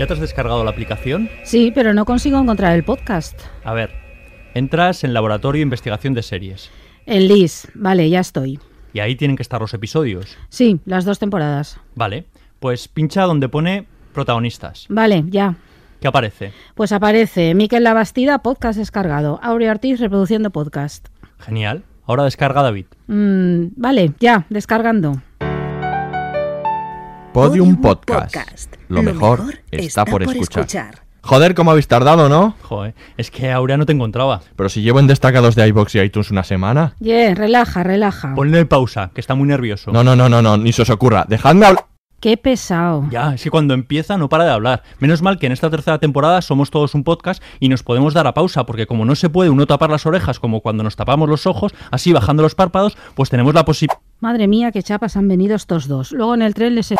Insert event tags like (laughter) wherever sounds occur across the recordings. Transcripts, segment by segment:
¿Ya te has descargado la aplicación? Sí, pero no consigo encontrar el podcast. A ver, entras en Laboratorio de Investigación de Series En Liz, vale, ya estoy. y ahí tienen que estar los episodios. Sí, las dos temporadas. Vale, pues pincha donde pone protagonistas. Vale, ya. ¿Qué aparece? Pues aparece Miquel Labastida, podcast descargado. Aurea Ortiz reproduciendo podcast. Genial. Ahora descarga David. Mm, vale, ya, descargando. Podium Podcast. Lo mejor está por escuchar. Joder, ¿cómo habéis tardado, no? Joder, es que Aurea no te encontraba. Pero si llevo en destacados de iBox y iTunes una semana. Yeah, relaja, relaja. Ponle pausa, que está muy nervioso. No, no, no, no, no, ni se os ocurra. Dejadme hablar. Qué pesado. Ya, es que cuando empieza no para de hablar. Menos mal que en esta tercera temporada somos todos un podcast y nos podemos dar a pausa, porque como no se puede uno tapar las orejas como cuando nos tapamos los ojos, así bajando los párpados, pues tenemos la posibilidad... Madre mía, qué chapas han venido estos dos. Luego en el tren les... he-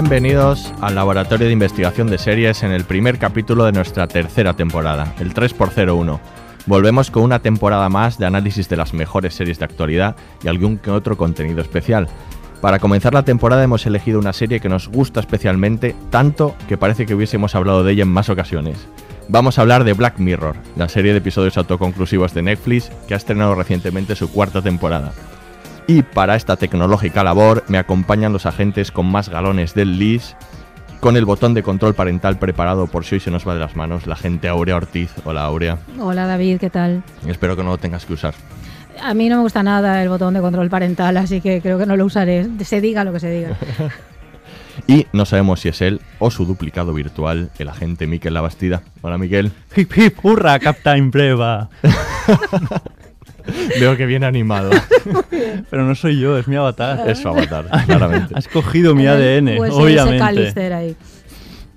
Bienvenidos al Laboratorio de Investigación de Series en el primer capítulo de nuestra tercera temporada, el 3x01. Volvemos con una temporada más de análisis de las mejores series de actualidad y algún que otro contenido especial. Para comenzar la temporada hemos elegido una serie que nos gusta especialmente, tanto que parece que hubiésemos hablado de ella en más ocasiones. Vamos a hablar de Black Mirror, la serie de episodios autoconclusivos de Netflix que ha estrenado recientemente su cuarta temporada. Y para esta tecnológica labor me acompañan los agentes con más galones del LIS, con el botón de control parental preparado por si hoy se nos va de las manos, la gente Aurea Ortiz. Hola Aurea, Hola David, ¿qué tal? espero que no lo tengas que usar. A mí no me gusta nada el botón de control parental, así que creo que no lo usaré. Se diga lo que se diga. (laughs) Y no sabemos si es él o su duplicado virtual, el agente Miquel Labastida. Hola Miquel, Hip hip, hurra, Captain Breva. (laughs) veo que viene animado. (laughs) Pero no soy yo, es mi avatar. es su avatar, claramente. Has cogido mi ADN, Pues ese obviamente. Callister ahí.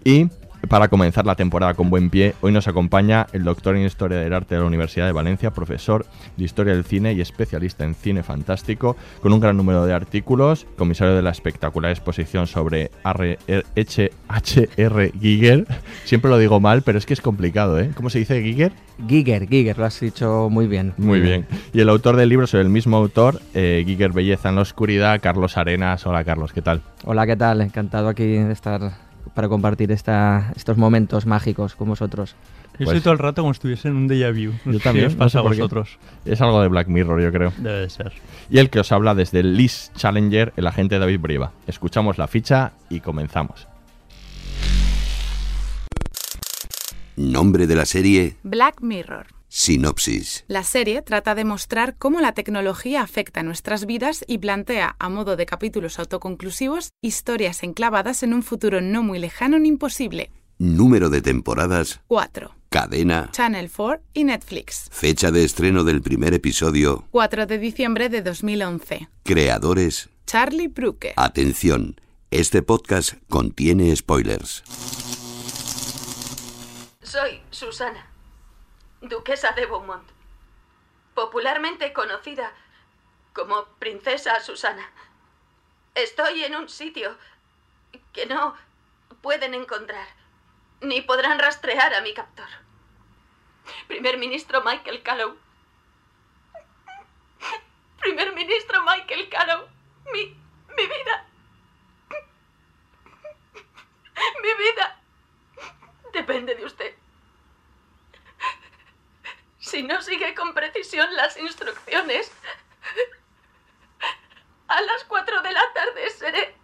Y para comenzar la temporada con buen pie, hoy nos acompaña el doctor en Historia del Arte de la Universidad de Valencia, profesor de Historia del Cine y especialista en cine fantástico, con un gran número de artículos, comisario de la espectacular exposición sobre R H H.R. Giger. Siempre lo digo mal, pero es que es complicado, ¿eh? ¿Cómo se dice Giger? Giger, Giger, lo has dicho muy bien. Muy bien. Y el autor del libro sobre el mismo autor, eh, Giger Belleza en la Oscuridad, Carlos Arenas. Hola Carlos, ¿qué tal? Hola, ¿qué tal? Encantado aquí de estar para compartir esta, estos momentos mágicos con vosotros. Yo Pues- estoy todo el rato como si estuviese en un déjà vu. No Yo sé también, ¿Qué os no pasa sé a vosotros? Es algo de Black Mirror, yo creo. Debe de ser. Y el que os habla desde el Lis Challenger, el agente David Brieva. Escuchamos la ficha y comenzamos. Nombre de la serie, Black Mirror. Sinopsis. La serie trata de mostrar cómo la tecnología afecta nuestras vidas y plantea, a modo de capítulos autoconclusivos, historias enclavadas en un futuro no muy lejano ni imposible. Número de temporadas, 4. cadena, Channel 4 y Netflix. fecha de estreno del primer episodio, 4 de diciembre de 2011. creadores, Charlie Brooker. atención, Este podcast contiene spoilers. Soy Susana, duquesa de Beaumont, popularmente conocida como Princesa Susana. Estoy en un sitio que no pueden encontrar, ni podrán rastrear a mi captor. Primer ministro Michael Callow. Primer ministro Michael Callow. Mi, mi vida. Mi vida depende de usted. Si no sigue con precisión las instrucciones, a las cuatro de la tarde seré...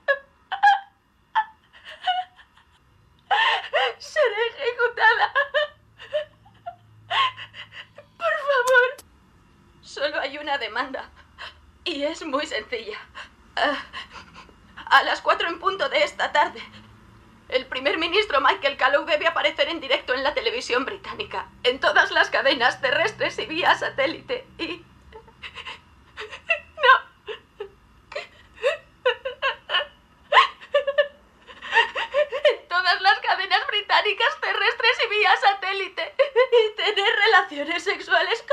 Seré ejecutada. Por favor. Solo hay una demanda. Y es muy sencilla. A las cuatro en punto de esta tarde, el primer ministro Michael Callow debe aparecer en directo en la televisión británica, en todas las cadenas terrestres y vía satélite. Y... (laughs) No. (laughs) En todas las cadenas británicas terrestres y vía satélite. Y tener relaciones sexuales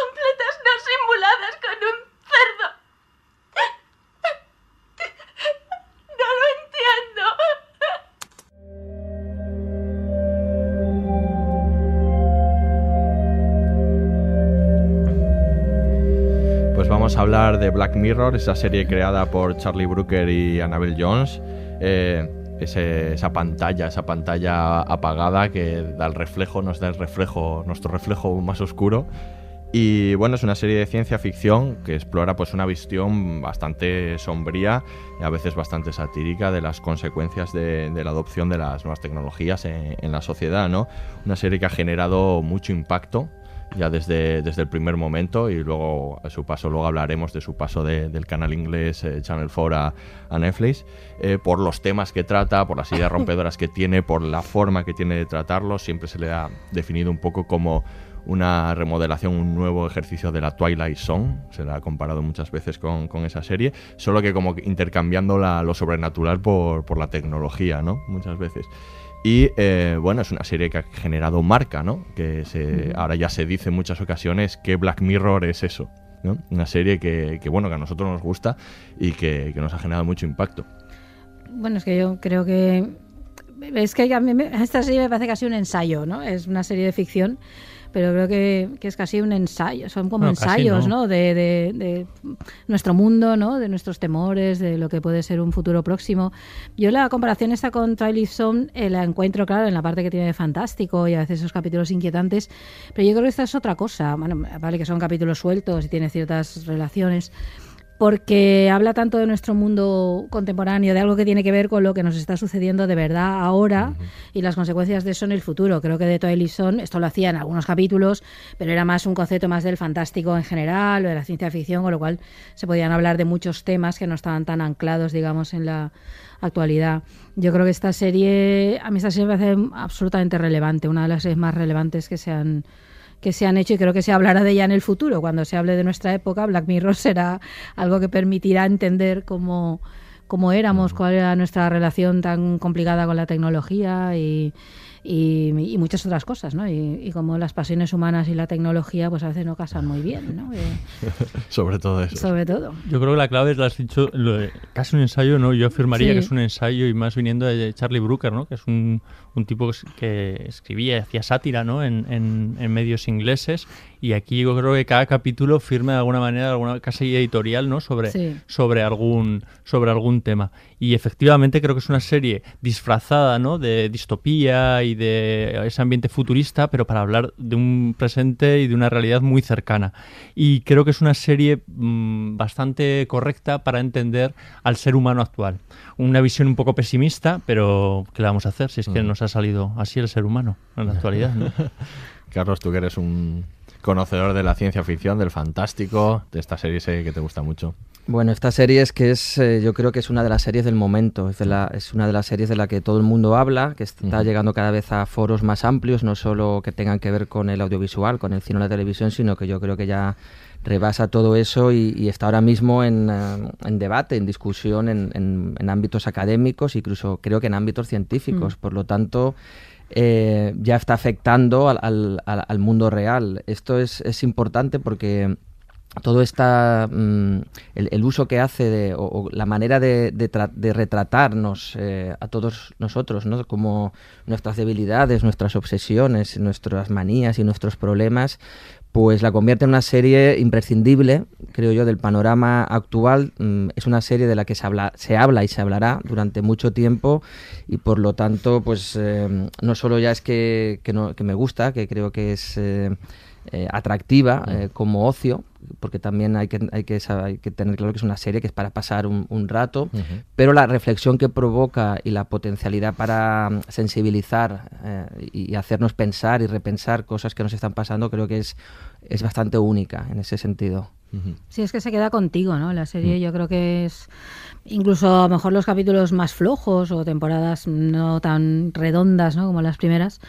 hablar de Black Mirror, esa serie creada por Charlie Brooker y Annabel Jones. Eh, ese- esa pantalla, esa pantalla apagada que da el reflejo, nos da el reflejo, nuestro reflejo más oscuro. Y bueno, es una serie de ciencia ficción que explora pues una visión bastante sombría y a veces bastante satírica de las consecuencias de, de la adopción de las nuevas tecnologías en, en la sociedad, ¿no? Una serie que ha generado mucho impacto ya desde, desde el primer momento y luego a su paso, luego hablaremos de su paso de- del canal inglés eh, Channel 4 a, a Netflix, eh, por los temas que trata, por las ideas (laughs) rompedoras que tiene, por la forma que tiene de tratarlos, siempre se le ha definido un poco como una remodelación, un nuevo ejercicio de la Twilight Zone, se la ha comparado muchas veces con, con esa serie, solo que como intercambiando la- lo sobrenatural por, por la tecnología, ¿no? Muchas veces. Y eh, bueno, es una serie que ha generado marca, ¿no? Que se, ahora ya se dice en muchas ocasiones que Black Mirror es eso, ¿no? Una serie que, que, bueno, que a nosotros nos gusta y que, que nos ha generado mucho impacto. Bueno, es que yo creo que. Es que a mí me- esta serie me parece casi un ensayo, ¿no? Es una serie de ficción, pero creo que, que es casi un ensayo. Son como Bueno, ensayos, no. ¿no? De, de- de nuestro mundo, ¿no? De nuestros temores, de lo que puede ser un futuro próximo. Yo la comparación esta con Twilight Zone eh, la encuentro, claro, en la parte que tiene de fantástico y a veces esos capítulos inquietantes, pero yo creo que esta es otra cosa. Bueno, vale que son capítulos sueltos y tiene ciertas relaciones porque habla tanto de nuestro mundo contemporáneo, de algo que tiene que ver con lo que nos está sucediendo de verdad ahora y las consecuencias de eso en el futuro. Creo que de Twilight Zone esto lo hacía en algunos capítulos, pero era más un concepto más del fantástico en general o de la ciencia ficción, con lo cual se podían hablar de muchos temas que no estaban tan anclados, digamos, en la actualidad. Yo creo que esta serie, a mí esta serie me parece absolutamente relevante, una de las series más relevantes que se han que se han hecho y creo que se hablará de ella en el futuro. Cuando se hable de nuestra época, Black Mirror (laughs) será algo que permitirá entender cómo, cómo éramos, cuál era nuestra relación tan complicada con la tecnología y, y, y muchas otras cosas, ¿no? Y, y cómo las pasiones humanas y la tecnología pues a veces no casan muy bien, ¿no? (laughs) Eh, Sobre todo eso. sobre todo. Yo creo que la clave es, lo has dicho, lo de- casi un ensayo, ¿no? Yo afirmaría Sí. que es un ensayo y más viniendo de Charlie Brooker, ¿no? Que es un, un tipo que es- que escribía y hacía sátira, ¿no? En, en- en medios ingleses y aquí yo creo que cada capítulo firma de alguna manera alguna casi editorial, ¿no? Sobre, Sí. sobre, algún, sobre algún tema. Y efectivamente creo que es una serie disfrazada, ¿no? De distopía y de ese ambiente futurista, pero para hablar de un presente y de una realidad muy cercana. Y creo que es una serie mm, bastante correcta para entender al ser humano actual. Una visión un poco pesimista, pero ¿qué le vamos a hacer si es que Mm. nos ha salido así el ser humano en la actualidad? ¿no? (laughs) Carlos, tú que eres un conocedor de la ciencia ficción, del fantástico, de esta serie sé que te gusta mucho. Bueno, esta serie es que es, eh, yo creo que es una de las series del momento, es, de la, es una de las series de la que todo el mundo habla, que está Ujú. llegando cada vez a foros más amplios, no solo que tengan que ver con el audiovisual, con el cine o la televisión, sino que yo creo que ya rebasa todo eso y, está ahora mismo en, eh, en, debate, en discusión en, en, ámbitos académicos, incluso creo que en ámbitos científicos. Mm. Por lo tanto, eh, ya está afectando al, al, al, mundo real. Esto es, es importante porque todo esta mm, el, uso que hace de, o, la manera de, de, retratarnos eh, a todos nosotros ¿no? como nuestras debilidades nuestras obsesiones nuestras manías y nuestros problemas pues la convierte en una serie imprescindible creo yo del panorama actual. Mm, es una serie de la que se habla se habla y se hablará durante mucho tiempo y por lo tanto pues eh, no solo ya es que, que, no, que, me gusta que creo que es eh, atractiva como ocio porque también hay que, hay que, hay que tener claro que es una serie que es para pasar un, rato, pero la reflexión que provoca y la potencialidad para mm, sensibilizar eh, y hacernos pensar y repensar cosas que nos están pasando creo que es, es bastante única en ese sentido. Sí, es que se queda contigo, ¿no? La serie yo creo que es incluso a lo mejor los capítulos más flojos o temporadas no tan redondas, ¿no? Como las primeras,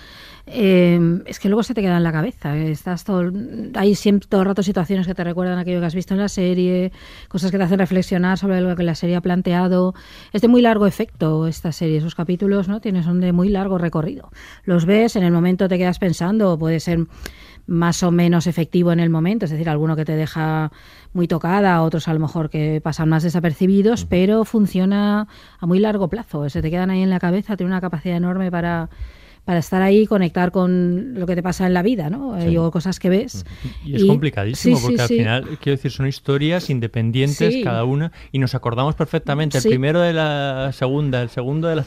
eh, es que luego se te queda en la cabeza. Estás todo, hay siempre todo el rato situaciones que te recuerdan aquello que has visto en la serie, cosas que te hacen reflexionar sobre lo que la serie ha planteado. Es de muy largo efecto esta serie, esos capítulos, ¿no? Tienes son de muy largo recorrido. Los ves, en el momento te quedas pensando, puede ser más o menos efectivo en el momento, es decir, alguno que te deja muy tocada, otros a lo mejor que pasan más desapercibidos, pero funciona a muy largo plazo, se te quedan ahí en la cabeza, tiene una capacidad enorme para para estar ahí y conectar con lo que te pasa en la vida, ¿no? Eh, o cosas que ves. Y es complicadísimo, porque al final, quiero decir, son historias independientes cada una y nos acordamos perfectamente el primero de la segunda, el segundo de la,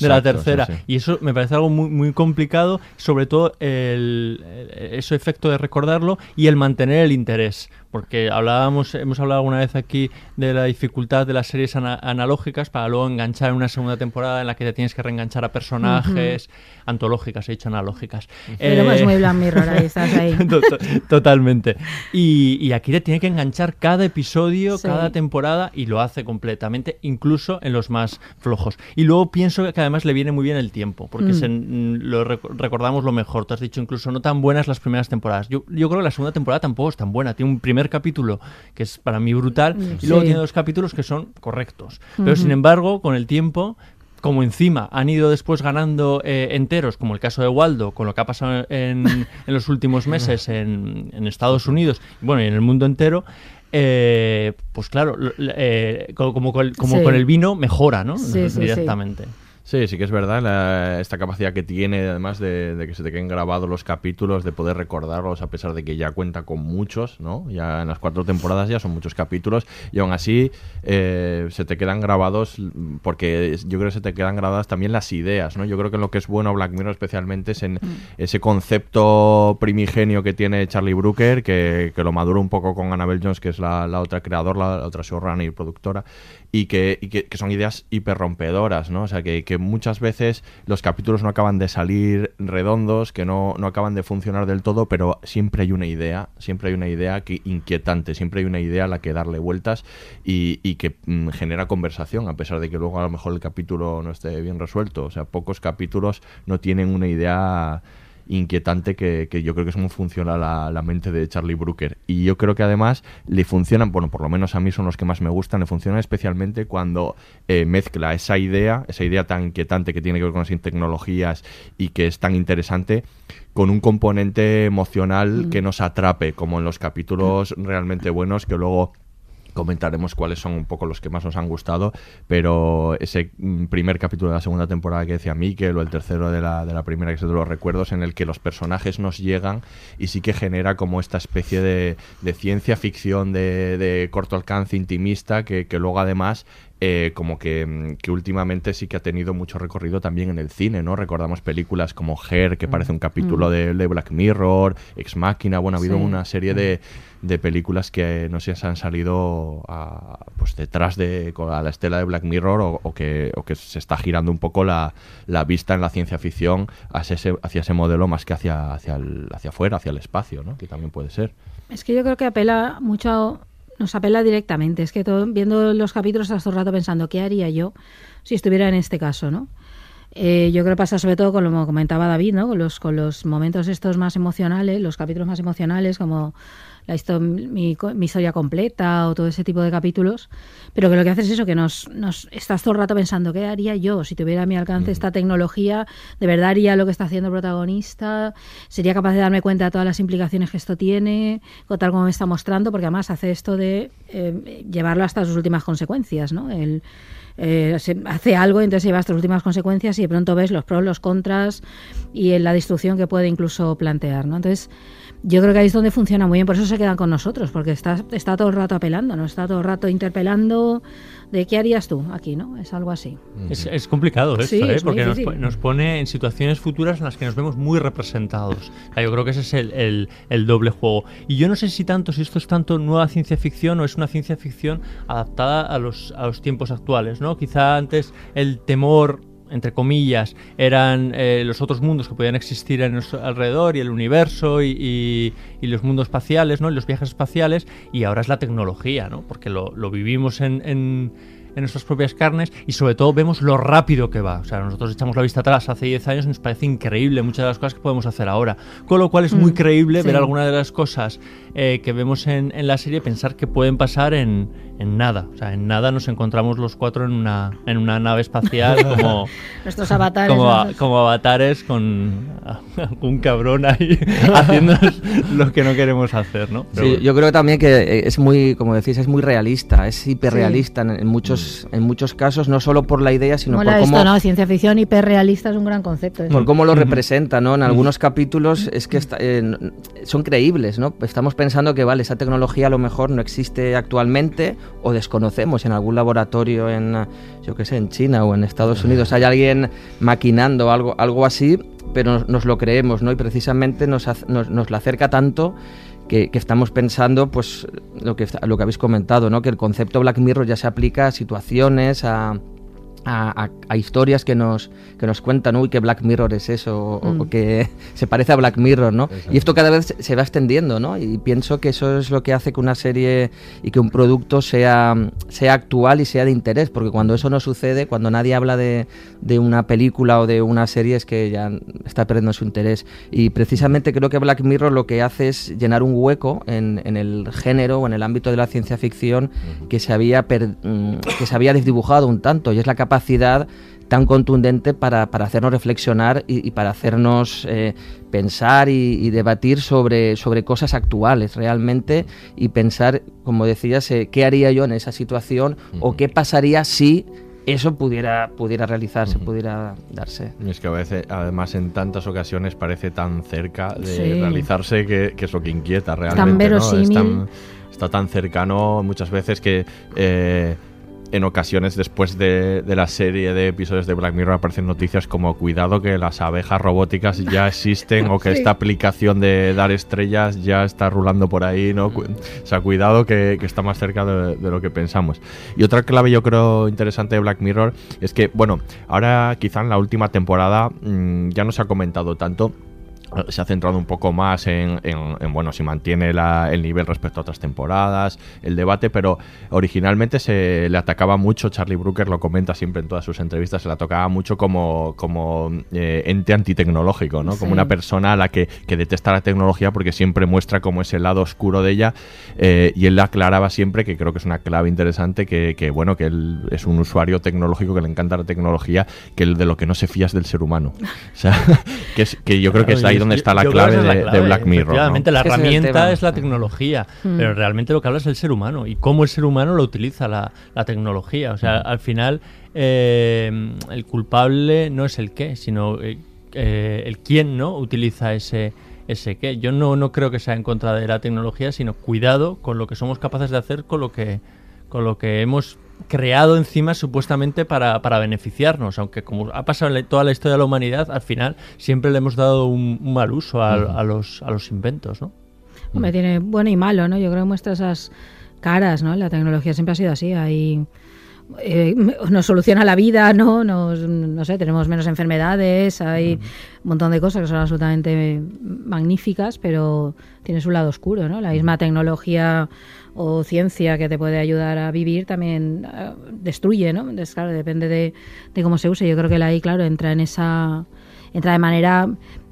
de la tercera. Y eso me parece algo muy, muy complicado, sobre todo el, ese efecto de recordarlo y el mantener el interés porque hablábamos, hemos hablado alguna vez aquí de la dificultad de las series analógicas para luego enganchar en una segunda temporada en la que te tienes que reenganchar a personajes antológicas, he dicho analógicas. Pero es muy Black Mirror, ahí estás ahí. (laughs) Totalmente. Y, aquí te tiene que enganchar cada episodio, cada temporada y lo hace completamente, incluso en los más flojos. Y luego pienso que además le viene muy bien el tiempo, porque mm. lo recordamos lo mejor. Tú has dicho incluso no tan buenas las primeras temporadas. Yo, yo creo que la segunda temporada tampoco es tan buena. Tiene un primer capítulo que es para mí brutal y luego tiene dos capítulos que son correctos. Pero sin embargo, con el tiempo como encima han ido después ganando eh, enteros, como el caso de Waldo, con lo que ha pasado en, (laughs) en los últimos meses en, en, Estados Unidos bueno, y en el mundo entero, eh, pues claro, eh, como, como, con el vino mejora, ¿no? Directamente. Sí, sí que es verdad esta capacidad que tiene además de, que se te queden grabados los capítulos, de poder recordarlos a pesar de que ya cuenta con muchos, ¿no? Ya en las cuatro temporadas ya son muchos capítulos y aún así eh, se te quedan grabados porque yo creo que se te quedan grabadas también las ideas, ¿no? Yo creo que lo que es bueno Black Mirror especialmente es en mm. ese concepto primigenio que tiene Charlie Brooker, que, lo madura un poco con Annabelle Jones, que es la, otra creadora, la, otra showrunner y productora, y que, que, son ideas hiperrompedoras, ¿no? O sea, que, que, muchas veces los capítulos no acaban de salir redondos, que no, no, acaban de funcionar del todo, pero siempre hay una idea, siempre hay una idea que inquietante, siempre hay una idea a la que darle vueltas y, y que mm, genera conversación, a pesar de que luego a lo mejor el capítulo no esté bien resuelto. O sea, pocos capítulos no tienen una idea inquietante que, yo creo que es como funciona la, mente de Charlie Brooker. Y yo creo que además le funcionan, bueno, por lo menos a mí son los que más me gustan, le funcionan especialmente cuando eh, mezcla esa idea, esa idea tan inquietante que tiene que ver con las tecnologías y que es tan interesante, con un componente emocional mm. que nos atrape, como en los capítulos realmente buenos que luego comentaremos cuáles son un poco los que más nos han gustado, pero ese mm, primer capítulo de la segunda temporada que decía Mikel o el tercero de la, de la primera que es de los recuerdos en el que los personajes nos llegan y sí que genera como esta especie de, de ciencia ficción de, de, corto alcance intimista que, que luego además eh, como que, mm, que, últimamente sí que ha tenido mucho recorrido también en el cine, ¿no? Recordamos películas como Her, que parece un capítulo mm. de, Black Mirror, Ex Machina, bueno, ha habido una serie de, de, películas que no sé si han salido a, pues detrás de a la estela de Black Mirror o, que, o que se está girando un poco la, la vista en la ciencia ficción hacia ese, hacia ese modelo más que hacia, hacia, el, hacia afuera, hacia el espacio, ¿no? Que también puede ser. Es que yo creo que apela mucho nos apela directamente. Es que todo, viendo los capítulos hasta un rato pensando, ¿qué haría yo si estuviera en este caso, no? Eh, yo creo que pasa sobre todo con lo que comentaba David, ¿no? Con los, con los momentos estos más emocionales, los capítulos más emocionales, como la histo- mi, mi historia completa o todo ese tipo de capítulos, pero que lo que hace es eso, que nos, nos estás todo el rato pensando, ¿qué haría yo si tuviera a mi alcance esta tecnología? ¿De verdad haría lo que está haciendo el protagonista? ¿Sería capaz de darme cuenta de todas las implicaciones que esto tiene? O tal como me está mostrando, porque además hace esto de eh, llevarlo hasta sus últimas consecuencias, ¿no? El, eh, se hace algo y entonces lleva hasta las últimas consecuencias y de pronto ves los pros, los contras y la destrucción que puede incluso plantear, ¿no? Entonces, yo creo que ahí es donde funciona muy bien, por eso se quedan con nosotros, porque está, está todo el rato apelando, ¿no? Está todo el rato interpelando de qué harías tú aquí, ¿no? Es algo así. Es, es complicado esto, Sí, ¿eh? es porque nos, nos pone en situaciones futuras en las que nos vemos muy representados. Yo creo que ese es el, el- el doble juego. Y yo no sé si tanto, si esto es tanto nueva ciencia ficción o es una ciencia ficción adaptada a los, a los tiempos actuales, ¿no? Quizá antes el temor entre comillas, eran eh, los otros mundos que podían existir en nuestro alrededor y el universo y, y- y los mundos espaciales, ¿no? Y los viajes espaciales y ahora es la tecnología, ¿no? Porque lo, lo vivimos en, en- en nuestras propias carnes y sobre todo vemos lo rápido que va. O sea, nosotros echamos la vista atrás hace 10 años y nos parece increíble muchas de las cosas que podemos hacer ahora. Con lo cual es muy Mm, creíble sí. ver algunas de las cosas eh, que vemos en, en la serie, pensar que pueden pasar en, en nada. O sea, en nada nos encontramos los cuatro en una, en una nave espacial (laughs) como... Nuestros avatares. Como, a- nuestros- como avatares con (laughs) un cabrón ahí (laughs) haciéndonos lo que no queremos hacer, ¿no? Pero Sí, bueno. yo creo también que es muy, como decís, es muy realista, es hiperrealista en, en muchos, en muchos casos, no solo por la idea, sino Mola por esto, cómo, ¿no? Ciencia ficción hiperrealista es un gran concepto. ¿eh? por cómo lo representa, ¿no? En algunos capítulos es que está- eh, son creíbles, ¿no? Estamos pensando que, vale, esa tecnología a lo mejor no existe actualmente o desconocemos en algún laboratorio en, yo qué sé, en China o en Estados Unidos. Hay alguien maquinando algo, algo así, pero nos, nos lo creemos, ¿no? Y precisamente nos, nos, nos acerca tanto que, que estamos pensando, pues, lo que, lo que habéis comentado, ¿no? Que el concepto Black Mirror ya se aplica a situaciones, a a, a- a historias que nos, que nos cuentan, uy, que Black Mirror es eso, o, o Mm. que (laughs) se parece a Black Mirror, ¿no? Y esto cada vez se- se va extendiendo, ¿no? Y pienso que eso es lo que hace que una serie y que un producto sea, sea actual y sea de interés, porque cuando eso no sucede, cuando nadie habla de, de una película o de una serie, es que ya está perdiendo su interés. Y precisamente creo que Black Mirror lo que hace es llenar un hueco en, en el género o en el ámbito de la ciencia ficción que se había per- mm, que se había desdibujado un tanto y es la capacidad tan contundente para, para hacernos reflexionar y, y para hacernos eh, pensar y, y debatir sobre, sobre cosas actuales realmente y pensar, como decías, eh, qué haría yo en esa situación o qué pasaría si eso pudiera, pudiera realizarse, pudiera darse. Es que a veces, además, en tantas ocasiones parece tan cerca de Sí. realizarse que, que es lo que inquieta realmente. ¿no? verosímil. Es tan- está tan cercano muchas veces que eh, en ocasiones después de, de la serie de episodios de Black Mirror aparecen noticias como cuidado que las abejas robóticas ya (laughs) existen o que Sí. esta aplicación de dar estrellas ya está rulando por ahí, ¿no? O sea, cuidado que, que está más cerca de, de lo que pensamos. Y otra clave yo creo interesante de Black Mirror es que, bueno, ahora quizá en la última temporada mm, ya no se ha comentado tanto se ha centrado un poco más en, en- en, bueno, si mantiene la- el nivel respecto a otras temporadas, el debate, pero originalmente se le atacaba mucho, Charlie Brooker lo comenta siempre en todas sus entrevistas, se le atacaba mucho como, como eh, ente antitecnológico, ¿no? Sí. Como una persona a la que, que detesta la tecnología porque siempre muestra como ese lado oscuro de ella eh, y él aclaraba siempre, que creo que es una clave interesante, que, que, bueno, que él es un usuario tecnológico que le encanta la tecnología, que de lo que no se fía es del ser humano. O sea, (laughs) que, es, que yo creo que es ahí donde es- está la clave, esa es la de, clave, de Black Mirror. ¿no? Efectivamente, la es herramienta es, la tecnología, Mm. pero realmente lo que habla es el ser humano y cómo el ser humano lo utiliza la, la tecnología. O sea, al final eh, el culpable no es el qué, sino eh, eh, el quién no utiliza ese ese qué. Yo no, no creo que sea en contra de la tecnología, sino cuidado con lo que somos capaces de hacer con lo que con lo que hemos creado encima supuestamente para, para beneficiarnos, aunque como ha pasado en toda la historia de la humanidad, al final siempre le hemos dado un, un mal uso a, a los, a los inventos, ¿no? Hombre, tiene bueno y malo, ¿no? Yo creo que muestra esas caras, ¿no? La tecnología siempre ha sido así. Hay, eh, nos soluciona la vida, ¿no? Nos, no sé, tenemos menos enfermedades, hay un montón de cosas que son absolutamente magníficas, pero tiene su lado oscuro, ¿no? La misma tecnología o ciencia que te puede ayudar a vivir también eh, destruye, ¿no? Entonces, claro, depende de, de cómo se use. Yo creo que la AI, claro, entra en esa entra de manera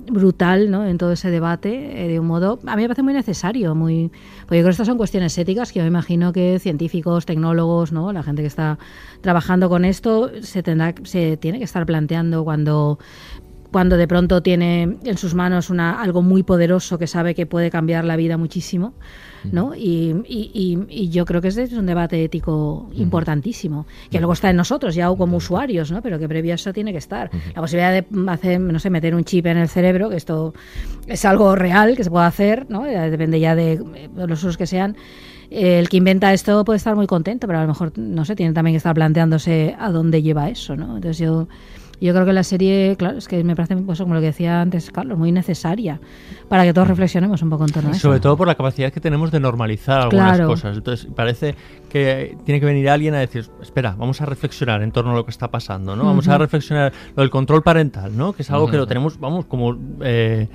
brutal ¿no? en todo ese debate, eh, de un modo, a mí me parece muy necesario, muy, porque yo creo que estas son cuestiones éticas que yo me imagino que científicos, tecnólogos, ¿no? la gente que está trabajando con esto se tendrá, se tiene que estar planteando cuando cuando de pronto tiene en sus manos una, algo muy poderoso que sabe que puede cambiar la vida muchísimo, ¿no? Y, y, y, yo creo que es un debate ético importantísimo, que luego está en nosotros ya como usuarios, ¿no? Pero que previo a eso tiene que estar. La posibilidad de hacer, no sé, meter un chip en el cerebro, que esto es algo real que se puede hacer, ¿no? Depende ya de los usos que sean el que inventa esto puede estar muy contento, pero a lo mejor, no sé, tiene también que estar planteándose a dónde lleva eso, ¿no? Entonces yo yo creo que la serie, claro, es que me parece, pues, como lo que decía antes Carlos, muy necesaria para que todos reflexionemos un poco en torno a eso. Sobre todo por la capacidad que tenemos de normalizar algunas cosas. Entonces, parece que tiene que venir alguien a decir, espera, vamos a reflexionar en torno a lo que está pasando, ¿no? Vamos a reflexionar lo del control parental, ¿no? Que es algo que lo tenemos, vamos, como... Eh,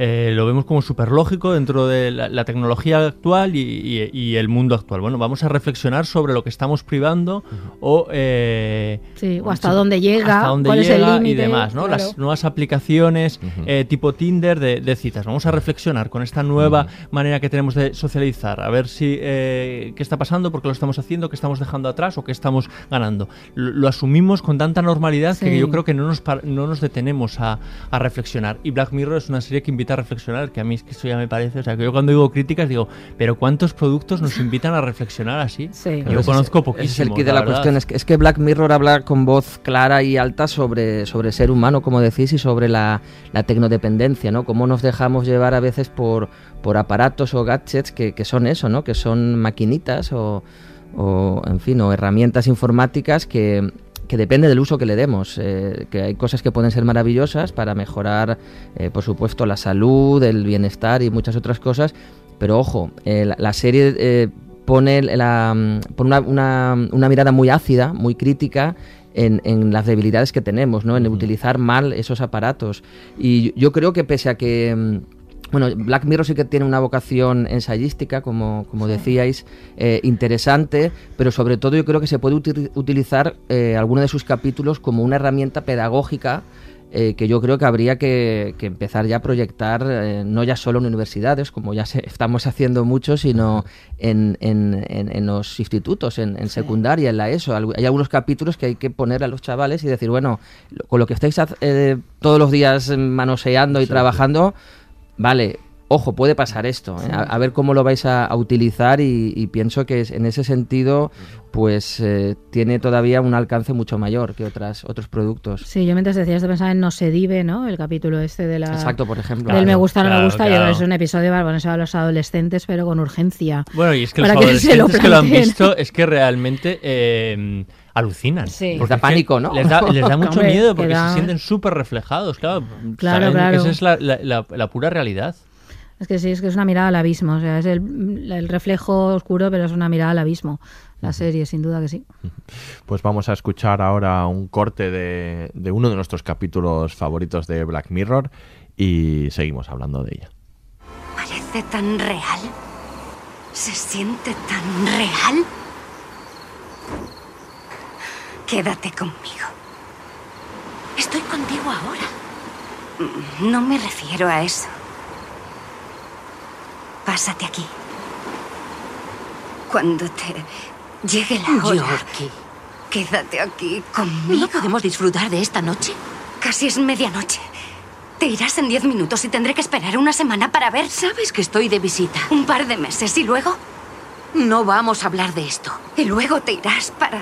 eh, lo vemos como súper lógico dentro de la, tecnología actual y, el mundo actual. Bueno, vamos a reflexionar sobre lo que estamos privando o, eh, o hasta dónde llega, hasta dónde llega y demás, ¿no? Las nuevas aplicaciones eh, tipo Tinder de, citas. Vamos a reflexionar con esta nueva manera que tenemos de socializar, a ver si qué está pasando, por qué lo estamos haciendo, qué estamos dejando atrás o qué estamos ganando. Lo, asumimos con tanta normalidad que yo creo que no nos, no nos detenemos a, a reflexionar. Y Black Mirror es una serie que invita a reflexionar, que a mí es que eso ya me parece, o sea, que yo cuando digo críticas digo, pero ¿cuántos productos nos invitan a reflexionar así? Yo conozco poquísimo. Es el kit de la, cuestión, es que, es que Black Mirror habla con voz clara y alta sobre, sobre ser humano, como decís, y sobre la, la tecnodependencia, ¿no? Cómo nos dejamos llevar a veces por, por aparatos o gadgets que, que son eso, ¿no? Que son maquinitas o, o, en fin, o herramientas informáticas que, que depende del uso que le demos, eh, que hay cosas que pueden ser maravillosas para mejorar, eh, por supuesto, la salud, el bienestar y muchas otras cosas, pero ojo, eh, la, serie pone, la, una, una, mirada muy ácida, muy crítica en, en, las debilidades que tenemos, ¿no? en utilizar mal esos aparatos. Y yo creo que pese a que mm, bueno, Black Mirror sí que tiene una vocación ensayística, como, como decíais, eh, interesante, pero sobre todo yo creo que se puede utilizar eh, alguno de sus capítulos como una herramienta pedagógica eh, que yo creo que habría que, empezar ya a proyectar, no ya solo en universidades, como ya se, (laughs) estamos haciendo mucho, sino en, en, en, los institutos, en, secundaria, en la ESO. Hay algunos capítulos que hay que poner a los chavales y decir, bueno, con lo que estáis todos los días manoseando y trabajando vale, ojo, puede pasar esto, ¿eh? a, ver cómo lo vais a, utilizar y, pienso que en ese sentido pues eh, tiene todavía un alcance mucho mayor que otras otros productos. Sí, yo mientras decías de pensar en No se dive, ¿no? El capítulo este de la... Exacto, por ejemplo. El me gusta, no me gusta, yo creo que es un episodio bueno, a los adolescentes, pero con urgencia. Bueno, y es que los (laughs) adolescentes que lo, han visto es que realmente... Eh, alucinan. Sí. Porque da pánico, ¿no? Les da, (laughs) mucho miedo porque se sienten súper reflejados, claro. Claro, claro. Esa es la, la, pura realidad. Es que sí, es que es una mirada al abismo. O sea, es el, el reflejo oscuro, pero es una mirada al abismo. La serie, sin duda que sí. (laughs) Pues vamos a escuchar ahora un corte de, de uno de nuestros capítulos favoritos de Black Mirror y seguimos hablando de ella. Parece tan real. Se siente tan real. Quédate conmigo. Estoy contigo ahora. No me refiero a eso. Pásate aquí. Cuando te llegue la hora. Yorkie. Quédate aquí conmigo. ¿No podemos disfrutar de esta noche? Casi es medianoche. Te irás en diez minutos y tendré que esperar una semana para ver. Sabes que estoy de visita. Un par de meses y luego. No vamos a hablar de esto. Y luego te irás para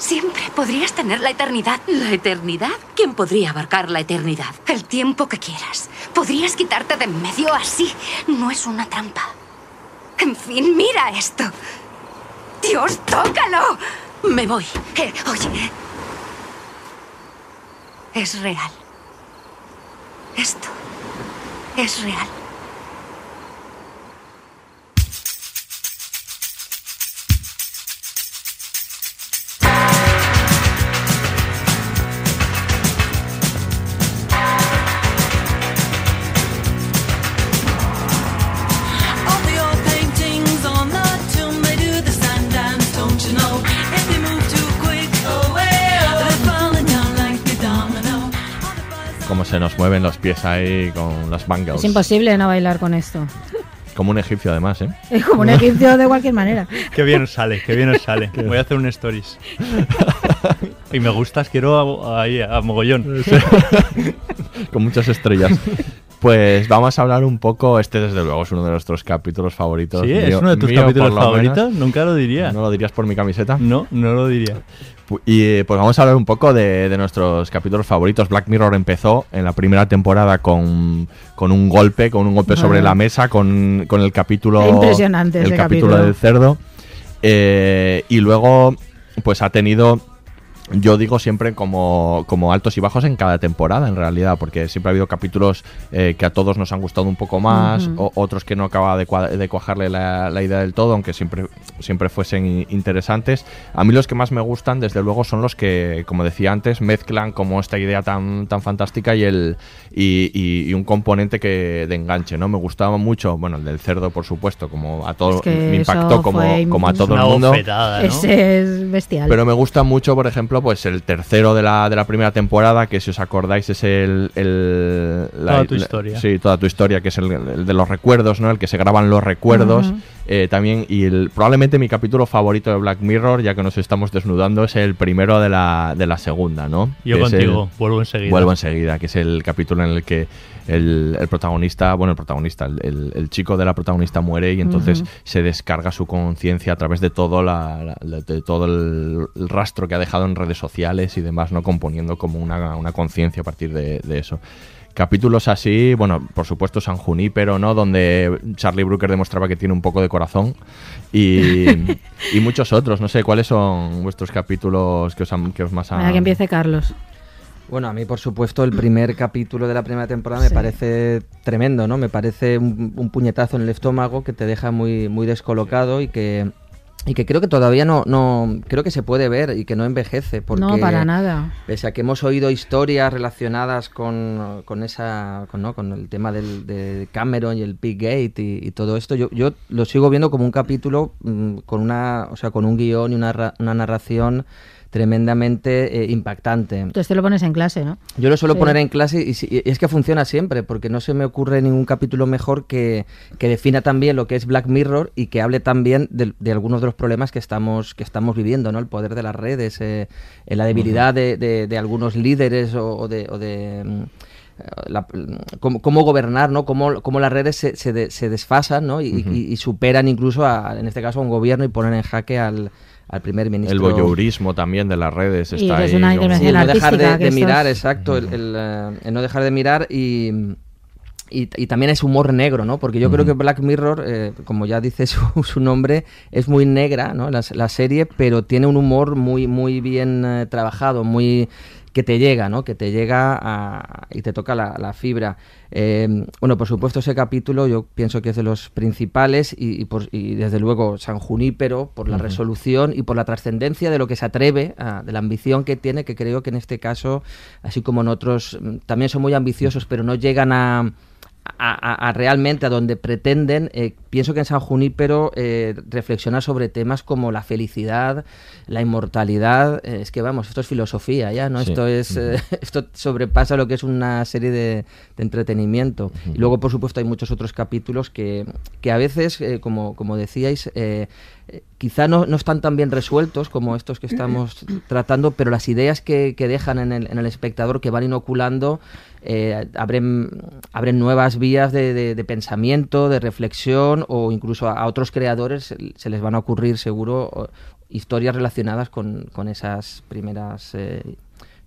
Siempre podrías tener la eternidad. ¿La eternidad? ¿Quién podría abarcar la eternidad? El tiempo que quieras. Podrías quitarte de en medio así. No es una trampa. En fin, mira esto. Dios, tócalo. Me voy. Eh, oye. Es real. Esto es real. Se nos mueven los pies ahí con las bangles. Es imposible no bailar con esto. Como un egipcio además, ¿eh? (laughs) Es como un egipcio de cualquier manera. (laughs) Qué bien os sale, qué bien os sale. Voy a hacer un stories. (laughs) y me gustas, quiero a, ahí, a mogollón. con muchas estrellas. Pues vamos a hablar un poco, este desde luego es uno de nuestros capítulos favoritos. Sí, es uno de tus mío, capítulos favoritos, menos. nunca lo diría. ¿No lo dirías por mi camiseta? No, no lo diría. Y eh, pues vamos a hablar un poco de, de nuestros capítulos favoritos. Black Mirror empezó en la primera temporada con, con un golpe, con un golpe sobre la mesa, con, con el capítulo. Impresionante El capítulo. del cerdo. Eh, y luego, pues ha tenido. Yo digo siempre como, como altos y bajos en cada temporada, en realidad, porque siempre ha habido capítulos eh, que a todos nos han gustado un poco más, Ujú. o- otros que no acaba de, cua- de cuajarle la, la idea del todo, aunque siempre, siempre fuesen i- interesantes. A mí los que más me gustan, desde luego, son los que, como decía antes, mezclan como esta idea tan, tan fantástica y el y, y- y un componente que de enganche, ¿no? Me gustaba mucho, bueno, el del cerdo, por supuesto, como a todo, Es que me impactó como, como a todo el mundo. bofetada, ¿no? Ese es bestial. Pero me gusta mucho, por ejemplo, pues el tercero de la, de la primera temporada, que si os acordáis es el... el- Toda tu historia. Sí, toda tu historia, que es el, el de los recuerdos, ¿no? El que se graban los recuerdos. Eh, también, y el, probablemente mi capítulo favorito de Black Mirror, ya que nos estamos desnudando, es el primero de la, de la segunda, ¿no? Yo Que contigo, el- vuelvo enseguida. Vuelvo enseguida, que es el capítulo en el que el, el protagonista, bueno, el protagonista, el, el- el chico de la protagonista muere y entonces se descarga su conciencia a través de todo, la, la- de todo el, rastro que ha dejado en redes sociales y demás, ¿no? Componiendo como una, una conciencia a partir de, de eso. Capítulos así, bueno, por supuesto San Junípero, ¿no? Donde Charlie Brooker demostraba que tiene un poco de corazón y, (laughs) y muchos otros. No sé, ¿cuáles son vuestros capítulos que os, han- que os más han... Venga, que empiece Carlos. Bueno, a mí, por supuesto, el primer capítulo de la primera temporada me Sí. parece tremendo, ¿no? Me parece un, un puñetazo en el estómago que te deja muy, muy descolocado y que, y que creo que todavía no, no, creo que se puede ver y que no envejece. Porque No, para nada. Pese a que hemos oído historias relacionadas con, con esa, con, ¿no? con el tema del, de Cameron y el Piggate y, y todo esto, yo, yo lo sigo viendo como un capítulo mm, con una, o sea, con un guion y una, una narración tremendamente eh, impactante. Entonces te lo pones en clase, ¿no? Yo lo suelo Sí. poner en clase y, si- y es que funciona siempre, porque no se me ocurre ningún capítulo mejor que, que defina también lo que es Black Mirror y que hable también de, de algunos de los problemas que estamos, que estamos viviendo, ¿no? El poder de las redes, eh, eh, la debilidad de, de- de algunos líderes o, o de... o de, mm, la- cómo, cómo gobernar, ¿no? Cómo, cómo las redes se, se, de- se desfasan, ¿no? Y, y- y superan incluso, a, en este caso, a un gobierno y ponen en jaque al, al primer ministro. El voyeurismo también de las redes Y está que es ahí. una como- intervención Sí, no dejar de, mirar, es- exacto, el, el, eh, el no dejar de mirar y, y, y también es humor negro, ¿no? Porque yo creo que Black Mirror, eh, como ya dice (laughs) su, su nombre, es muy negra, ¿no? La, la serie, pero tiene un humor muy, muy bien eh, trabajado, muy que te llega, ¿no? Que te llega a- y te toca la, la fibra. Eh, bueno, por supuesto ese capítulo yo pienso que es de los principales y, y por- y desde luego San Junípero por la resolución y por la trascendencia de lo que se atreve, a- de la ambición que tiene, que creo que en este caso, así como en otros, mm, también son muy ambiciosos, pero no llegan a, a, realmente a donde pretenden. Eh, pienso que en San Junípero eh, reflexiona sobre temas como la felicidad, la inmortalidad. eh, es que vamos, esto es filosofía ya, ¿no? Sí. Esto es eh, (laughs) esto sobrepasa lo que es una serie de, de entretenimiento. Y luego, por supuesto, hay muchos otros capítulos que, que a veces, como, como decíais, quizá no, no están tan bien resueltos como estos que estamos tratando, pero las ideas que, que dejan en el, en el espectador, que van inoculando, eh, abren, abren nuevas vías de, pensamiento, de reflexión, o incluso a, otros creadores se- les van a ocurrir seguro historias relacionadas con, con esas primeras eh,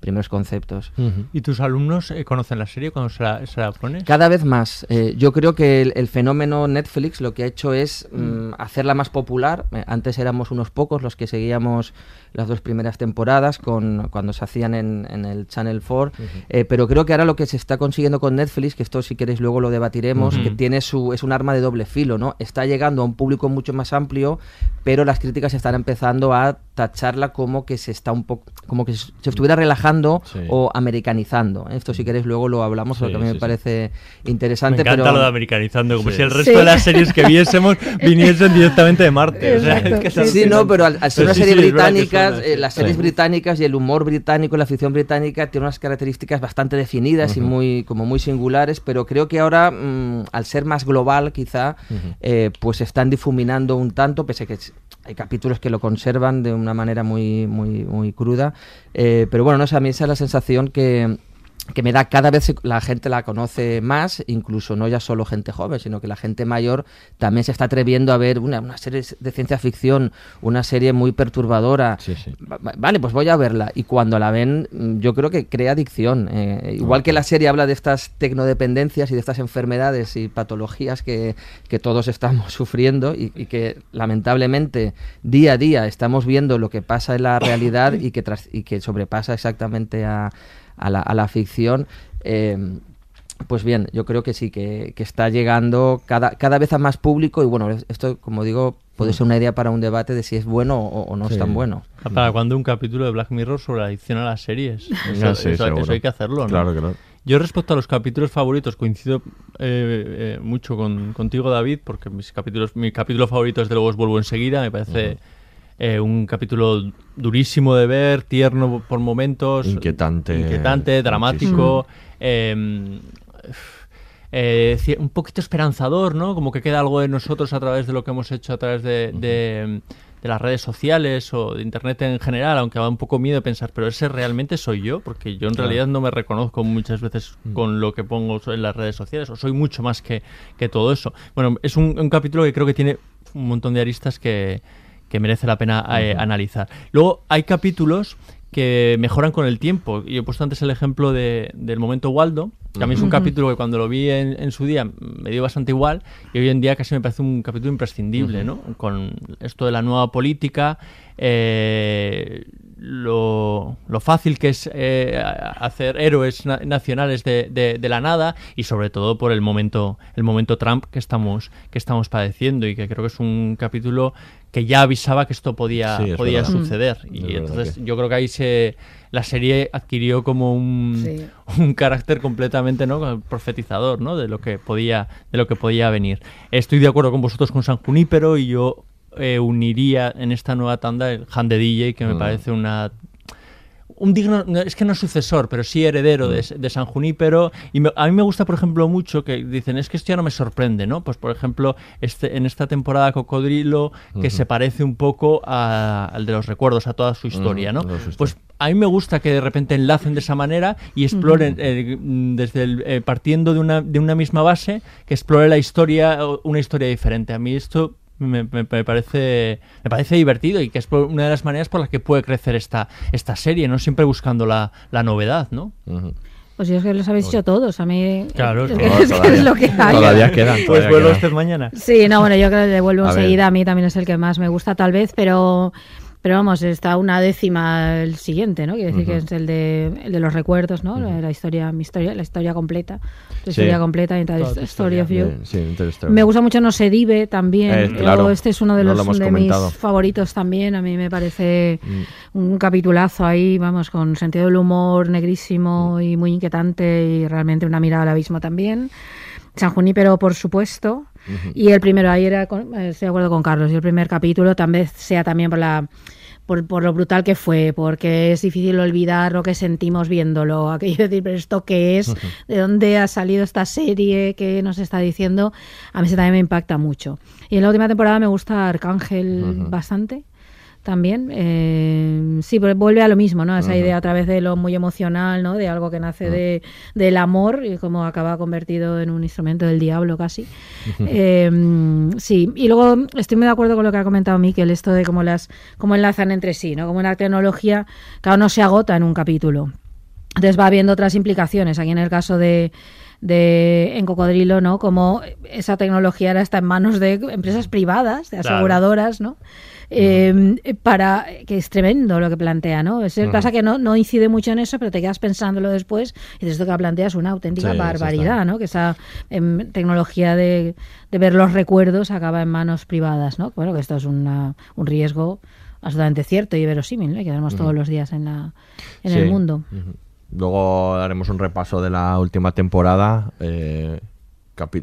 primeros conceptos. ¿Y tus alumnos eh, conocen la serie cuando se la, se la pones? Cada vez más. Eh, yo creo que el, el fenómeno Netflix lo que ha hecho es mm, hacerla más popular. Eh, antes éramos unos pocos los que seguíamos las dos primeras temporadas con, cuando se hacían en, en el Channel 4. Eh, pero creo que ahora lo que se está consiguiendo con Netflix, que esto si queréis luego lo debatiremos, que tiene su, es un arma de doble filo, ¿no? Está llegando a un público mucho más amplio, pero las críticas están empezando a tacharla como que se está un poco, como que se estuviera relajando Sí. o americanizando. Esto si queréis luego lo hablamos porque a mí me sí, sí. parece Me interesante. encanta pero... lo de americanizando, como Sí. si el resto Sí. de las series que viésemos (laughs) viniesen directamente de Marte. O sea, es que sí, Sí, no, pero al, al ser Pero una sí, serie sí, que británica, eh, las series Sí. británicas y el humor británico, la ficción británica tiene unas características bastante definidas y muy como muy singulares, pero creo que ahora, mm, al ser más global, quizá, eh, pues se están difuminando un tanto, pese a que hay capítulos que lo conservan de una manera muy muy muy cruda, eh, pero bueno, no sé, a mí esa es la sensación que que me da cada vez la gente la conoce más, incluso no ya solo gente joven, sino que la gente mayor también se está atreviendo a ver una, una serie de ciencia ficción, una serie muy perturbadora. Sí, sí. Vale, pues voy a verla. Y cuando la ven, mm, yo creo que crea adicción. Eh, igual que la serie habla de estas tecnodependencias y de estas enfermedades y patologías que, que todos estamos (laughs) sufriendo y, y que lamentablemente día a día estamos viendo lo que pasa en la realidad y que, tras- y que sobrepasa exactamente a, a la, a la ficción. eh, pues bien, yo creo que sí, que, que está llegando cada, cada vez a más público y bueno, esto como digo puede ser una idea para un debate de si es bueno o, o no Sí. es tan bueno. ¿Para cuando un capítulo de Black Mirror sobre la adicción a las series? (laughs) Eso, Ah, sí, eso- seguro. eso hay que hacerlo, ¿no? Claro, claro. Yo respecto a los capítulos favoritos coincido eh, eh, mucho con, contigo, David, porque mis capítulos, mi capítulo favorito desde luego es Vuelvo enseguida, me parece eh, un capítulo durísimo de ver, tierno por momentos, Inquietante. inquietante, dramático, eh, eh, un poquito esperanzador, ¿no? Como que queda algo de nosotros a través de lo que hemos hecho a través de, de- de las redes sociales o de internet en general, aunque da un poco miedo pensar, pero ese realmente soy yo, porque yo en realidad no me reconozco muchas veces con lo que pongo en las redes sociales, o soy mucho más que, que todo eso. Bueno, es un, un capítulo que creo que tiene un montón de aristas que, que merece la pena eh, analizar. Luego hay capítulos que mejoran con el tiempo. Y he puesto antes el ejemplo de, del momento Waldo, que a mí es un capítulo que cuando lo vi en, en su día me dio bastante igual y hoy en día casi me parece un capítulo imprescindible. ¿no? Con esto de la nueva política, eh, lo, lo fácil que es eh, hacer héroes na- nacionales de, de- de la nada y sobre todo por el momento el momento Trump que estamos que estamos padeciendo y que creo que es un capítulo que ya avisaba que esto podía Sí, es podía verdad. suceder. Es y entonces que- yo creo que ahí se la serie adquirió como un, Sí. un carácter completamente no profetizador no de lo que podía de lo que podía venir. Estoy de acuerdo con vosotros con San Junípero y yo eh, uniría en esta nueva tanda el Han de DJ que me Mm. parece una un digno, no, es que no sucesor, pero sí heredero de, de San Junípero. Y me- a mí me gusta, por ejemplo, mucho que dicen, es que esto ya no me sorprende, ¿no? Pues, por ejemplo, este, en esta temporada Cocodrilo, que se parece un poco a- al de los recuerdos, a toda su historia, ¿no? Pues a mí me gusta que de repente enlacen de esa manera y exploren, eh, mm, desde el, eh, partiendo de una, de una misma base, que explore la historia, una historia diferente. A mí esto me, me- me parece me parece divertido y que es por- una de las maneras por las que puede crecer esta, esta serie, no siempre buscando la, la novedad, ¿no? Pues yo es que los habéis dicho todos. A mí Claro, es, que- todavía- es lo que hay. todavía quedan, Pues vuelvo usted mañana. Sí, no, bueno, yo creo que devuelvo A ver. enseguida. A mí también es el que más me gusta, tal vez, pero. Pero vamos, está una décima el siguiente, ¿no? Quiere decir que es el de, el de los recuerdos, ¿no? La historia, mi historia, la historia completa. La Sí. historia completa, Story of You. Sí. Me gusta mucho No se dive también. Eh, Yo- claro, este es uno de no los lo de mis favoritos también. A mí me parece Mm. un capitulazo ahí, vamos, con sentido del humor negrísimo y muy inquietante y realmente una mirada al abismo también. San Junípero, por supuesto. Y el primero, ahí era, con- eh, estoy de acuerdo con Carlos, y el primer capítulo tal vez sea también por la... Por, por lo brutal que fue, porque es difícil olvidar lo que sentimos viéndolo. Aquello de decir, pero ¿esto qué es? ¿De dónde ha salido esta serie? ¿Qué nos está diciendo? A mí se también me impacta mucho. Y en la última temporada me gusta Arcángel bastante también. Eh, sí, pero vuelve a lo mismo, ¿no? Esa idea a través de lo muy emocional, ¿no? De algo que nace de, del amor y cómo acaba convertido en un instrumento del diablo casi. Eh, sí, y luego estoy muy de acuerdo con lo que ha comentado Miquel, esto de cómo las cómo enlazan entre sí, ¿no? Como una tecnología, claro, no se agota en un capítulo. Entonces va habiendo otras implicaciones. Aquí en el caso de, de en Cocodrilo, ¿no? Como esa tecnología ahora está en manos de empresas privadas, de aseguradoras, ¿no? Eh, para que es tremendo lo que plantea, ¿no? Es el Ujú. pasa que no, no incide mucho en eso, pero te quedas pensándolo después y desde esto que plantea es una auténtica Sí, barbaridad. ¿no? Que esa em, tecnología de, de ver los recuerdos acaba en manos privadas, ¿no? Bueno, que esto es una- un riesgo absolutamente cierto y verosímil, ¿no? que vemos todos los días en, la, en el mundo. Ujú. Luego haremos un repaso de la última temporada. eh,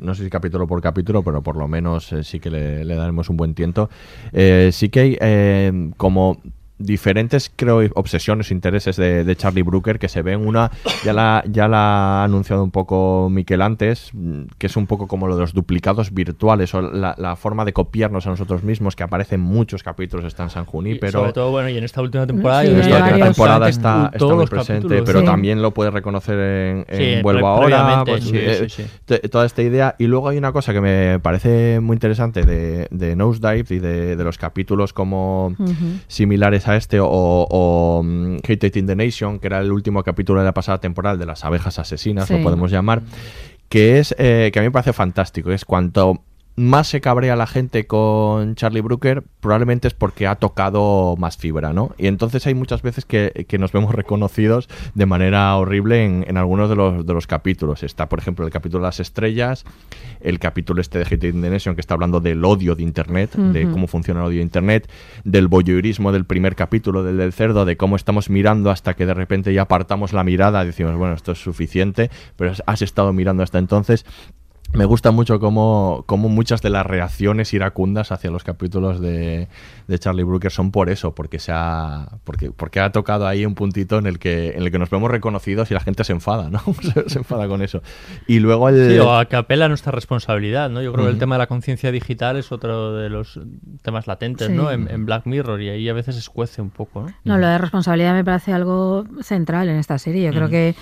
no sé si capítulo por capítulo, pero por lo menos eh, sí que le, daremos un buen tiento. Eh, sí que eh, como diferentes, creo, obsesiones, intereses de, de Charlie Brooker que se ven. Una, ya la, ya la ha anunciado un poco Miquel antes, mm, que es un poco como lo de los duplicados virtuales o la, la forma de copiarnos a nosotros mismos, que aparece en muchos capítulos, está en San Juní, pero... sobre todo, bueno, y en esta última temporada... Sí, En esta última temporada está, está muy presente, capítulos. pero Sí. también lo puedes reconocer en, en Sí, Vuelvo ahora, pues, sí, eh, sí, sí. te- toda esta idea. Y luego hay una cosa que me parece muy interesante de, de Nosedive y de, de los capítulos como similares a este o, o mm, Hated in the Nation, que era el último capítulo de la pasada temporada de las abejas asesinas, Sí. lo podemos llamar, que es eh, que a mí me parece fantástico. Es cuanto más se cabrea la gente con Charlie Brooker, probablemente es porque ha tocado más fibra, ¿no? Y entonces hay muchas veces que, que nos vemos reconocidos de manera horrible en, en algunos de los, de los capítulos. Está, por ejemplo, el capítulo de las estrellas, el capítulo este de Hated in the Nation que está hablando del odio de Internet, de cómo funciona el odio de Internet, del voyeurismo del primer capítulo, del del cerdo, de cómo estamos mirando hasta que de repente ya apartamos la mirada y decimos, bueno, esto es suficiente, pero has estado mirando hasta entonces. Me gusta mucho cómo, cómo muchas de las reacciones iracundas hacia los capítulos de, de Charlie Brooker son por eso, porque se ha, porque, porque ha tocado ahí un puntito en el que, en el que nos vemos reconocidos y la gente se enfada, ¿no? (laughs) se, se enfada con eso. Y luego el... Sí, o a que apela a nuestra responsabilidad, ¿no? Yo creo que el tema de la conciencia digital es otro de los temas latentes, Sí. ¿no? En, en Black Mirror y ahí a veces escuece un poco, ¿no? No, lo de responsabilidad me parece algo central en esta serie. Yo creo que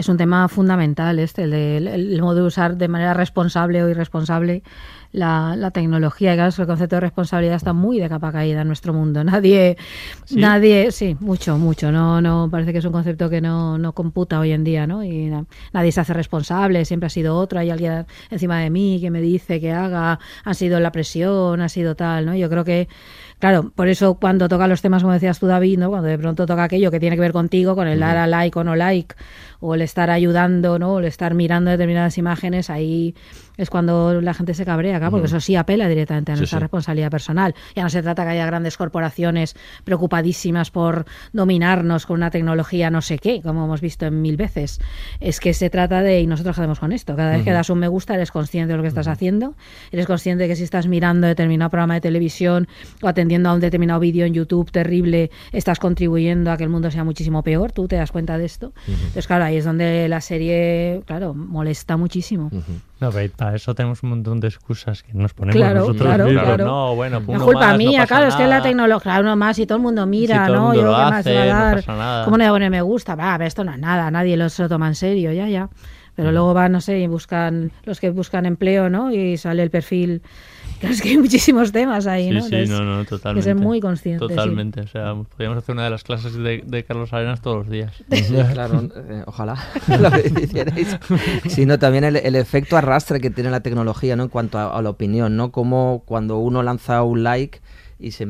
es un tema fundamental este, el, de, el, el modo de usar de manera responsable o irresponsable la, la tecnología. Y claro, el concepto de responsabilidad está muy de capa caída en nuestro mundo. (laughs) Nadie, ¿Sí? nadie, sí, mucho, mucho. No, no, parece que es un concepto que no, no computa hoy en día, ¿no? Y na- nadie se hace responsable, siempre ha sido otro, hay alguien encima de mí que me dice que haga, ha sido la presión, ha sido tal, ¿no? Yo creo que Claro, por eso cuando toca los temas, como decías tú, David, ¿no? cuando de pronto toca aquello que tiene que ver contigo, con el dar a like o no like, o el estar ayudando, ¿no? o el estar mirando determinadas imágenes, ahí es cuando la gente se cabrea, acá, porque eso sí apela directamente a nuestra sí. responsabilidad personal. Ya no se trata que haya grandes corporaciones preocupadísimas por dominarnos con una tecnología no sé qué, como hemos visto en mil veces. Es que se trata de, y nosotros hacemos con esto, cada vez que das un me gusta eres consciente de lo que estás haciendo, eres consciente de que si estás mirando determinado programa de televisión o atendiendo a un determinado vídeo en YouTube terrible, estás contribuyendo a que el mundo sea muchísimo peor, tú te das cuenta de esto. Entonces, claro, ahí es donde la serie, claro, molesta muchísimo. No, pero para eso tenemos un montón de excusas que nos ponemos Claro, nosotros claro, mismos. claro. No, bueno, No uno es culpa más, no mía, pasa claro, es que la nada. tecnología, uno más y todo el mundo mira, el ¿no? mundo Yo lo qué más hace, va a no dar. pasa nada. ¿Cómo no voy a poner me gusta? Va, pero esto no es nada, nadie lo se lo toma en serio, ya, ya. Pero luego van, no sé, y buscan, los que buscan empleo, ¿no? Y sale el perfil. (laughs) Claro, es que hay muchísimos temas ahí, Sí, ¿no? sí, Entonces, no, no, Hay totalmente. que ser muy consciente. sí. Totalmente, o sea, podríamos hacer una de las clases de, de Carlos Arenas todos los días. (laughs) Claro, eh, ojalá (laughs) lo hicierais. Sino también el, el efecto arrastre que tiene la tecnología, ¿no? En cuanto a, a la opinión, ¿no? Como cuando uno lanza un like y, se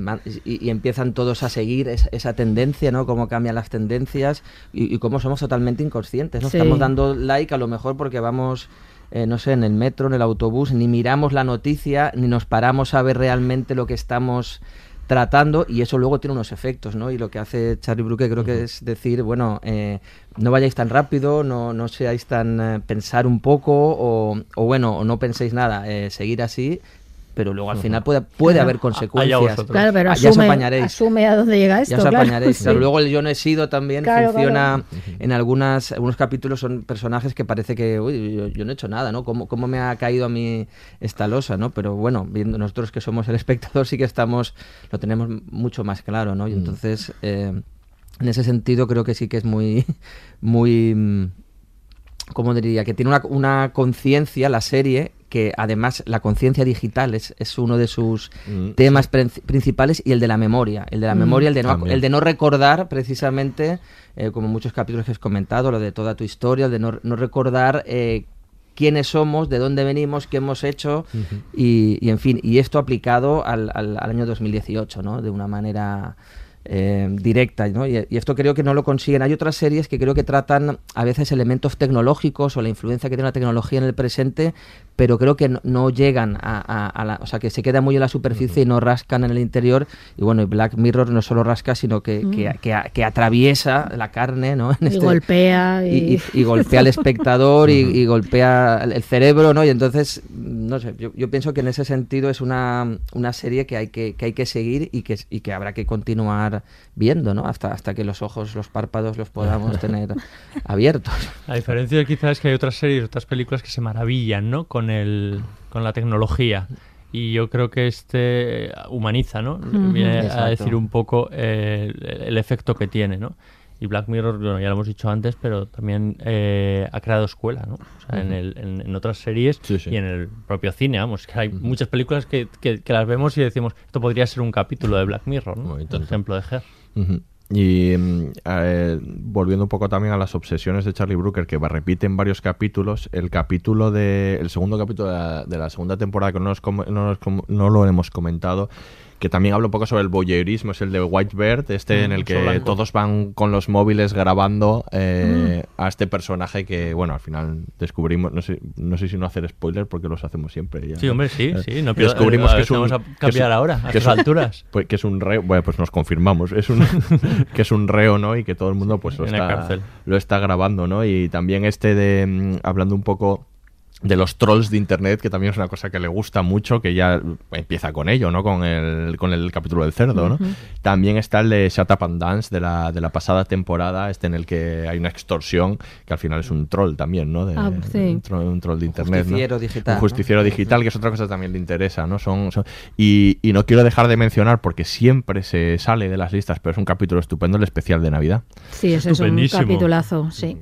y, y empiezan todos a seguir es- esa tendencia, ¿no? Cómo cambian las tendencias y, y cómo somos totalmente inconscientes, ¿no? Sí. Estamos dando like a lo mejor porque vamos... eh, no sé, en el metro, en el autobús, ni miramos la noticia, ni nos paramos a ver realmente lo que estamos tratando y eso luego tiene unos efectos, ¿no? Y lo que hace Charlie Brooker creo que es decir, bueno, eh, no vayáis tan rápido, no, no seáis tan... eh, pensar un poco o, o bueno, o no penséis nada, eh, seguir así, pero luego al (laughs) final puede, puede Claro. haber consecuencias. Claro, pero Ah, ya os asume, apañaréis. asume a dónde llega esto. Ya os claro. apañaréis. Sí. (laughs) Pero luego el yo no he sido también Claro, funciona en algunas, algunos capítulos son personajes que parece que uy, yo, yo no he hecho nada, ¿no? ¿Cómo, ¿Cómo me ha caído a mí esta losa, ¿no? Pero bueno, viendo nosotros que somos el (laughs) espectador sí que estamos, lo tenemos mucho más claro, ¿no? Y entonces, eh, en ese sentido creo que sí que es muy, muy, mm, ¿cómo diría? Que tiene una, una conciencia la serie que además la conciencia digital es, es uno de sus Mm, temas prin- principales y el de la memoria. El de la Mm. memoria, el de, no, el de no recordar precisamente, eh, como muchos capítulos que has comentado, lo de toda tu historia, el de no, no recordar eh, quiénes somos, de dónde venimos, qué hemos hecho y, y, en fin, y esto aplicado al, al- al año 2018, ¿no? De una manera eh, directa, ¿no? Y, y esto creo que no lo consiguen. Hay otras series que creo que tratan a veces elementos tecnológicos o la influencia que tiene la tecnología en el presente, pero creo que no, no llegan a, a- a la... O sea, que se queda muy en la superficie y no rascan en el interior. Y bueno, y Black Mirror no solo rasca, sino que, Mm. que, que- que atraviesa la carne, ¿no? (laughs) En Y golpea y- y, y- y golpea al (laughs) espectador y, y golpea el el cerebro, ¿no? Y entonces, no sé, yo, yo pienso que en ese sentido es una, una serie que hay que, que hay que seguir y que, y que habrá que continuar viendo, ¿no? Hasta, hasta que los ojos, los párpados los podamos (laughs) tener abiertos. La diferencia quizás es que hay otras series, otras películas que se maravillan, ¿no? Con el, con la tecnología. Y yo creo que este humaniza, ¿no? Viene a decir un poco eh, el, el efecto que tiene, ¿no? Y Black Mirror, bueno, ya lo hemos dicho antes, pero también eh, ha creado escuela, ¿no? O sea, en, el- en- en otras series Sí, sí. y en el propio cine, vamos. Que hay muchas películas que, que- que las vemos y decimos, esto podría ser un capítulo de Black Mirror, ¿no? Por ejemplo de Her. Ujú. Y mm, eh, volviendo un poco también a las obsesiones de Charlie Brooker, que repite en varios capítulos, el capítulo de el segundo capítulo de la, de la segunda temporada, que no, nos no, nos no lo hemos comentado, que también habla un poco sobre el voyeurismo, es el de White Bird, este Mm, en el que blanco. todos van con los móviles grabando eh, a este personaje que, bueno, al final descubrimos, no sé, no sé si no hacer spoiler porque los hacemos siempre. ya. Sí, hombre, sí, Eh, sí, no descubrimos a que es un, vamos a que es cambiar ahora, a que es estas un- alturas. (laughs) pues que es un reo, bueno, pues nos confirmamos, es un (laughs) (laughs) que es un reo, ¿no? Y que todo el mundo pues lo está, lo está grabando, ¿no? Y también este de mm, hablando un poco de los trolls de internet, que también es una cosa que le gusta mucho, que ya empieza con ello, ¿no? Con el, con el capítulo del cerdo, ¿no? También está el de Shut Up and Dance de la, de la pasada temporada, este en el que hay una extorsión, que al final es un troll también, ¿no? De- Ah, sí. un, troll, un troll de internet, justiciero digital, Un ¿no? justiciero digital, que es otra cosa que también le interesa, ¿no? Son, son- y, y no quiero dejar de mencionar, porque siempre se sale de las listas, pero es un capítulo estupendo, el especial de Navidad. Sí, ese es un capitulazo, sí.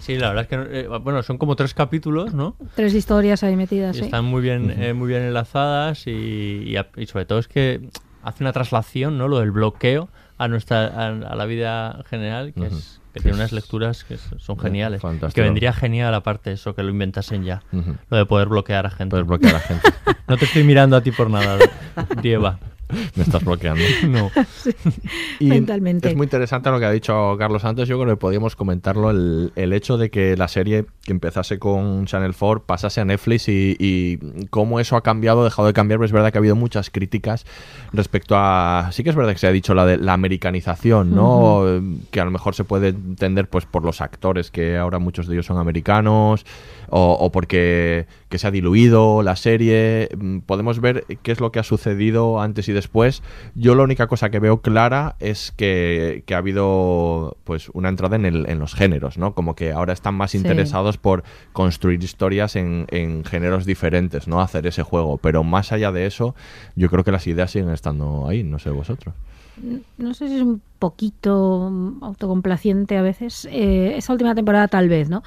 Sí, la verdad es que, eh, bueno, son como tres capítulos, ¿no? Tres historias ahí metidas, Y están muy bien, eh, muy bien enlazadas y, y a- y sobre todo es que hace una traslación, ¿no? Lo del bloqueo a nuestra a, a la vida general, que, Ujú. es, que tiene unas lecturas que son geniales. fantástico. Que vendría genial aparte eso, que lo inventasen ya. Lo de poder bloquear a gente. Poder bloquear a gente. (laughs) no te estoy mirando a ti por nada, Dieva. (laughs) Me estás bloqueando. (laughs) No. (laughs) Y Mentalmente. Es muy interesante lo que ha dicho Carlos antes. Yo creo que podríamos comentarlo. El, el hecho de que la serie que empezase con Channel 4 pasase a Netflix y, y cómo eso ha cambiado, dejado de cambiar. Pero es verdad que ha habido muchas críticas respecto a. Sí que es verdad que se ha dicho la de la americanización, ¿no? Que a lo mejor se puede entender pues por los actores, que ahora muchos de ellos son americanos, o, o porque que se ha diluido la serie. Mm, Podemos ver qué es lo que ha sucedido antes y después. Yo la única cosa que veo clara es que, que ha habido pues una entrada en, el, en los géneros, ¿no? Como que ahora están más Sí. interesados por construir historias en, en géneros diferentes, ¿no? Hacer ese juego. Pero más allá de eso, yo creo que las ideas siguen estando ahí, no sé vosotros. No sé si es un poquito mm, autocomplaciente a veces. Eh, esa última temporada tal vez, ¿no?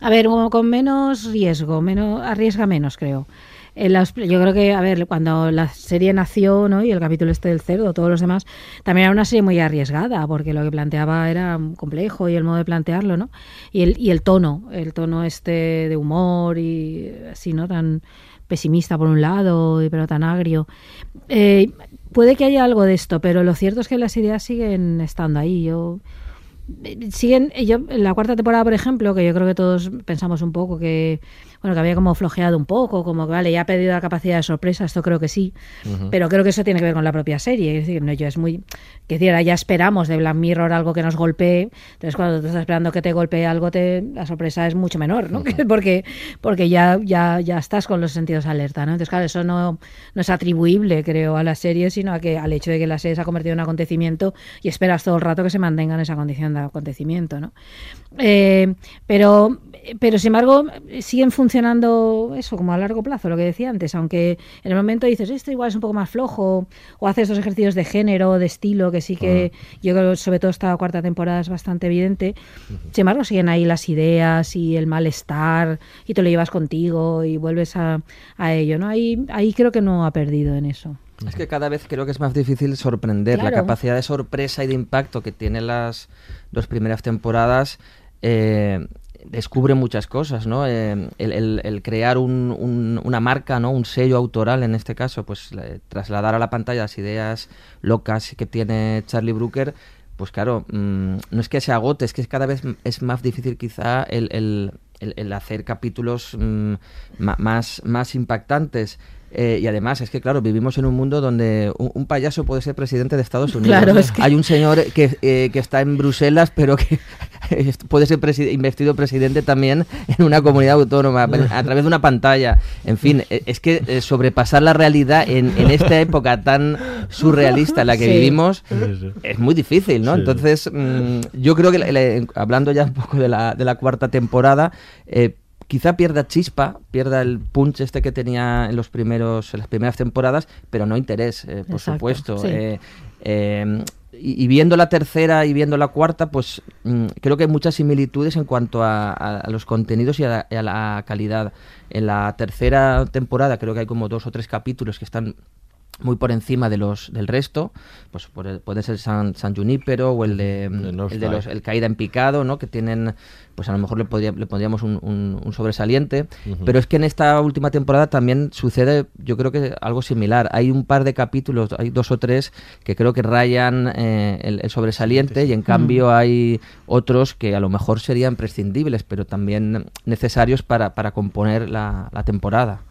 A ver, con menos riesgo, menos arriesga menos, creo. Las- yo creo que, a ver, cuando la serie nació, ¿no? Y el capítulo este del cerdo, todos los demás, también era una serie muy arriesgada, porque lo que planteaba era complejo y el modo de plantearlo, ¿no? Y el, y el tono, el tono este de humor y así, ¿no? Tan pesimista por un lado, y- pero tan agrio. Eh, puede que haya algo de esto, pero lo cierto es que las ideas siguen estando ahí. Yo eh, siguen yo en la cuarta temporada por ejemplo que yo creo que todos pensamos un poco que bueno que había como flojeado un poco como que vale ya ha perdido la capacidad de sorpresa esto creo que sí. Pero creo que eso tiene que ver con la propia serie. Es decir no yo es muy que decir ya esperamos de Black Mirror algo que nos golpee. Entonces cuando tú estás esperando que te golpee algo te la sorpresa es mucho menor no (laughs) porque porque ya ya ya estás con los sentidos alerta no entonces claro eso no no es atribuible creo a la serie sino a que al hecho de que la serie se ha convertido en un acontecimiento y esperas todo el rato que se mantenga en esa condición de acontecimiento no eh, pero, pero sin embargo, siguen funcionando eso como a largo plazo, lo que decía antes, aunque en el momento dices, esto igual es un poco más flojo, o haces estos ejercicios de género, de estilo, que sí que yo creo sobre todo esta cuarta temporada es bastante evidente. Sin embargo, siguen ahí las ideas y el malestar, y te lo llevas contigo y vuelves a, a ello, ¿no? Ahí, ahí creo que no ha perdido en eso. Es que cada vez creo que es más difícil sorprender. Claro. La capacidad de sorpresa y de impacto que tienen las dos primeras temporadas eh, descubre muchas cosas, ¿no? Eh, el, crear un- un- una marca, ¿no? Un sello autoral, en este caso, pues trasladar a la pantalla las ideas locas que tiene Charlie Brooker, pues claro, mm, no es que se agote, es que cada vez es más difícil quizá el, hacer capítulos mm, más impactantes. Eh, y además, es que claro, vivimos en un mundo donde un, un payaso puede ser presidente de Estados Unidos. Claro, es que- Hay un señor que, eh, que está en Bruselas, pero que (laughs) puede ser presi- investido presidente también en una comunidad autónoma, a través de una pantalla. En fin, e- es que eh, sobrepasar la realidad en, en esta época tan surrealista en la que Sí. vivimos es muy difícil, ¿no? Sí. Entonces, mm, yo creo que, le- hablando ya un poco de la, de la cuarta temporada, eh, quizá pierda chispa, pierda el punch este que tenía en los primeros en las primeras temporadas, pero no interés, eh, por Exacto, supuesto. sí. Eh, eh, y, y viendo la tercera y viendo la cuarta, pues mm, creo que hay muchas similitudes en cuanto a, a- a los contenidos y a, la- y a la calidad. En la tercera temporada creo que hay como dos o tres capítulos que están muy por encima de los del resto, pues por el- puede ser San, San Junípero o el de, el de los el Caída en Picado, ¿no? Que tienen, pues a lo mejor le, podría- le pondríamos un, un- un sobresaliente, pero es que en esta última temporada también sucede, yo creo que algo similar. Hay un par de capítulos, hay dos o tres que creo que rayan eh, el, el sobresaliente y en cambio hay otros que a lo mejor serían prescindibles, pero también necesarios para, para componer la, la temporada.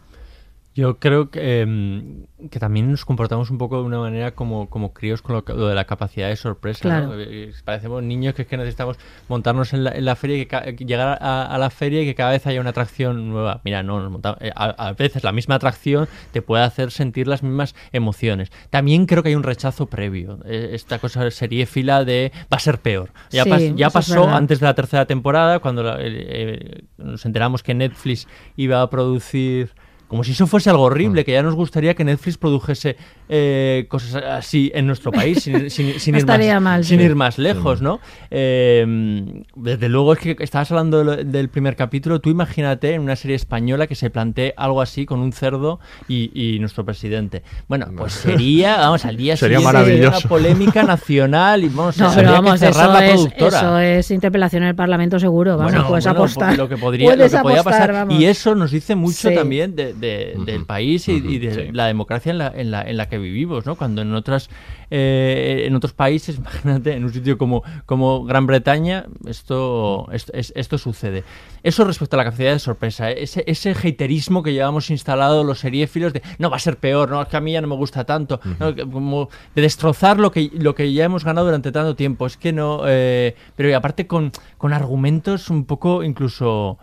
Yo creo que, em, que también nos comportamos un poco de una manera como, como críos con lo, de la capacidad de sorpresa. ¿no? Claro. Eh, Parecemos niños que es que necesitamos montarnos en la, en la feria y que que llegar a, a la feria y que cada vez haya una atracción nueva. Mira, no, nos montamos- eh, a, a veces la misma atracción te puede hacer sentir las mismas emociones. También creo que hay un rechazo previo. Eh, esta cosa seriéfila de va a ser peor. Ya, Sí, pas- ya pasó antes de la tercera temporada, cuando la- eh, eh, nos enteramos que Netflix iba a producir como si eso fuese algo Mm. horrible, que ya nos gustaría que Netflix produjese eh, cosas así en nuestro país, sin, sin- sin No ir, (laughs) más, mal, sin sí. ir más lejos, ¿no? Eh, desde luego es que estabas hablando de lo- del primer capítulo, tú imagínate en una serie española que se plantee algo así con un cerdo y, y nuestro presidente. Bueno, pues sería, vamos, al día Sería siguiente maravilloso. una polémica (laughs) nacional y vamos, No, se pero vamos, que cerrar eso la es, productora. eso es interpelación en el Parlamento seguro, vamos, Bueno, puedes bueno, apostar. Lo que podría, lo Puedes que podía apostar, pasar. vamos. Y eso nos dice mucho Sí. también de- de- del país y, y de la democracia en la, en, la, en la que vivimos, ¿no? Cuando en otras eh, en otros países, (laughs) imagínate, en un sitio como, como Gran Bretaña, esto, esto, es- esto sucede. Eso respecto a la capacidad de sorpresa, ese, ese haterismo que llevamos instalado los seriéfilos de no va a ser peor, no, es que a mí ya no me gusta tanto, ¿no? Que como de destrozar lo que, lo que ya hemos ganado durante tanto tiempo. Es que no, eh, pero y aparte con, con argumentos un poco incluso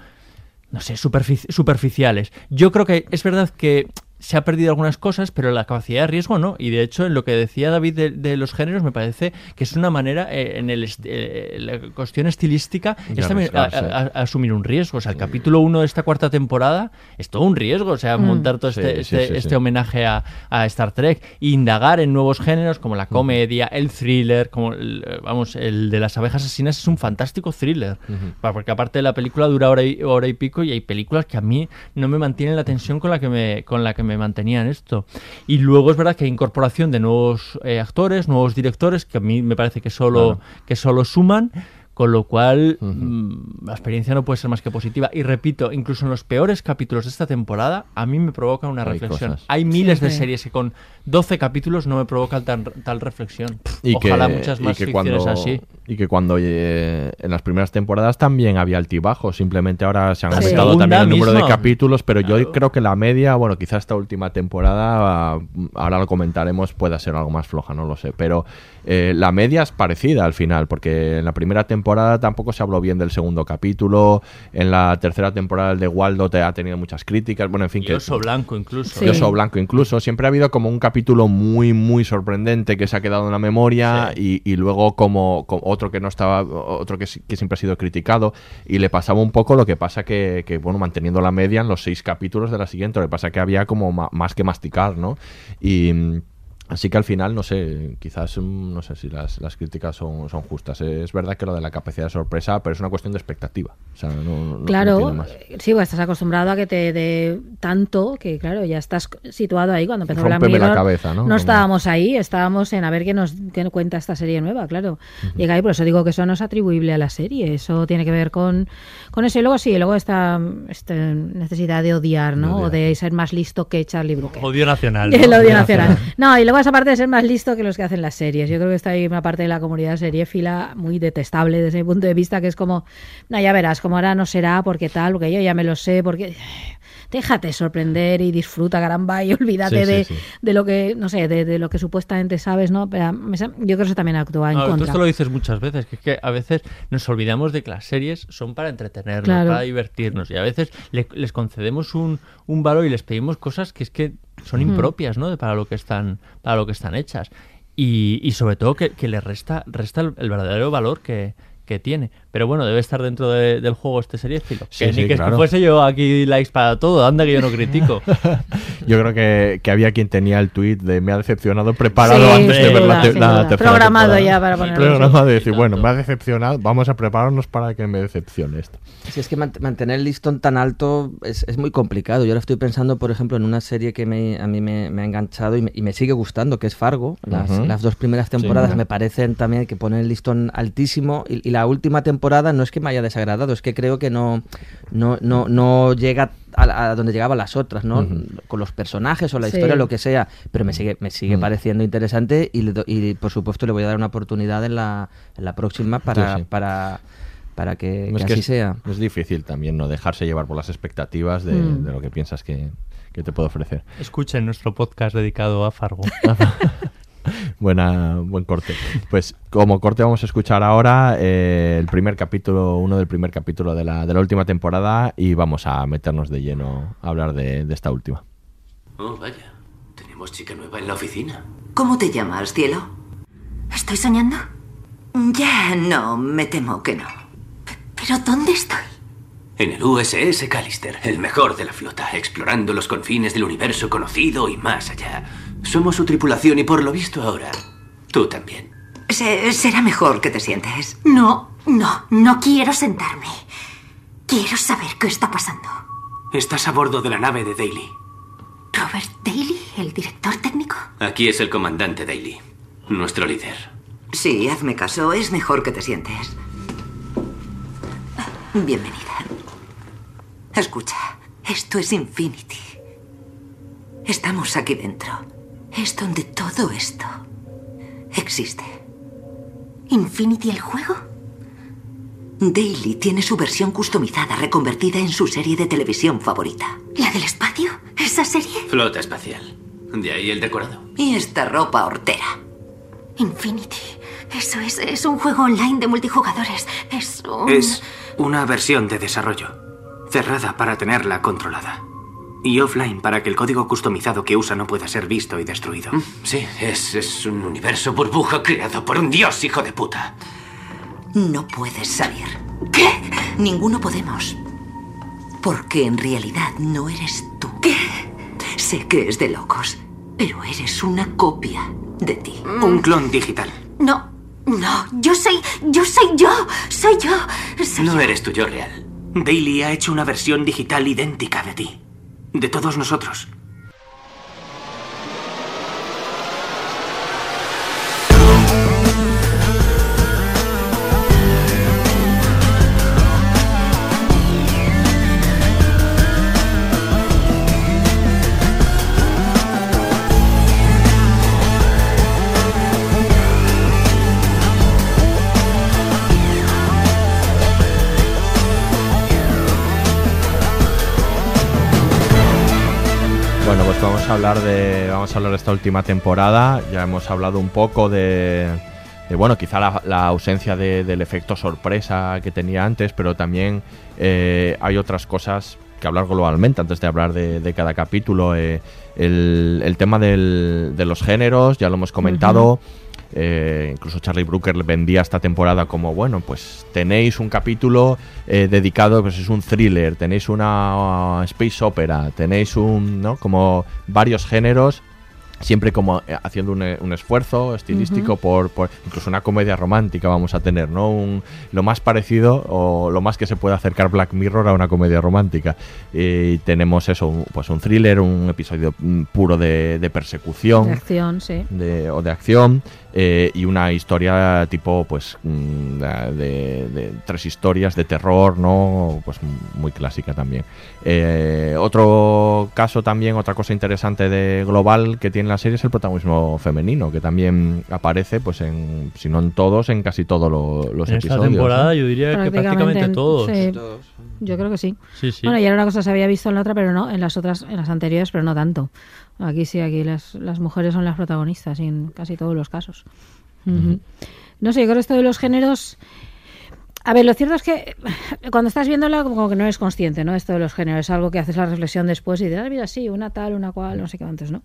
no sé, superfici- superficiales. Yo creo que es verdad que se ha perdido algunas cosas, pero la capacidad de riesgo no. Y de hecho, en lo que decía David de, de los géneros, me parece que es una manera, eh, en el est- eh, la cuestión estilística, De es también a- arriesgarse. a- a- asumir un riesgo. O sea, el capítulo 1 de esta cuarta temporada es todo un riesgo. O sea, Mm. montar todo Sí, este, sí, este, sí, este sí. homenaje a, a Star Trek, indagar en nuevos géneros como la comedia, el thriller, como el, eh, vamos, el de las abejas asesinas es un fantástico thriller. Porque aparte de la película dura hora y, hora y pico y hay películas que a mí no me mantienen la tensión con la que me, con la que me mantenían esto. Y luego es verdad que hay incorporación de nuevos eh, actores, nuevos directores, que a mí me parece que solo, que solo suman. Con lo cual, mm, la experiencia no puede ser más que positiva. Y repito, incluso en los peores capítulos de esta temporada, a mí me provoca una Hay reflexión. cosas. Hay miles de series que con 12 capítulos no me provocan tan- tal reflexión. Y Ojalá que, muchas y más que ficciones cuando, así. Y que cuando eh, en las primeras temporadas también había altibajos, simplemente ahora se han aumentado también el número de capítulos, pero yo creo que la media, bueno, quizás esta última temporada, ah, ahora lo comentaremos, pueda ser algo más floja, no lo sé, pero eh, la media es parecida al final, porque en la primera temporada tampoco se habló bien del segundo capítulo, en la tercera temporada el de Waldo te ha tenido muchas críticas, bueno, en fin, Y que Oso Blanco incluso. y Oso Blanco incluso. Siempre ha habido como un capítulo muy, muy sorprendente que se ha quedado en la memoria y, y luego como, como otro que no estaba, otro que, sí- que siempre ha sido criticado y le pasaba un poco lo que pasa que, que, bueno, manteniendo la media en los seis capítulos de la siguiente, lo que pasa que había como ma- más que masticar, ¿no? Y... Así que al final, no sé, quizás, mm, no sé si las, las críticas son, son justas. Es verdad que lo de la capacidad de sorpresa, pero es una cuestión de expectativa. O sea, no- no- Claro, sí, pues estás acostumbrado a que te dé tanto que, claro, ya estás situado ahí. Cuando empezó Black Rómpeme la Mirror, cabeza, ¿no? Como- estábamos ahí, estábamos en a ver qué nos qué cuenta esta serie nueva, claro. Llega ahí, por eso digo que eso no es atribuible a la serie, eso tiene que ver con, con eso. Y luego sí, luego esta, esta necesidad de odiar, ¿no? O de ser más listo que Charlie Brooker. Odio nacional. (laughs) El odio nacional. No, y luego esa parte de ser más listo que los que hacen las series. Yo creo que está ahí una parte de la comunidad seriéfila muy detestable desde mi punto de vista, que es como, no, ya verás, como ahora no será, porque tal, porque yo ya me lo sé, porque... Déjate sorprender y disfruta, caramba, y (laughs) olvídate Sí, sí, de, sí. de lo que, no sé, de, de lo que supuestamente sabes, ¿no? Pero yo creo que eso también actúa en No, tú contra. esto lo dices muchas veces, que es que a veces nos olvidamos de que las series son para entretenernos, Claro. para divertirnos, y a veces le- les concedemos un, un valor y les pedimos cosas que es que son impropias, ¿no? De para lo que están, para lo que están hechas. Y, y sobre todo que, que le resta, resta el, el verdadero valor que, que tiene. Pero bueno, debe estar dentro de- del juego este seriéfilo. Sí, que sí, ni que claro. fuese yo aquí likes para todo, anda que yo no critico. (laughs) Yo creo que, que había quien tenía el tweet de me ha decepcionado preparado Sí, antes de ver la, te- la tercera Programado temporada. ya para ponerlo. Programado de decir, bueno, me ha decepcionado, vamos a prepararnos para que me decepcione esto. Si es que mant- mantener el listón tan alto es, es muy complicado. Yo ahora estoy pensando, por ejemplo, en una serie que me- a mí me, me ha enganchado y me, y me sigue gustando, que es Fargo. Las, Ujú. las dos primeras temporadas Sí. me parecen también que ponen el listón altísimo y, y la última temporada no es que me haya desagradado, es que creo que no, no, no, no llega a, a donde llegaban las otras, ¿no? Con los personajes o la Sí. historia, lo que sea, pero me sigue, me sigue pareciendo interesante y, le do- y, por supuesto le voy a dar una oportunidad en la, en la próxima para, Sí, sí. para, para que, Es que que así es, sea. es difícil también no dejarse llevar por las expectativas de, Mm. de lo que piensas que, que te puede ofrecer. Escuchen nuestro podcast dedicado a Fargo. (laughs) (laughs) Buena, buen corte. Pues como corte vamos a escuchar ahora eh, el primer capítulo, uno del primer capítulo de la, de la última temporada y vamos a meternos de lleno a hablar de, de esta última. Oh, vaya. Tenemos chica nueva en la oficina. ¿Cómo te llamas, cielo? ¿Estoy soñando? Ya, no, me temo que no. ¿Pero dónde estoy? En el USS Callister, el mejor de la flota, explorando los confines del universo conocido y más allá. Somos su tripulación y por lo visto ahora, tú también. Se- será mejor que te sientes. No, no, no quiero sentarme. Quiero saber qué está pasando. Estás a bordo de la nave de Daly. ¿Robert Daly, el director técnico? Aquí es el comandante Daly, nuestro líder. Sí, hazme caso, es mejor que te sientes. Bienvenida. Escucha, esto es Infinity. Estamos aquí dentro. Es donde todo esto existe. ¿Infinity el juego? Daily tiene su versión customizada, reconvertida en su serie de televisión favorita. ¿La del espacio? ¿Esa serie? Flota espacial. De ahí el decorado. Y esta ropa hortera. Infinity. Eso es, es un juego online de multijugadores. Es un... Es una versión de desarrollo, cerrada para tenerla controlada. Y offline para que el código customizado que usa no pueda ser visto y destruido. Sí, es, es un universo burbuja creado por un dios, hijo de puta. No puedes salir. ¿Qué? Ninguno podemos. Porque en realidad no eres tú. ¿Qué? Sé que es de locos, pero eres una copia de ti. Un clon digital. No, no, yo soy, yo soy yo, soy yo. Soy No yo. eres tu yo real. Daily ha hecho una versión digital idéntica de ti. De todos nosotros. Vamos a hablar de vamos a hablar de esta última temporada. Ya hemos hablado un poco de, bueno, quizá la, ausencia de- del efecto sorpresa que tenía antes, pero también eh, hay otras cosas que hablar globalmente antes de hablar de, de cada capítulo. eh, el, el tema del- de los géneros, ya lo hemos comentado. Eh, incluso Charlie Brooker vendía esta temporada como, bueno, pues tenéis un capítulo eh, dedicado, pues es un thriller, tenéis una uh, space opera, tenéis un, ¿no? Como varios géneros siempre como eh, haciendo un, un esfuerzo estilístico por, por incluso una comedia romántica vamos a tener, ¿no? Un, lo más parecido o lo más que se puede acercar Black Mirror a una comedia romántica. Y tenemos eso, un- pues un thriller, un episodio mm, puro de, de persecución De acción, sí. de, o de acción eh, y una historia tipo pues mm, de, de tres historias de terror no pues muy clásica también Eh, otro caso también otra cosa interesante de global que tiene la serie es el protagonismo femenino que también aparece pues en si no en todos en casi todos lo- los En esta episodios temporada ¿no? yo diría que prácticamente en- todos. sí, yo creo que sí. Sí, sí. Bueno, y era una cosa que se había visto en la otra, pero no, en las otras, en las anteriores, pero no tanto. Aquí sí, aquí las, las mujeres son las protagonistas y en casi todos los casos. No sé, yo creo que esto de los géneros. A ver, lo cierto es que cuando estás viéndola, como que no eres consciente, ¿no? Esto de los géneros es algo que haces la reflexión después y dices, ah, mira, sí, una tal, una cual, no sé qué antes, ¿no?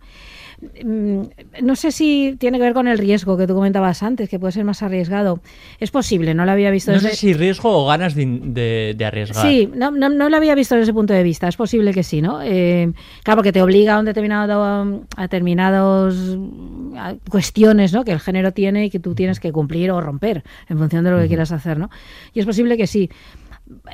Mm, No sé si tiene que ver con el riesgo que tú comentabas antes, que puede ser más arriesgado. Es posible, no lo había visto No desde... sé si riesgo o ganas de, de- de arriesgar. Sí, no, no, no lo había visto desde ese punto de vista. Es posible que sí, ¿no? Eh, claro, porque te obliga a un determinado a determinados a cuestiones, ¿no? Que el género tiene y que tú tienes que cumplir o romper en función de lo que quieras hacer, ¿no? Y es posible que sí.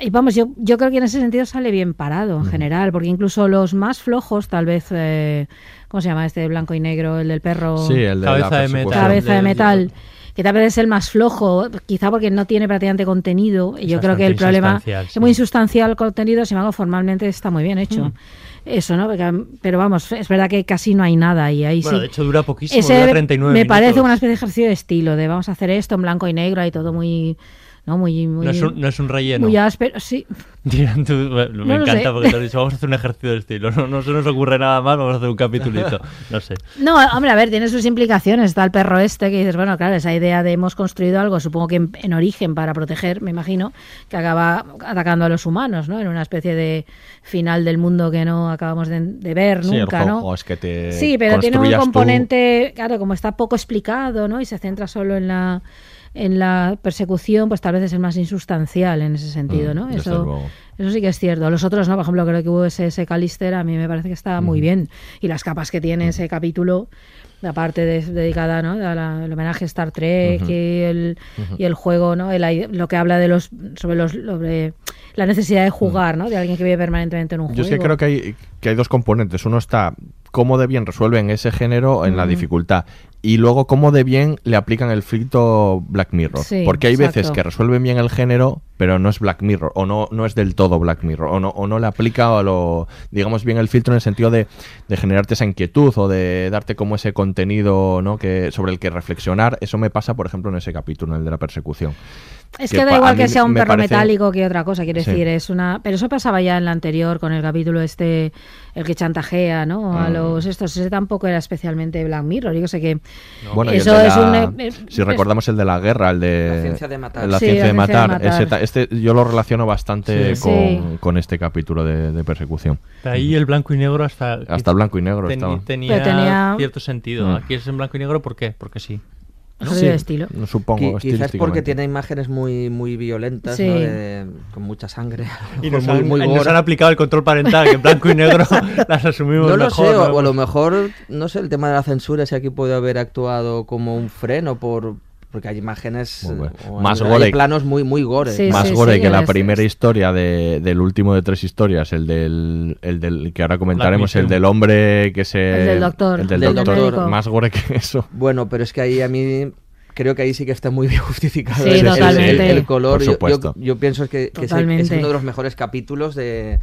Y vamos, yo, yo creo que en ese sentido sale bien parado en general, porque incluso los más flojos, tal vez, eh, ¿cómo se llama este de blanco y negro, el del perro? Sí, el de la Cabeza de metal. Cabeza de metal. Que tal vez es el más flojo, quizá porque no tiene prácticamente contenido. Y yo creo que el problema insustancial, es sí. muy insustancial el contenido, sin embargo, formalmente está muy bien hecho. Mm. Eso, ¿no? Porque, pero vamos, es verdad que casi no hay nada y ahí Bueno, sí. de hecho dura poquísimo, Ese dura 39 me minutos. parece una especie de ejercicio de estilo, de vamos a hacer esto en blanco y negro y todo muy... No, muy, muy, No es un, no es un relleno. muy áspero, sí. (laughs) Tú- me No encanta sé. porque te has dicho, vamos a hacer un ejercicio de estilo. No, no se nos ocurre nada más, vamos a hacer un capitulito. (laughs) No sé. No, hombre, a ver, tiene sus implicaciones. Está el perro este que dices, bueno, claro, esa idea de hemos construido algo, supongo que en, en origen para proteger, me imagino, que acaba atacando a los humanos, ¿no? En una especie de final del mundo que no acabamos de, de ver Sí, el nunca, juego ¿no? es que te Sí, pero tiene un construyas tú- componente, claro, como está poco explicado, ¿no? Y se centra solo en la en la persecución, pues tal vez es el más insustancial en ese sentido, Mm, ¿no? Eso, eso sí que es cierto. Los otros no, por ejemplo, creo que USS Callister a mí me parece que está muy bien. Y las capas que tiene ese capítulo, la parte de- dedicada ¿no? al homenaje a Star Trek y, el, y el juego, ¿no? El- lo que habla de los sobre los sobre la necesidad de jugar, ¿no? De alguien que vive permanentemente en un Mm. Yo juego. es que creo que hay, que hay dos componentes. Uno está cómo de bien resuelven ese género en la dificultad. Y luego cómo de bien le aplican el filtro Black Mirror. Sí, Porque hay veces que resuelven bien el género, pero no es Black Mirror. O no, no es del todo Black Mirror. O no, o no le aplica a lo, digamos bien el filtro en el sentido de, de generarte esa inquietud o de darte como ese contenido ¿no? que, sobre el que reflexionar. Eso me pasa, por ejemplo, en ese capítulo, en el de la persecución. Es que que da igual que sea un perro parece- metálico que otra cosa, quiere Sí. decir, es una... Pero eso pasaba ya en la anterior con el capítulo este, el que chantajea, ¿no? A Mm. los estos, ese tampoco era especialmente Black Mirror, yo sé que... Bueno, y el eso de es la- un... si recordamos el de la guerra, el de La ciencia de matar. la Sí, ciencia la de ciencia de matar, matar. ese ta- este yo lo relaciono bastante Sí. con, Sí. con este capítulo de, de persecución. De ahí el blanco y negro hasta... Hasta el blanco y negro tenía- cierto sentido. Mm. Aquí es en blanco y negro, ¿por qué? Porque sí. Ejercicio de estilo. No supongo, Qui- quizás porque tiene imágenes muy muy violentas, Sí. ¿no? De- con mucha sangre. (laughs) Y nos muy, han, muy y nos gore. han aplicado el control parental, que en blanco y negro (laughs) las asumimos No lo mejor. sé, ¿no? o a lo mejor, no sé, el tema de la censura, si aquí puede haber actuado como un freno por porque hay imágenes Muy bueno. eh, Más hay, gore- hay planos muy muy gore. Sí, más sí, gore sí, que la es- primera historia de- del último de tres historias, el del, el del que ahora comentaremos, el del hombre que se... El del doctor, el del el del doctor, más gore que eso. Bueno, pero es que ahí a mí creo que ahí sí que está muy bien (laughs) justificado Sí, el, el- totalmente. el- el color. Por Yo- supuesto. Yo, yo pienso que, que es, el- es uno de los mejores capítulos de,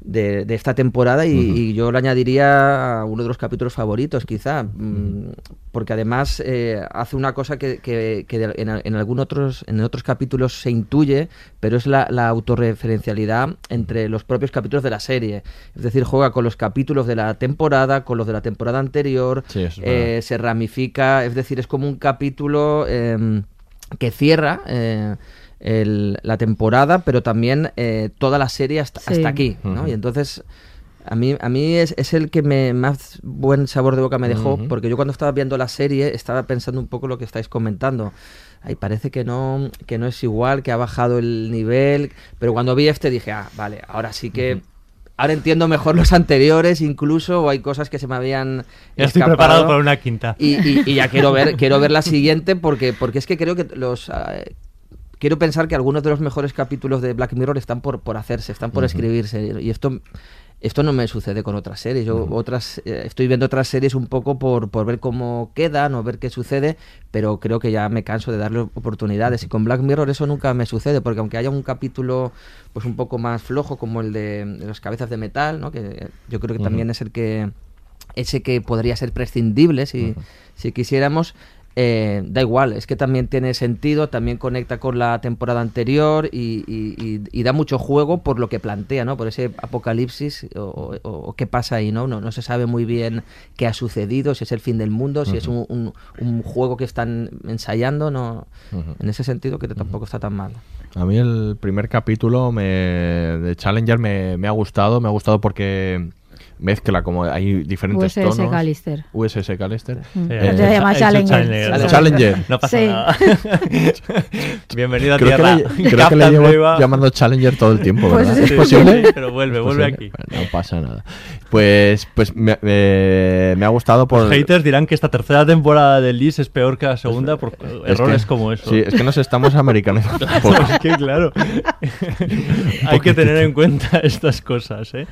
de, de esta temporada y, y yo lo añadiría a uno de los capítulos favoritos, quizá, mm, porque además eh, hace una cosa que, que- en, en algún otros, en otros capítulos se intuye, pero es la, la autorreferencialidad entre los propios capítulos de la serie. Es decir, juega con los capítulos de la temporada, con los de la temporada anterior, Sí, eh, se ramifica, es decir, es como un capítulo eh, que cierra eh, el- la temporada, pero también eh, toda la serie hasta, Sí. hasta aquí, ¿no? Y entonces a mí, a mí es, es el que me más buen sabor de boca me dejó, porque yo cuando estaba viendo la serie estaba pensando un poco lo que estáis comentando. Ay, parece que no, que no es igual, que ha bajado el nivel, pero cuando vi este dije, ah, vale, ahora sí que ahora entiendo mejor los anteriores incluso, o hay cosas que se me habían Ya estoy escapado. preparado para una quinta. Y, y- y ya quiero ver, (laughs) quiero ver la siguiente porque, porque es que creo que los... eh, quiero pensar que algunos de los mejores capítulos de Black Mirror están por, por hacerse, están por escribirse. Y esto... Esto no me sucede con otras series. Yo otras eh, estoy viendo otras series un poco por, por ver cómo quedan o ver qué sucede, pero creo que ya me canso de darle oportunidades. Y con Black Mirror eso nunca me sucede, porque aunque haya un capítulo pues un poco más flojo como el de, de las cabezas de metal, ¿no? que yo creo que también es el que ese que podría ser prescindible si, si quisiéramos. Eh, da igual, es que también tiene sentido, también conecta con la temporada anterior y, y- y- y da mucho juego por lo que plantea, ¿no? Por ese apocalipsis o, o- o qué pasa ahí, ¿no? ¿no? No se sabe muy bien qué ha sucedido, si es el fin del mundo, si es un, un- un juego que están ensayando, ¿no? En ese sentido que tampoco está tan mal. A mí el primer capítulo me, de Challenger me, me ha gustado, me ha gustado porque mezcla como hay diferentes USS tonos. Callister. USS Callister. Eh, Se llama Challenger. Challenger. Challenger. No pasa Sí. nada. (laughs) Bienvenido a Creo que tierra. le, creo que le llevo llamando Challenger todo el tiempo, Pues ¿verdad? sí. ¿Es posible? Sí, pero vuelve, ¿Es vuelve aquí. Bueno, no pasa nada. Pues, pues me, me- me ha gustado por... Los haters dirán que esta tercera temporada de Liz es peor que la segunda por Es errores que- como eso. Sí, es que nos estamos americanizando (laughs) es que claro. (laughs) Hay que tener en cuenta estas cosas, ¿eh?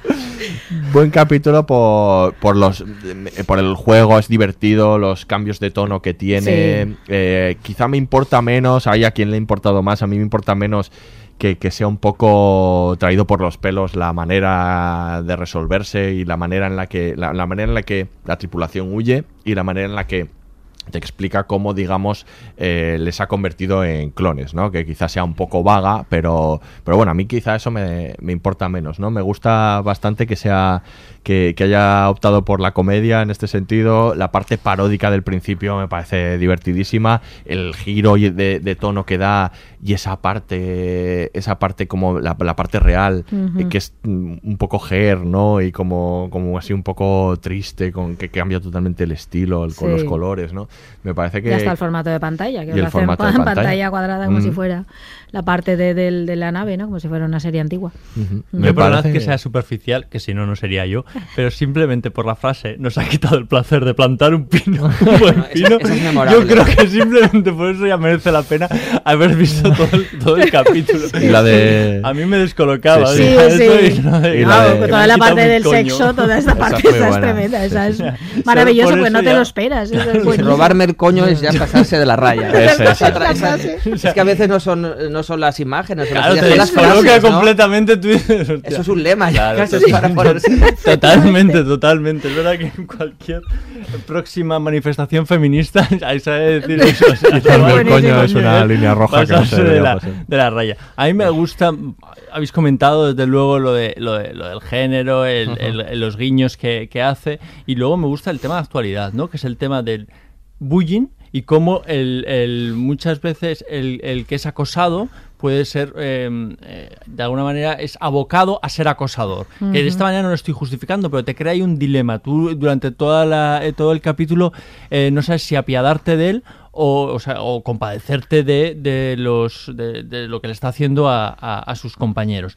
Buen capítulo por, por los por el juego, es divertido, los cambios de tono que tiene. Sí. Eh, quizá me importa menos, hay a quien le ha importado más, a mí me importa menos que, que sea un poco traído por los pelos la manera de resolverse y la manera en la que la, la manera en la que la tripulación huye y la manera en la que te explica cómo, digamos, eh, les ha convertido en clones, ¿no? Que quizás sea un poco vaga, pero, pero bueno, a mí quizá eso me, me importa menos, ¿no? Me gusta bastante que sea que, que haya optado por la comedia en este sentido. La parte paródica del principio me parece divertidísima. El giro de, de tono que da y esa parte, esa parte como la, la parte real, que es un poco hair, ¿no? Y como, como así un poco triste, con que cambia totalmente el estilo, el- con Sí. los colores, ¿no? Me parece que... Ya está el formato de pantalla, que Y el lo hacen formato de en pantalla. pantalla cuadrada como Mm. si fuera la parte de, del- de la nave, ¿no? Como si fuera una serie antigua. Ujú. Me parece que sea superficial, que si no, no sería yo, pero simplemente por la frase nos ha quitado el placer de plantar un pino, (laughs) un buen pino. esa es yo creo que simplemente por eso ya merece la pena haber visto todo el, todo el capítulo. Y la de- A mí me descolocaba. Sí, sí. Sí, sí. y de- Y Claro, de- toda la parte del coño. sexo, toda esta Esa parte esa es tremenda. Esa es maravilloso, pues no te ya- lo esperas. eso es Robarme el coño es ya pasarse de la raya. (laughs) Es (laughs) es que a veces no son, no son las imágenes, son las Claro, te son las frases, ¿no? completamente. (laughs) Eso es un lema ya casi para ponerse. Totalmente, totalmente. Es verdad que en cualquier próxima manifestación feminista ahí se debe decir eso. o sea, Quitarme el coño es una línea roja que no Pasarse se de la, pasar. de la raya. A mí me gusta, habéis comentado desde luego lo, de, lo, de- lo del género, el- el- los guiños que, que hace, y luego me gusta el tema de actualidad, ¿no? Que es el tema del bullying y cómo el, el- muchas veces el, el que es acosado puede ser, eh, eh, de alguna manera, es abocado a ser acosador. Que de esta manera no lo estoy justificando, pero te crea ahí un dilema. Tú durante toda la, eh, todo el capítulo no sabes si apiadarte de él o, o, sea, o compadecerte de, de los, de, de lo que le está haciendo a, a- a sus compañeros.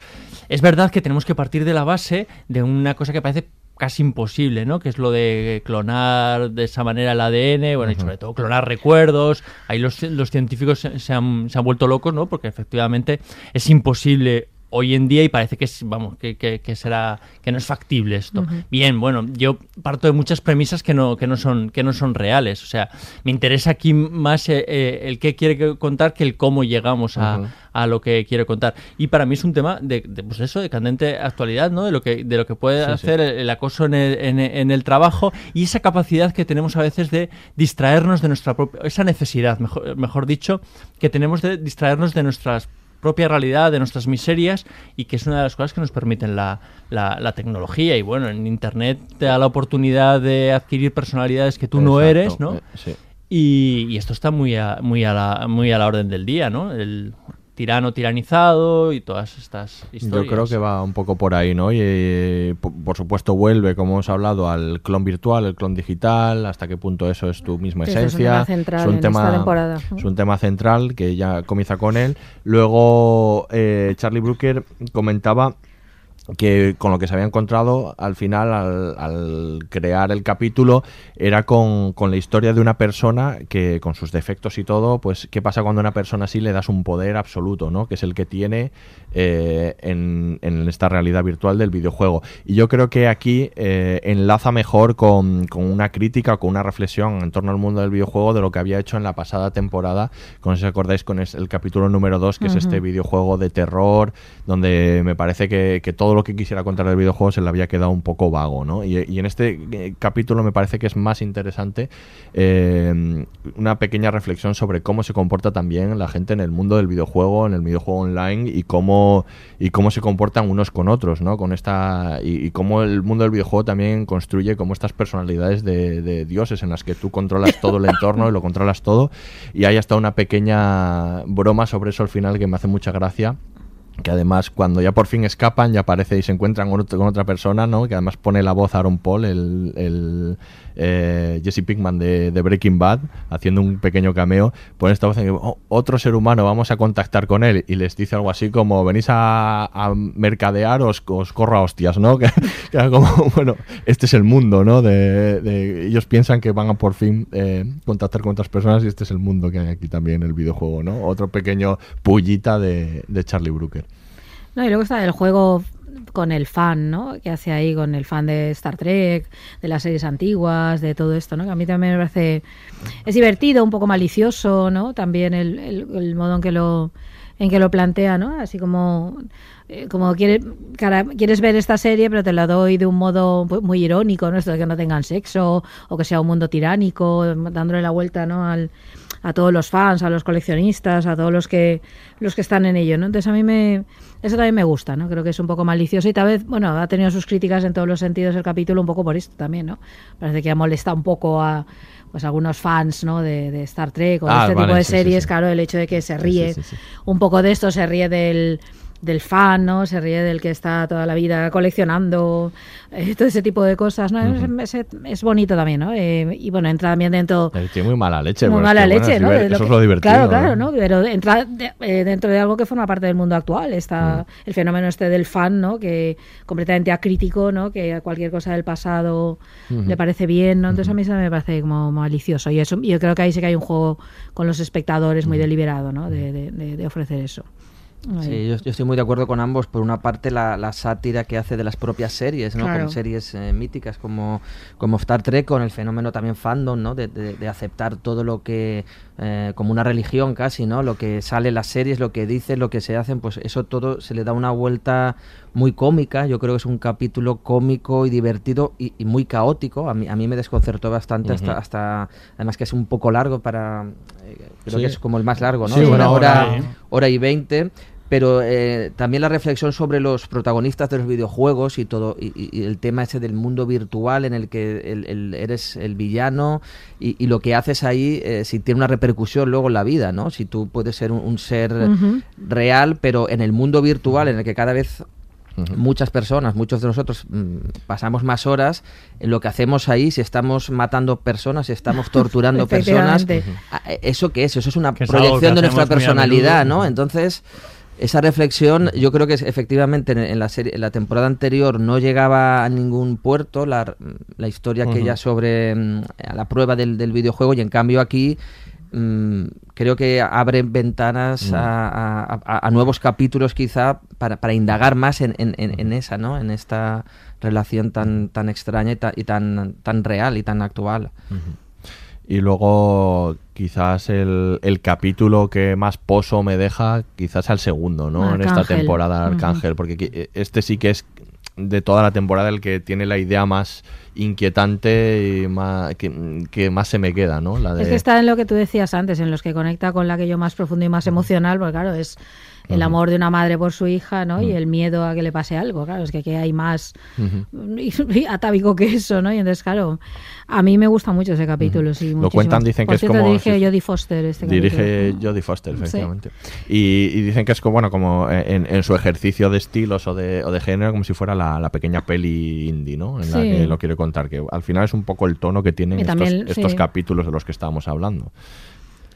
Es verdad que tenemos que partir de la base de una cosa que parece casi imposible, ¿no? Que es lo de clonar de esa manera el ADN, bueno, y sobre todo clonar recuerdos. Ahí los, los científicos se, se han, se han vuelto locos, ¿no? Porque efectivamente es imposible hoy en día y parece que es, vamos, que, que- que será, que no es factible esto. Bien, bueno, yo parto de muchas premisas que no, que no son, que no son reales. O sea, me interesa aquí más eh, eh, el qué quiere contar que el cómo llegamos a, a lo que quiere contar. Y para mí es un tema de, de, pues eso, de candente actualidad, ¿no? De lo que, de lo que puede Sí, sí. hacer el, el acoso en el, en, en el trabajo y esa capacidad que tenemos a veces de distraernos de nuestra propia, esa necesidad, mejor, mejor dicho, que tenemos de distraernos de nuestras propia realidad, de nuestras miserias y que es una de las cosas que nos permiten la, la, la tecnología y bueno, en Internet te da la oportunidad de adquirir personalidades que tú no eres, ¿no? eh, sí. Y, y esto está muy a, muy, a la, muy a la orden del día, ¿no? El tirano tiranizado y todas estas historias. Yo creo que va un poco por ahí, ¿no? Y eh, po- por supuesto vuelve, como hemos hablado, al clon virtual, el clon digital, hasta qué punto eso es tu misma eso es un esencia. tema central en esta temporada. es un tema central que ya comienza con él. Luego eh, Charlie Brooker comentaba que con lo que se había encontrado al final al, al crear el capítulo era con, con, la historia de una persona que con sus defectos y todo pues qué pasa cuando a una persona así le das un poder absoluto no que es el que tiene eh, en, en, esta realidad virtual del videojuego. Y yo creo que aquí eh, enlaza mejor con, con, una crítica o con una reflexión en torno al mundo del videojuego de lo que había hecho en la pasada temporada. Con si os acordáis con el capítulo número 2 que uh -huh. es este videojuego de terror donde me parece que, que todo lo que quisiera contar del videojuego se le había quedado un poco vago, ¿no? Y, en este eh, capítulo me parece que es más interesante eh, una pequeña reflexión sobre cómo se comporta también la gente en el mundo del videojuego, en el videojuego online y cómo y cómo se comportan unos con otros, ¿no? Con esta y, cómo el mundo del videojuego también construye como estas personalidades de, de dioses en las que tú controlas todo el entorno y lo controlas todo y hay hasta una pequeña broma sobre eso al final que me hace mucha gracia que además cuando ya por fin escapan ya aparece y se encuentran con, otra persona, ¿no? Que además pone la voz Aaron Paul, el, el eh, Jesse Pinkman de, Breaking Bad, haciendo un pequeño cameo, pone esta voz en que oh, otro ser humano, vamos a contactar con él y les dice algo así como venís a, mercadear, os, os, corro a hostias, ¿no? (laughs) Que, que como, (laughs) bueno, este es el mundo, ¿no? De, ellos piensan que van a por fin eh, contactar con otras personas y este es el mundo que hay aquí también en el videojuego, ¿no? Otro pequeño pullita de Charlie Brooker. No, y luego está el juego con el fan, ¿no? Que hace ahí con el fan de Star Trek, de las series antiguas, de todo esto, ¿no? Que a mí también me parece es divertido, un poco malicioso, ¿no? También el, el, el modo en que lo en que lo plantea, ¿no? Así como eh, como quieres, cara, quieres ver esta serie, pero te la doy de un modo muy irónico, ¿no? Esto de que no tengan sexo o que sea un mundo tiránico, dándole la vuelta, ¿no? Al, a todos los fans, a los coleccionistas, a todos los que los que están en ello, ¿no? Entonces a mí me eso también me gusta, ¿no? Creo que es un poco malicioso y tal vez, bueno, ha tenido sus críticas en todos los sentidos el capítulo un poco por esto también, ¿no? Parece que ha molestado un poco a pues algunos fans ¿no? de, de Star Trek o de ah, este vale, tipo de sí, series, sí, sí. claro, el hecho de que se ríe un poco de esto, se ríe del, del fan, ¿no? Se ríe del que está toda la vida coleccionando, eh, todo ese tipo de cosas, ¿no? Uh -huh. es, es, es, bonito también, ¿no? Eh, y bueno, entra también dentro... Tiene muy mala leche. Muy mala leche, bueno, ¿no? Eso lo es lo divertido. Claro, claro, ¿no? Pero entra de, eh, dentro de algo que forma parte del mundo actual. Está uh -huh. el fenómeno este del fan, ¿no? Que completamente acrítico, ¿no? Que a cualquier cosa del pasado uh -huh. le parece bien, ¿no? Entonces a mí eso me parece como malicioso. Y eso, yo creo que ahí sí que hay un juego con los espectadores muy deliberado, ¿no? de, de, de ofrecer eso. Sí, yo, yo, estoy muy de acuerdo con ambos. Por una parte, la, la sátira que hace de las propias series, ¿no? Claro. Con series eh, míticas como, como Star Trek, con el fenómeno también fandom, ¿no? De, de, de aceptar todo lo que, eh, como una religión casi, ¿no? Lo que sale en las series, lo que dicen, lo que se hacen, pues eso todo se le da una vuelta muy cómica. Yo creo que es un capítulo cómico y divertido y, y muy caótico. A mí, a mí me desconcertó bastante, uh -huh. hasta, hasta, además que es un poco largo para, eh, creo sí. que es como el más largo, ¿no? Sí, una hora, hora, hora y veinte pero eh, también la reflexión sobre los protagonistas de los videojuegos y todo y, y, el tema ese del mundo virtual en el que el, el, eres el villano y, y, lo que haces ahí eh, si tiene una repercusión luego en la vida no si tú puedes ser un, un ser uh -huh. real pero en el mundo virtual en el que cada vez. Muchas personas, muchos de nosotros mmm, pasamos más horas en lo que hacemos ahí, si estamos matando personas, si estamos (laughs) torturando personas. -huh. ¿Eso qué es? Eso es una que proyección es de nuestra personalidad, ¿no? Entonces, esa reflexión yo creo que efectivamente en, la serie en la temporada anterior no llegaba a ningún puerto la, la historia uh -huh. que ya sobre mm, a la prueba del, del, videojuego y en cambio aquí mmm, creo que abre ventanas a, a, a, nuevos capítulos quizá para, para indagar más en, en, en, esa no en esta relación tan tan extraña y, ta, y tan tan real y tan actual uh -huh. Y luego quizás el, el, capítulo que más pozo me deja, quizás al segundo, ¿no? Arcángel. En esta temporada, Arcángel, uh -huh. porque este sí que es de toda la temporada el que tiene la idea más inquietante y más, que, que, más se me queda, ¿no? La de... Es que está en lo que tú decías antes, en los que conecta con la que yo más profundo y más emocional, porque claro, es el amor de una madre por su hija, ¿no? Y el miedo a que le pase algo, claro, es que, que hay más (laughs) atávico que eso, ¿no? Y entonces, claro, a mí me gusta mucho ese capítulo, sí, Lo cuentan, dicen por que cierto, es como... dirige Jodie Foster este Dirige capítulo. Jodie Foster, efectivamente. Sí. Y, y, dicen que es como, bueno, como en, en, su ejercicio de estilos o de, o de género, como si fuera la, la, pequeña peli indie, ¿no? En sí. la que lo quiere contar, que al final es un poco el tono que tienen estos, también, estos sí. capítulos de los que estábamos hablando.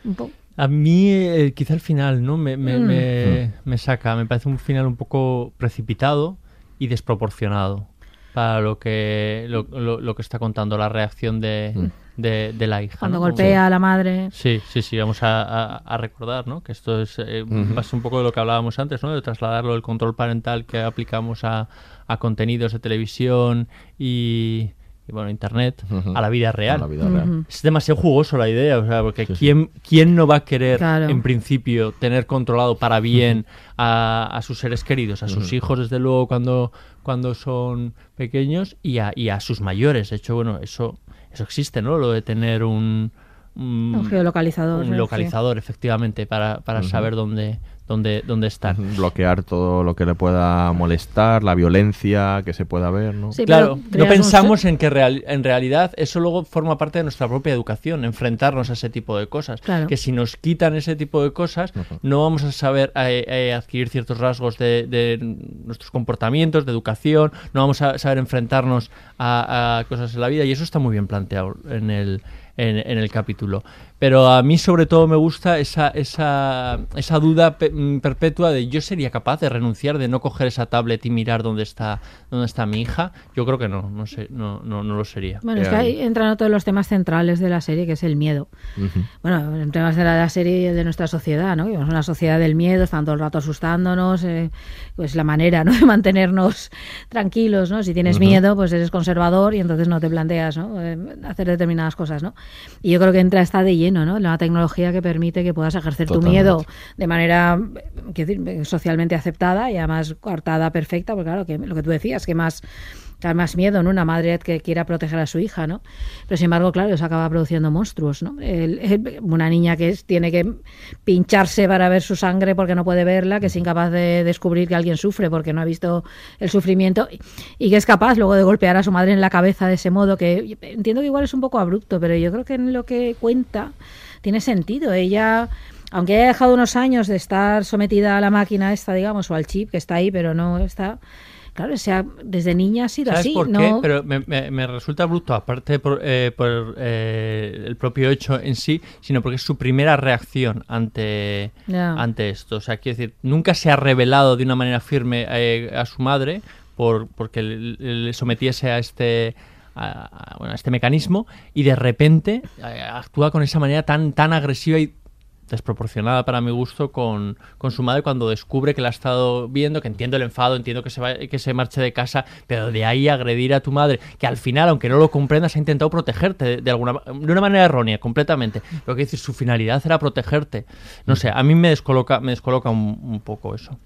Un poco a mí, eh, quizá el final, ¿no? Me, me, mm. me, me, saca. Me parece un final un poco precipitado y desproporcionado para lo que lo, lo- lo que está contando la reacción de, Mm. de, de la hija. Cuando ¿no? golpea a la madre. Sí, sí, sí, vamos a, a- a recordar, ¿no? Que esto es eh, a ser un poco de lo que hablábamos antes, ¿no? De trasladarlo del control parental que aplicamos a, a contenidos de televisión y, y, bueno, internet a la vida real. A la vida real. Es demasiado jugoso la idea, o sea, porque Sí, sí. ¿quién, ¿quién no va a querer, Claro. en principio, tener controlado para bien a, a sus seres queridos, a sus hijos, desde luego, cuando, cuando son pequeños y a, y a sus mayores? De hecho, bueno, eso, eso existe, ¿no? Lo de tener un... un- Un geolocalizador, Un sí. localizador, efectivamente, para, para saber dónde, dónde, dónde están. Bloquear todo lo que le pueda molestar, la violencia que se pueda ver, ¿no? Sí, Claro, no pensamos en que real- en realidad eso luego forma parte de nuestra propia educación, enfrentarnos a ese tipo de cosas. Claro. Que si nos quitan ese tipo de cosas, no vamos a saber eh, eh, adquirir ciertos rasgos de, de nuestros comportamientos, de educación, no vamos a saber enfrentarnos a, a cosas en la vida y eso está muy bien planteado en el, en, en el capítulo. Pero a mí sobre todo me gusta esa, esa, esa duda pe- mm, perpetua de yo sería capaz de renunciar, de no coger esa tablet y mirar dónde está, dónde está mi hija. Yo creo que no, no sé, no, no, no lo sería. Bueno, es que ahí entran otros los temas centrales de la serie, que es el miedo. Bueno, en temas de la, la serie de nuestra sociedad, ¿no? Que somos una sociedad del miedo, están todo el rato asustándonos, eh, pues la manera, ¿no? (laughs) De mantenernos tranquilos, ¿no? Si tienes miedo, pues eres conservador y entonces no te planteas, ¿no? Eh, hacer determinadas cosas, ¿no? Y yo creo que entra esta de lleno, ¿no? La tecnología que permite que puedas ejercer tu miedo de manera, eh, quiero decir, socialmente aceptada y además coartada perfecta, porque claro, que lo que tú decías, que más da más miedo, ¿no? Una madre que quiera proteger a su hija, ¿no? Pero sin embargo, claro, eso acaba produciendo monstruos, ¿no? El- una niña que tiene que pincharse para ver su sangre porque no puede verla, que es incapaz de descubrir que alguien sufre porque no ha visto el sufrimiento y- y que es capaz luego de golpear a su madre en la cabeza de ese modo que entiendo que igual es un poco abrupto, pero yo creo que en lo que cuenta tiene sentido. Ella aunque haya dejado unos años de estar sometida a la máquina esta, digamos, o al chip que está ahí, pero no está Claro, o sea, desde niña ha sido ¿Sabes así. por no... qué? Pero me, me- me resulta bruto, aparte por, eh, por eh, el propio hecho en sí, sino porque es su primera reacción ante, ante esto. O sea, quiero decir, nunca se ha revelado de una manera firme eh, a su madre por porque le, sometiese a este a, a- bueno, a este mecanismo y de repente eh, actúa con esa manera tan tan agresiva y desproporcionada para mi gusto con, con su madre cuando descubre que la ha estado viendo, que entiendo el enfado, entiendo que se, va- que se marche de casa, pero de ahí agredir a tu madre, que al final, aunque no lo comprendas, ha intentado protegerte de, alguna de una manera errónea, completamente. Lo que decir, su finalidad era protegerte. No sé, a mí me descoloca, me descoloca un poco eso.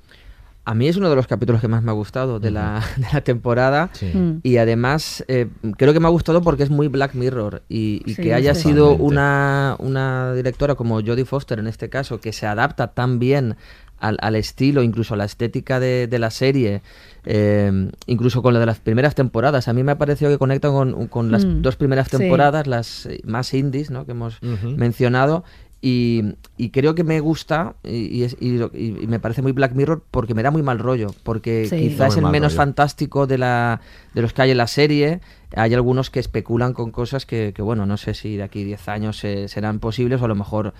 A mí es uno de los capítulos que más me ha gustado de, la, (laughs) de la temporada Mm. y además eh, creo que me ha gustado porque es muy Black Mirror y, y Sí, que haya sí. sido una, una directora como Jodie Foster en este caso que se adapta tan bien al, al estilo, incluso a la estética de, de la serie, eh, incluso con la de las primeras temporadas. A mí me ha parecido que conecta con, con las Mm, dos primeras sí. temporadas, las eh, más indies ¿no? que hemos mencionado. Y, y creo que me gusta y, es- y y- me parece muy Black Mirror porque me da muy mal rollo. Porque Sí. quizás es el menos rollo. fantástico de, la, de los que hay en la serie. Hay algunos que especulan con cosas que, que, bueno, no sé si de aquí 10 años se- serán posibles o a lo mejor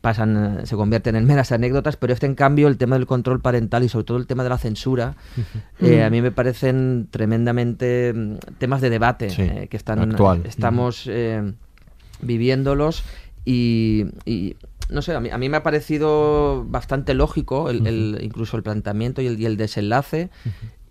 pasan, se convierten en meras anécdotas. Pero este, en cambio, el tema del control parental y sobre todo el tema de la censura, (laughs) eh, Mm. a mí me parecen tremendamente mm, temas de debate Sí, eh, que están actual. estamos eh, viviéndolos y, y, no sé, a mí, a mí me ha parecido bastante lógico el, el- incluso el planteamiento y el, y el desenlace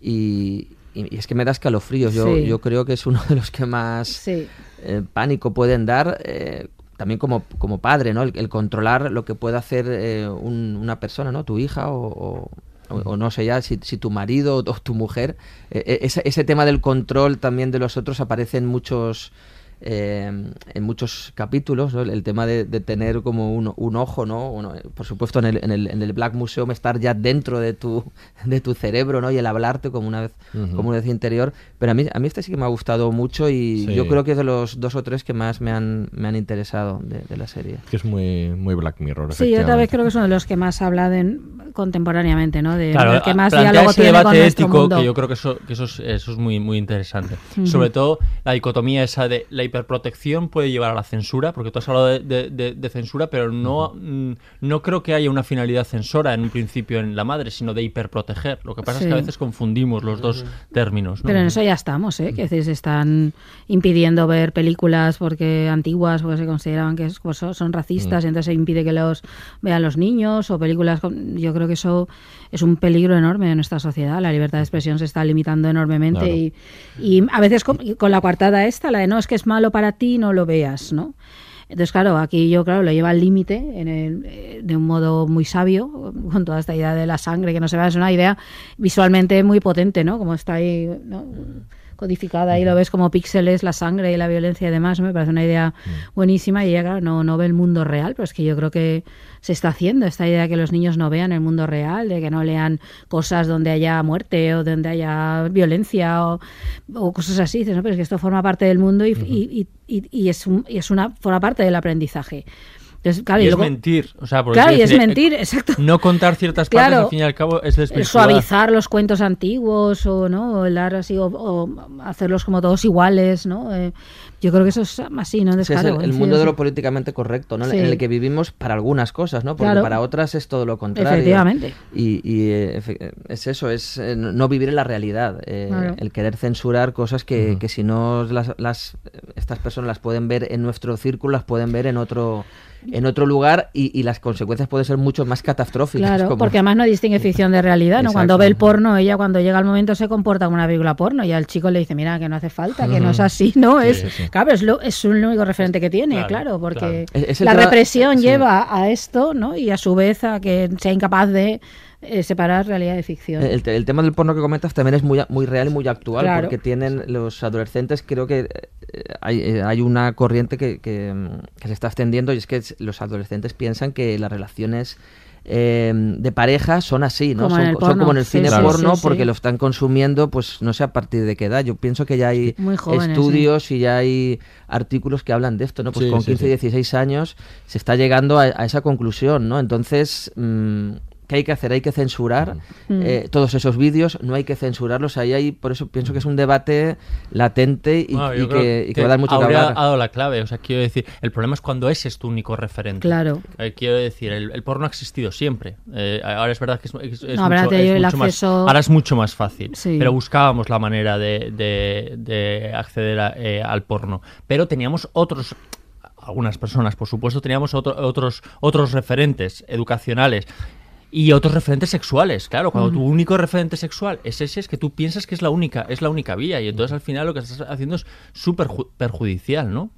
y, y- y es que me da escalofríos. Yo, Sí. yo creo que es uno de los que más Sí. eh, pánico pueden dar. eh, también como, como padre, ¿no? El, el controlar lo que puede hacer eh, un- una persona, ¿no? Tu hija o, o- o- o no sé ya si, si tu marido o tu mujer. Eh, eh, ese, ese tema del control también de los otros aparece en muchos eh, en muchos capítulos, ¿no? el, tema de, de tener como un, un ojo, ¿no? Bueno, eh, por supuesto en el, en, el, en el Black Museum estar ya dentro de tu, (laughs) de tu cerebro, ¿no? Y el hablarte como una vez, Ujú. como una vez interior. Pero a mí, a mí este sí que me ha gustado mucho y Sí. yo creo que es de los dos o tres que más me han, me han interesado de, de la serie. Que es muy, muy Black Mirror. Sí, yo tal vez creo que es uno de los que más habla de, contemporáneamente, ¿no? De, Claro, que más diálogo ese tiene con debate nuestro ético mundo. que yo creo que eso, que eso, es, eso es muy, muy interesante. Ujú. Sobre todo la dicotomía esa de la la hiperprotección puede llevar a la censura, porque tú has hablado de, de- de- de censura, pero no, mm, no creo que haya una finalidad censora en un principio en la madre, sino de hiperproteger. Lo que pasa es que a veces confundimos los dos términos. ¿no? Pero en eso ya estamos, ¿eh? Que se están impidiendo ver películas porque antiguas, porque se consideraban que es- pues, son- racistas, Mm. y entonces se impide que los vean los niños o películas. con- yo creo que eso es un peligro enorme en nuestra sociedad. La libertad de expresión se está limitando enormemente Claro. y, y a veces con, con la coartada esta, la de no, es que es malo para ti, no lo veas, ¿no? Entonces, claro, aquí yo, claro, lo lleva al límite eh, de un modo muy sabio, con toda esta idea de la sangre, que no se vea, es una idea visualmente muy potente, ¿no? Como está ahí ¿no? Codificada y lo ves como píxeles, la sangre y la violencia y demás, me parece una idea buenísima y ella, claro, no, no ve el mundo real, pero es que yo creo que se está haciendo esta idea de que los niños no vean el mundo real, de que no lean cosas donde haya muerte o donde haya violencia o, o cosas así, dices, no, pero es que esto forma parte del mundo y, y, y, y- y es, un- y es una forma parte del aprendizaje. Entonces, claro, y y es luego- mentir. O sea, porque Claro, y es decir, eh, mentir, exacto. No contar ciertas partes, Claro. al fin y al cabo, es desvirtuar. suavizar los cuentos antiguos o no o el dar así o, o hacerlos como todos iguales no Eh, yo creo que eso es así no Sí, es el, claro, el sí, mundo sí. de lo políticamente correcto, ¿no? Sí. En el que vivimos para algunas cosas, ¿no? Porque Claro. para otras es todo lo contrario. Efectivamente. Y, y, eh, efe- es eso, es eh, no vivir en la realidad. eh, Claro. El querer censurar cosas que, que si no las, las- estas personas las pueden ver en nuestro círculo, las pueden ver en otro en otro lugar y, y las consecuencias pueden ser mucho más catastróficas. Claro, como- porque además no distingue ficción de realidad, ¿no? Cuando ve el porno, ella cuando llega el momento se comporta como una película porno y al chico le dice, mira, que no hace falta, que no es así, ¿no? Sí, es, sí. Claro, es, lo, es el único referente que tiene, Claro, claro, porque claro. Es- es el la tema- represión sí. lleva a esto, ¿no? Y a su vez a que sea incapaz de eh, separar realidad de ficción. El, te- el tema del porno que comentas también es muy, muy real y muy actual, Claro. porque tienen los adolescentes, creo que eh, hay, eh, hay una corriente que, que, mm, que se está extendiendo y es que los adolescentes piensan que las relaciones eh, de pareja son así, ¿no? Como son, como en el cine sí, porno sí, porque sí. lo están consumiendo, pues no sé a partir de qué edad. Yo pienso que ya hay jóvenes, estudios y ya hay artículos que hablan de esto, ¿no? Pues Sí, con sí, 15 sí. 16 años se está llegando a, a esa conclusión, ¿no? Entonces, mm, ¿qué hay que hacer? Hay que censurar Mm. eh, todos esos vídeos, no hay que censurarlos. Ahí hay, por eso pienso que es un debate latente y, Bueno, que, y que va a dar mucho que hablar. ha dado la clave. O sea, quiero decir, el problema es cuando ese es tu único referente. Claro. Eh, quiero decir, el, el porno ha existido siempre. Eh, ahora es verdad que es, es- es No, ahora mucho, te- es el mucho más- ahora es mucho más fácil. Sí. Pero buscábamos la manera de, de- de acceder a, eh, al porno. Pero teníamos otros algunas personas, por supuesto, teníamos otro- otros, otros referentes educacionales y otros referentes sexuales. Claro, cuando Mm. tu único referente sexual es ese, es que tú piensas que es la única, es la única vía y entonces al final lo que estás haciendo es súper ju- perjudicial, ¿no?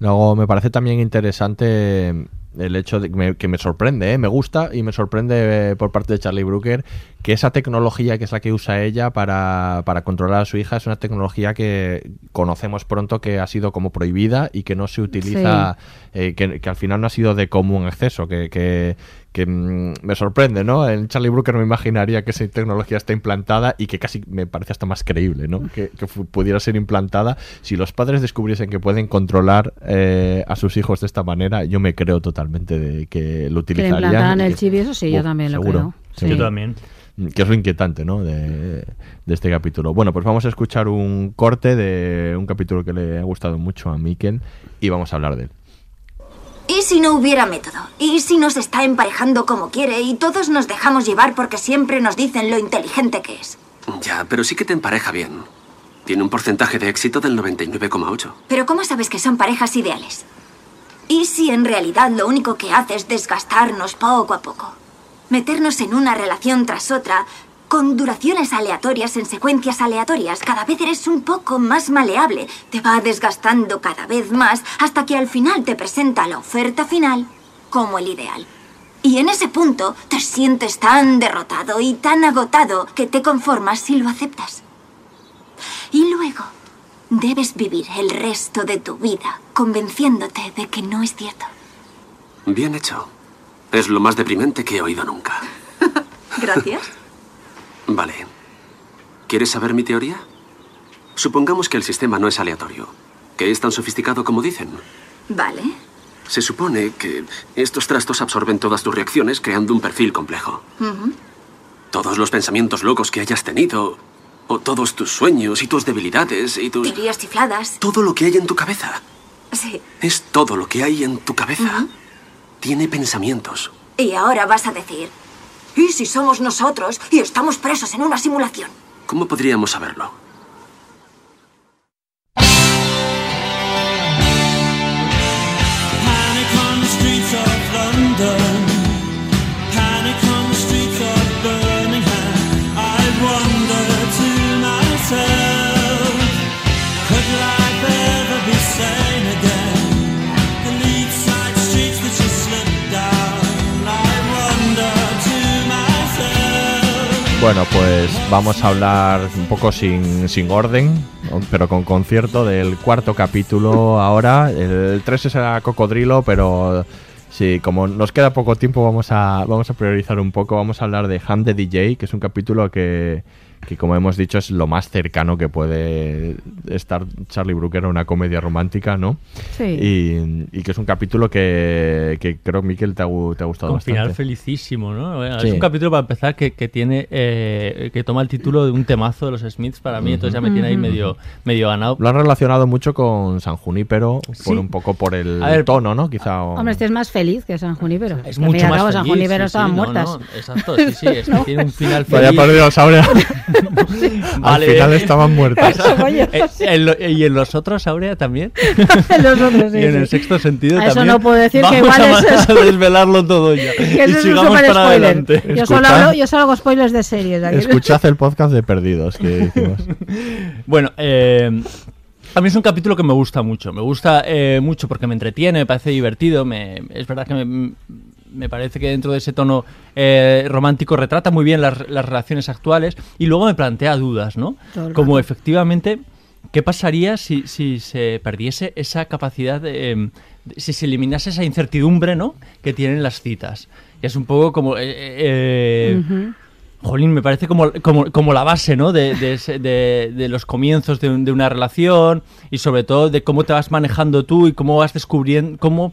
Luego me parece también interesante el hecho de que me, que me sorprende, ¿eh? me gusta y me sorprende eh, por parte de Charlie Brooker que esa tecnología que es la que usa ella para, para controlar a su hija es una tecnología que conocemos pronto que ha sido como prohibida y que no se utiliza, eh, que, que al final no ha sido de común acceso, que, que, que, mm, me sorprende, ¿no? En Charlie Brooker me imaginaría que esa tecnología está implantada y que casi me parece hasta más creíble, ¿no? Que, que pudiera ser implantada. Si los padres descubriesen que pueden controlar eh, a sus hijos de esta manera, yo me creo totalmente de que lo Que le utilizarían. implantaran y el que- chip y eso sí, yo también lo seguro, creo. seguro. Sí. Yo también. Que es lo inquietante, ¿no? De, de este capítulo. Bueno, pues vamos a escuchar un corte de un capítulo que le ha gustado mucho a Mikel y vamos a hablar de él. ¿Y si no hubiera método? ¿Y si nos está emparejando como quiere y todos nos dejamos llevar porque siempre nos dicen lo inteligente que es? Ya, pero sí que te empareja bien. Tiene un porcentaje de éxito del 99,8. Pero ¿cómo sabes que son parejas ideales? ¿Y si en realidad lo único que hace es desgastarnos poco a poco? Meternos en una relación tras otra, con duraciones aleatorias en secuencias aleatorias. Cada vez eres un poco más maleable. Te va desgastando cada vez más hasta que al final te presenta la oferta final como el ideal. Y en ese punto te sientes tan derrotado y tan agotado que te conformas si lo aceptas. Y luego debes vivir el resto de tu vida convenciéndote de que no es cierto. Bien hecho. Es lo más deprimente que he oído nunca. (laughs) Gracias. Vale. ¿Quieres saber mi teoría? Supongamos que el sistema no es aleatorio, que es tan sofisticado como dicen. Vale. Se supone que estos trastos absorben todas tus reacciones creando un perfil complejo. Todos los pensamientos locos que hayas tenido, O todos tus sueños y tus debilidades y tus... Teorías chifladas. Todo lo que hay en tu cabeza. Sí. Es todo lo que hay en tu cabeza. Tiene pensamientos. Y ahora vas a decir, ¿y si somos nosotros y estamos presos en una simulación? ¿Cómo podríamos saberlo? Bueno, pues vamos a hablar un poco sin, sin orden, pero con concierto del cuarto capítulo ahora. El 3 será Cocodrilo, pero sí, como nos queda poco tiempo vamos a, vamos a priorizar un poco. Vamos a hablar de Ham the DJ, que es un capítulo que, que como hemos dicho es lo más cercano que puede estar Charlie Brooker a una comedia romántica, ¿no? Sí. Y, y que es un capítulo que, que creo, Miquel, te ha, te ha gustado Con bastante. final felicísimo, ¿no? Sí. Es un capítulo para empezar que, que tiene eh, que toma el título de un temazo de los Smiths para mí, entonces ya me tiene ahí medio, medio ganado. Lo han relacionado mucho con San Junípero, Sí. por un poco por el ver, tono, ¿no? Quizá. o- Hombre, este es más feliz que San Junípero. Es mucho más cabo, San feliz, Junípero sí, estaban no, muertas. no, exacto, sí, sí, es que ¿No? (laughs) tiene un final Vaya feliz. por (laughs) (laughs) Al final estaban muertas. Eh, en lo- y en los otros, Aurea, también. (laughs) En los otros, sí, y en el sí. sexto sentido A eso también. no puedo decir que igual a, es eso. a desvelarlo todo ya. (laughs) Que y eso es un sigamos super para spoiler. adelante. Yo solo, hablo, yo solo hago spoilers de series. aquí. Escuchad el podcast de Perdidos que hicimos. Bueno, eh, a mí es un capítulo que me gusta mucho. Me gusta eh, mucho porque me entretiene, me parece divertido. Me, es verdad que me, me parece que dentro de ese tono eh, romántico retrata muy bien las, las relaciones actuales y luego me plantea dudas, ¿no? Como rato. efectivamente, ¿qué pasaría si, si se perdiese esa capacidad de... em, de- si se eliminase esa incertidumbre, ¿no? Que tienen las citas. Y es un poco como... eh, eh, Ujú. Jolín, me parece como, como, como la base, ¿no? De, de, ese- de- de los comienzos un- de una relación y sobre todo de cómo te vas manejando tú y cómo vas descubriendo, cómo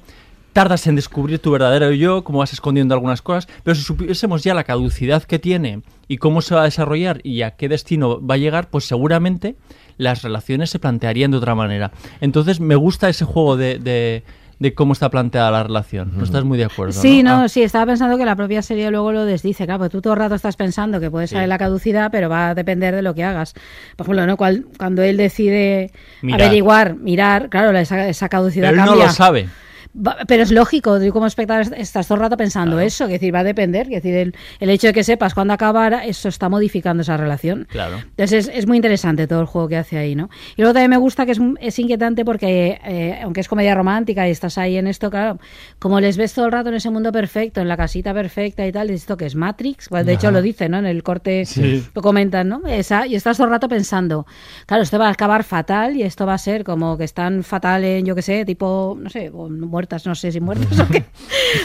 tardas en descubrir tu verdadero yo, cómo vas escondiendo algunas cosas, pero si supiésemos ya la caducidad que tiene y cómo se va a desarrollar y a qué destino va a llegar, pues seguramente las relaciones se plantearían de otra manera. Entonces me gusta ese juego de, de, de cómo está planteada la relación. ¿No estás muy de acuerdo? Sí, no, Ah. sí, estaba pensando que la propia serie luego lo desdice. Claro, porque tú todo el rato estás pensando que puede salir la caducidad, pero va a depender de lo que hagas. Por ejemplo, ¿no? Cual- cuando él decide Mirar. averiguar, mirar, claro, la- esa, esa caducidad Pero él no cambia. lo sabe. Va- Pero es lógico, tú como espectador estás todo el rato pensando eso, que decir, va a depender, que decir, el, el hecho de que sepas cuándo acabar, eso está modificando esa relación. Claro. Entonces es, es muy interesante todo el juego que hace ahí, ¿no? Y luego también me gusta que es, es inquietante porque, eh, aunque es comedia romántica y estás ahí en esto, claro, como les ves todo el rato en ese mundo perfecto, en la casita perfecta y tal, esto que es Matrix, pues de hecho Ajá. lo dice, ¿no? En el corte Sí. lo comentan, ¿no? Esa, y estás todo el rato pensando, claro, esto va a acabar fatal y esto va a ser como que están fatal en, yo qué sé, tipo, no sé, o muertas, no sé si muertas (laughs) o qué,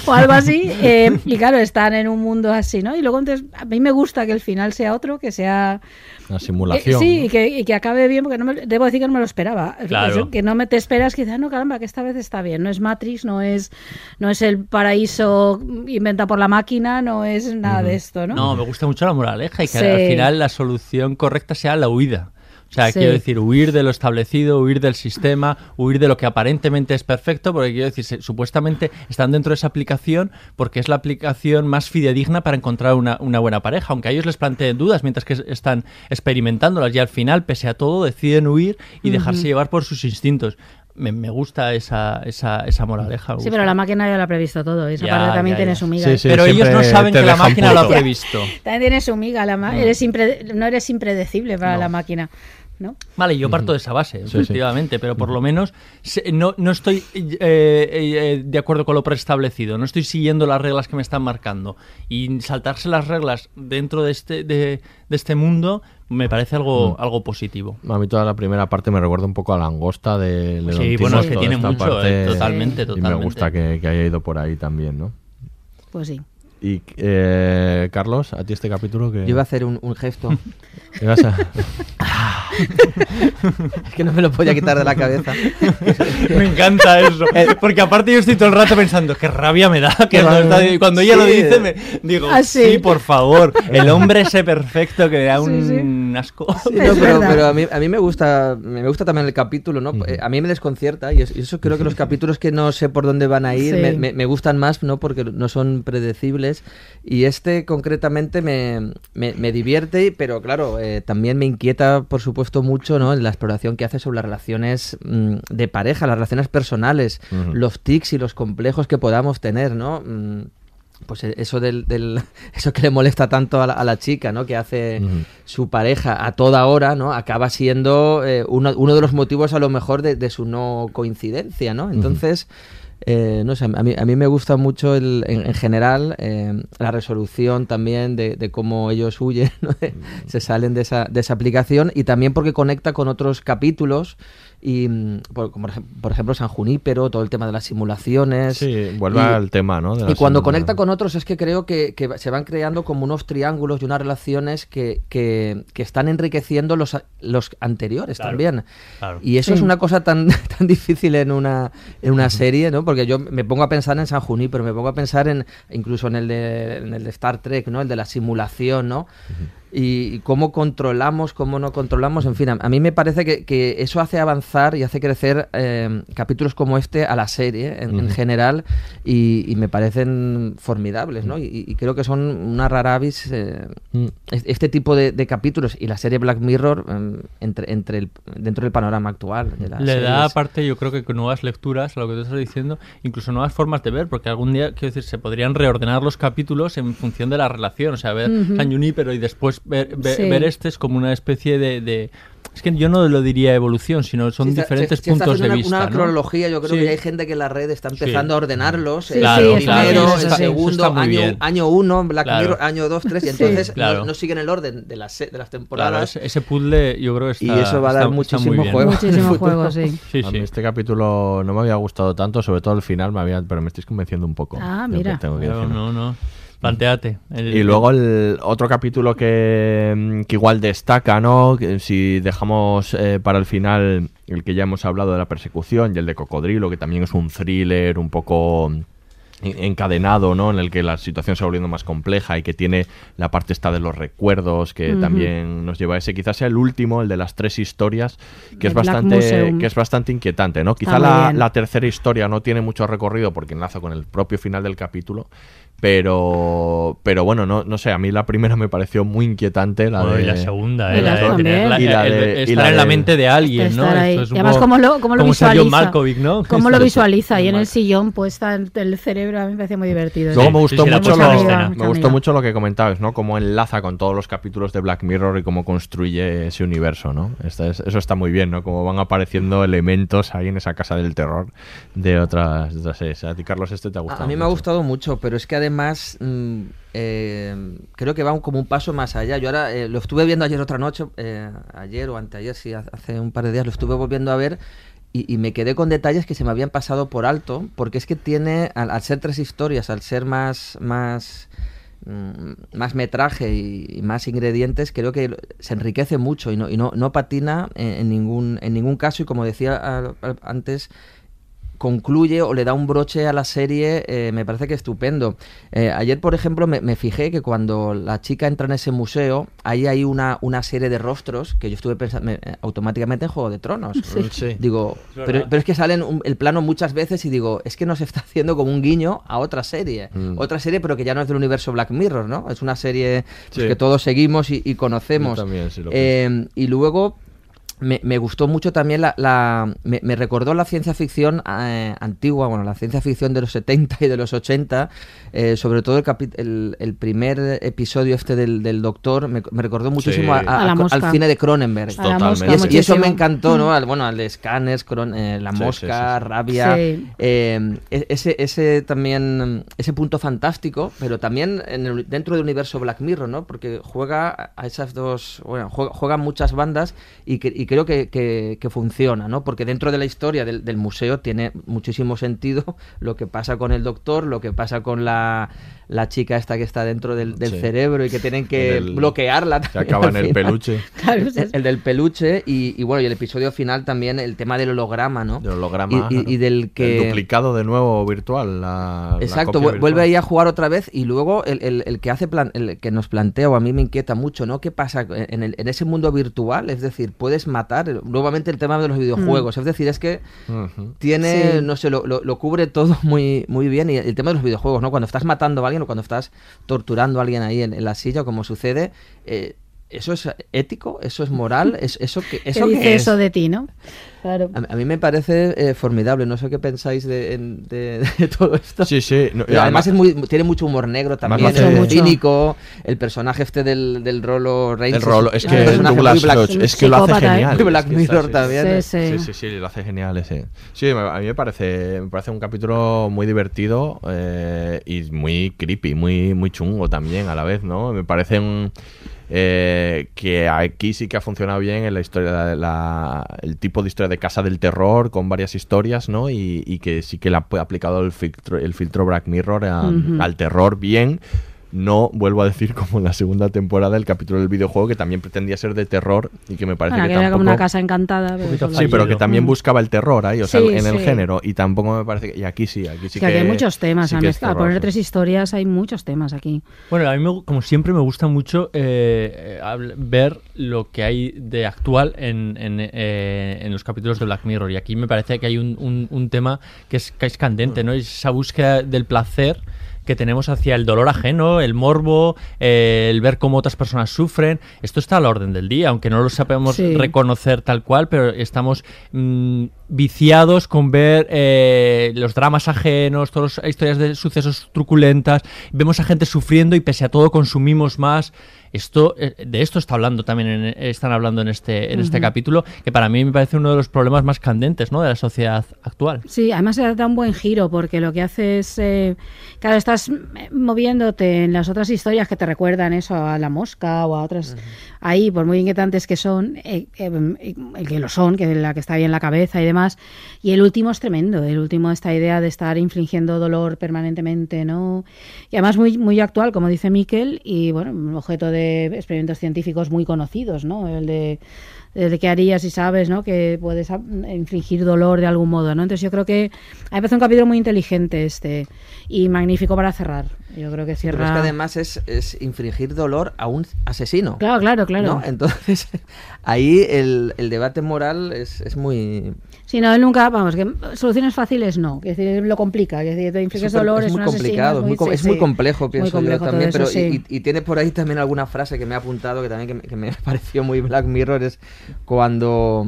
o algo así. eh, y claro, están en un mundo así, ¿no? Y luego entonces, a mí me gusta que el final sea otro, que sea... Una eh, simulación. sí, y que, y que acabe bien, porque no me- debo decir que no me lo esperaba. Claro. Que no me te esperas, quizás, no, caramba, que esta vez está bien. No es Matrix, no es, no es el paraíso inventado por la máquina, no es nada de esto, ¿no? No, me gusta mucho la moraleja y que Sí. al final la solución correcta sea la huida. O sea, Sí. quiero decir, huir de lo establecido, huir del sistema, huir de lo que aparentemente es perfecto, porque quiero decir, supuestamente están dentro de esa aplicación porque es la aplicación más fidedigna para encontrar una, una buena pareja, aunque a ellos les planteen dudas mientras que están experimentándolas y al final, pese a todo, deciden huir y dejarse llevar por sus instintos. Me, me gusta esa, esa, esa moraleja. Sí, pero la máquina ya lo ha previsto todo. y Esa Ya, parte también ya, tiene ya. su miga. Sí, sí, Pero ellos no saben que la máquina lo ha previsto. También tiene su miga. La ma- Mm. eres impre- no eres impredecible para No. la máquina. ¿No? Vale, yo parto de esa base, Sí, sí. efectivamente, pero por lo menos se- no, no estoy eh, eh, de acuerdo con lo preestablecido, no estoy siguiendo las reglas que me están marcando. Y saltarse las reglas dentro de este, de, de este mundo me parece algo, Mm. algo positivo. A mí toda la primera parte me recuerda un poco a Langosta de León Sí, bueno, es que tiene mucho, eh, totalmente, Y me totalmente. gusta que, que haya ido por ahí también, ¿no? Pues sí. Y eh, Carlos, a ti este capítulo que... Yo iba a hacer un, un gesto. Ibas a- (laughs) es que no me lo podía quitar de la cabeza. (laughs) Me encanta eso. Porque aparte yo estoy todo el rato pensando, qué rabia me da. Que cuando ella lo dice, me digo, Ah, sí. sí, por favor. El hombre ese perfecto que da un, un asco. Sí, no, pero, pero a, mí, a mí me gusta me gusta también el capítulo, ¿no? A mí me desconcierta y, es- y eso creo que los (laughs) capítulos que no sé por dónde van a ir Sí. me, me- me gustan más, ¿no? Porque no son predecibles y este concretamente me, me- me divierte, pero claro, eh, también me inquieta, por supuesto, mucho, ¿no? La exploración que hace sobre las relaciones mm, de pareja, las relaciones personales, los tics y los complejos que podamos tener, ¿no? Pues eh, eso del, del- (laughs) eso que le molesta tanto a la, a la chica, ¿no? Que hace su pareja a toda hora, ¿no? Acaba siendo eh, uno, uno de los motivos a lo mejor de, de su no coincidencia, ¿no? Entonces, eh, no sé, a mí, a mí me gusta mucho el- en, en general eh, la resolución también de, de cómo ellos huyen, (laughs) ¿no? Se salen de esa, de esa aplicación y también porque conecta con otros capítulos y mm, por, como por ejem- por ejemplo San Junípero, todo el tema de las simulaciones. Sí, vuelve Y- al tema, ¿no? de y cuando conecta con otros es que creo que, que se van creando como unos triángulos y unas relaciones que, que- que están enriqueciendo los, a- los anteriores Claro, también. claro. Y eso es una cosa tan, (laughs) tan difícil en una, en una serie, ¿no? Porque yo me pongo a pensar en San Junípero, me pongo a pensar en incluso en el de, en el de Star Trek, ¿no? El de la simulación, ¿no? Y cómo controlamos, cómo no controlamos, en fin, a, a mí me parece que, que eso hace avanzar y hace crecer eh, capítulos como este a la serie en, en general y, y me parecen formidables, ¿no? Y, y creo que son una rara avis eh, es- este tipo de, de capítulos y la serie Black Mirror eh, entre, entre el, dentro del panorama actual. De las Le da aparte, yo creo que con nuevas lecturas a lo que tú estás diciendo, incluso nuevas formas de ver, porque algún día, quiero decir, se podrían reordenar los capítulos en función de la relación, o sea, ver Ujú. San Junípero y después ver, ver, Sí. ver este es como una especie de, de- Es que yo no lo diría evolución, sino son Sí, se- diferentes está puntos de haciendo vista. una, una ¿no? cronología, yo creo Sí. que ya hay gente que en la red está Sí. empezando a ordenarlos. Sí, el claro, primero, claro, el segundo, año, año uno, Black Claro. Mirror, año dos, tres, y Sí. entonces no- Claro. no, siguen el orden de las, se- de las temporadas. ese, ese puzzle yo creo que está Y eso va a dar muchísimo juego. Muchísimo (laughs) juego, sí. Sí, a sí. mí este capítulo no me había gustado tanto, sobre todo el final, me había, pero me estáis convenciendo un poco. Ah, mira. tengo que No, no, no. Planteate. El- Y luego el otro capítulo que, mm, que igual destaca, ¿no? Que si dejamos eh, para el final el que ya hemos hablado de la persecución y el de Cocodrilo, que también es un thriller un poco mm, en- encadenado, ¿no? En el que la situación se va volviendo más compleja y que tiene la parte esta de los recuerdos que también nos lleva a ese. Quizás sea el último, el de las tres historias, que es Black bastante Museum. que es bastante inquietante, ¿no? Quizá la tercera historia no tiene mucho recorrido porque enlaza con el propio final del capítulo, pero pero bueno, no, no sé, a mí la primera me pareció muy inquietante, la Bueno, de y la segunda, Y eh, la la de tener la- Y la el- de- y estar la en la mente de alguien, ¿no? Estar ahí. Esto es Y además, ¿cómo lo, cómo lo como visualiza? Malkovich, ¿no? ¿Cómo lo visualiza? Ahí en el sillón puesta el, el cerebro, a mí me parece muy divertido. Luego Sí. me gustó sí, la mucho lo, escena. me gustó amiga. mucho lo que comentabas, ¿no? Cómo enlaza con todos los capítulos de Black Mirror y cómo construye ese universo, ¿no? Esta es- eso está muy bien, ¿no? Cómo van apareciendo elementos ahí en esa casa del terror de otras, de otras series. A ti, Carlos, este te ha gustado. A mí me ha mucho. gustado mucho, pero es que además mm, eh, creo que va un- como un paso más allá. Yo ahora eh, lo estuve viendo ayer otra noche, eh, ayer o anteayer, sí, ha- hace un par de días lo estuve volviendo a ver y, me quedé con detalles que se me habían pasado por alto, porque es que tiene, al, ser tres historias, al ser más, más, mm, más metraje y, más ingredientes, creo que se enriquece mucho y no, y no, no patina en, ningún, en ningún caso y como decía antes, concluye o le da un broche a la serie, eh, me parece que estupendo. Eh, ayer, por ejemplo, me, me fijé que cuando la chica entra en ese museo, ahí hay una, una serie de rostros que yo estuve pensando me- eh, automáticamente en Juego de Tronos. (laughs) Sí. Sí. Digo, Es pero, pero es que salen un- el plano muchas veces y digo, es que nos está haciendo como un guiño a otra serie. Mm. Otra serie, pero que ya no es del universo Black Mirror, ¿no? Es una serie pues, Sí. que todos seguimos y, y conocemos. Yo también, sí lo Eh, y luego me, me gustó mucho también la... la- me, me recordó la ciencia ficción eh, antigua, bueno, la ciencia ficción de los 70 y de los 80, eh, sobre todo el, capi- el, el primer episodio este del, del Doctor, me, me recordó muchísimo a- Sí. a- A la a- mosca. al cine de Cronenberg. Mosca, Y, es- y eso me encantó, ¿no? Mm. Al, bueno, al de Scanners, Cron- eh, La Sí, sí, Mosca, sí, sí. Rabia. Sí. eh, e- ese, ese también, ese punto fantástico, pero también en el- dentro del universo Black Mirror, ¿no? Porque juega a esas dos, bueno, juega, juegan muchas bandas y, que- y creo que, que- que funciona, ¿no? Porque dentro de la historia del, del museo tiene muchísimo sentido (laughs) lo que pasa con el doctor, lo que pasa con la, la chica esta que está dentro del, del Sí. cerebro y que tienen que el- bloquearla. que también acaba en el final. peluche. (laughs) Claro, es- El del peluche y, y bueno, y el episodio final también, el tema del holograma, ¿no? Del holograma. Y, y- y del que... El duplicado de nuevo virtual. La, la Exacto, vuelve virtual. ahí a jugar otra vez y luego el, el- el que hace plan, el que nos plantea o a mí me inquieta mucho, ¿no? ¿Qué pasa en, el- en ese mundo virtual? Es decir, puedes matar. Nuevamente el tema de los videojuegos. Es decir, es que tiene, Sí. no sé, lo, lo- lo cubre todo (laughs) muy, muy bien. Y el tema de los videojuegos, ¿no? Cuando estás matando a alguien o cuando estás torturando a alguien ahí en, en la silla, como sucede, eh, ¿eso es ético? ¿Eso es moral? (laughs) ¿Es, ¿Eso ¿Qué eso qué dice es? eso de ti, no? Claro. A, a mí me parece eh, formidable, no sé qué pensáis de, de- (laughs) de todo esto. Sí, sí. no, además, además- es muy, tiene mucho humor negro también, es Mucho. cínico, el personaje este del, del Rolo Reigns. El rolo, es que personaje Douglas muy Black- Lodge, es que lo hace ¿eh? genial. Muy Black Es que está- Mirror sí, también. Sí, sí. Sí, sí, sí, lo hace genial ese. Sí, me- a mí me parece, me parece un capítulo muy divertido eh, y muy creepy, muy, muy chungo también a la vez, ¿no? Me parece un, eh, que aquí sí que ha funcionado bien en la historia, la, el tipo de historia de casa del terror con varias historias, ¿no? Y, y que sí que le ha aplicado el filtro, el filtro Black Mirror a- al terror bien. No vuelvo a decir (laughs) como en la segunda temporada el capítulo del videojuego que también pretendía ser de terror y que me parece Bueno, que que era como una casa encantada. pero Sí, pero que también Mm. buscaba el terror ahí, o sea, Sí, en el género. Y tampoco me parece que. Y aquí sí, aquí sí Es que aquí hay muchos temas. sí a poner sí. tres historias hay muchos temas aquí. Bueno, a mí me- como siempre me gusta mucho eh, ver lo que hay de actual en, en, eh, en los capítulos de Black Mirror. Y aquí me parece que hay un, un- un tema que es, que es candente, ¿no? Es esa búsqueda del placer que tenemos hacia el dolor ajeno, el morbo, eh, el ver cómo otras personas sufren. Esto está a la orden del día, aunque no lo sabemos Sí. reconocer tal cual, pero estamos mm, viciados con ver eh, los dramas ajenos, todas las historias de sucesos truculentas. Vemos a gente sufriendo y pese a todo consumimos más. Esto, eh, de esto está hablando también en- están hablando en este, en este capítulo, que para mí me parece uno de los problemas más candentes ¿no? de la sociedad actual. Sí, además se da un buen giro porque lo que hace es, eh, claro, estás eh, moviéndote en las otras historias que te recuerdan eso a la mosca o a otras ahí, por muy inquietantes que son, eh, eh, el que lo son, que la que está ahí en la cabeza y demás. Y el último es tremendo, el último esta idea de estar infligiendo dolor permanentemente, ¿no? Y además muy muy actual, como dice Miquel, y bueno, objeto de experimentos científicos muy conocidos, ¿no? El de de qué harías si sabes ¿no? que puedes infligir dolor de algún modo. ¿no? Entonces yo creo que me parece un capítulo muy inteligente este y magnífico para cerrar. Yo creo que Pero cierra... es que además es, es infligir dolor a un asesino. Claro, claro, claro. ¿no? (laughs) Entonces, ahí el, el debate moral es, es muy... Si no, él nunca, vamos, que soluciones fáciles no, que decir, lo complica, que decir, te infliges dolor, es es, muy complicado, es muy, com- sí, es muy sí. complejo, Muy pienso complejo yo también, eso, pero sí. y, y tiene por ahí también alguna frase que me he apuntado que también que me, que me (laughs) pareció muy Black Mirror, es cuando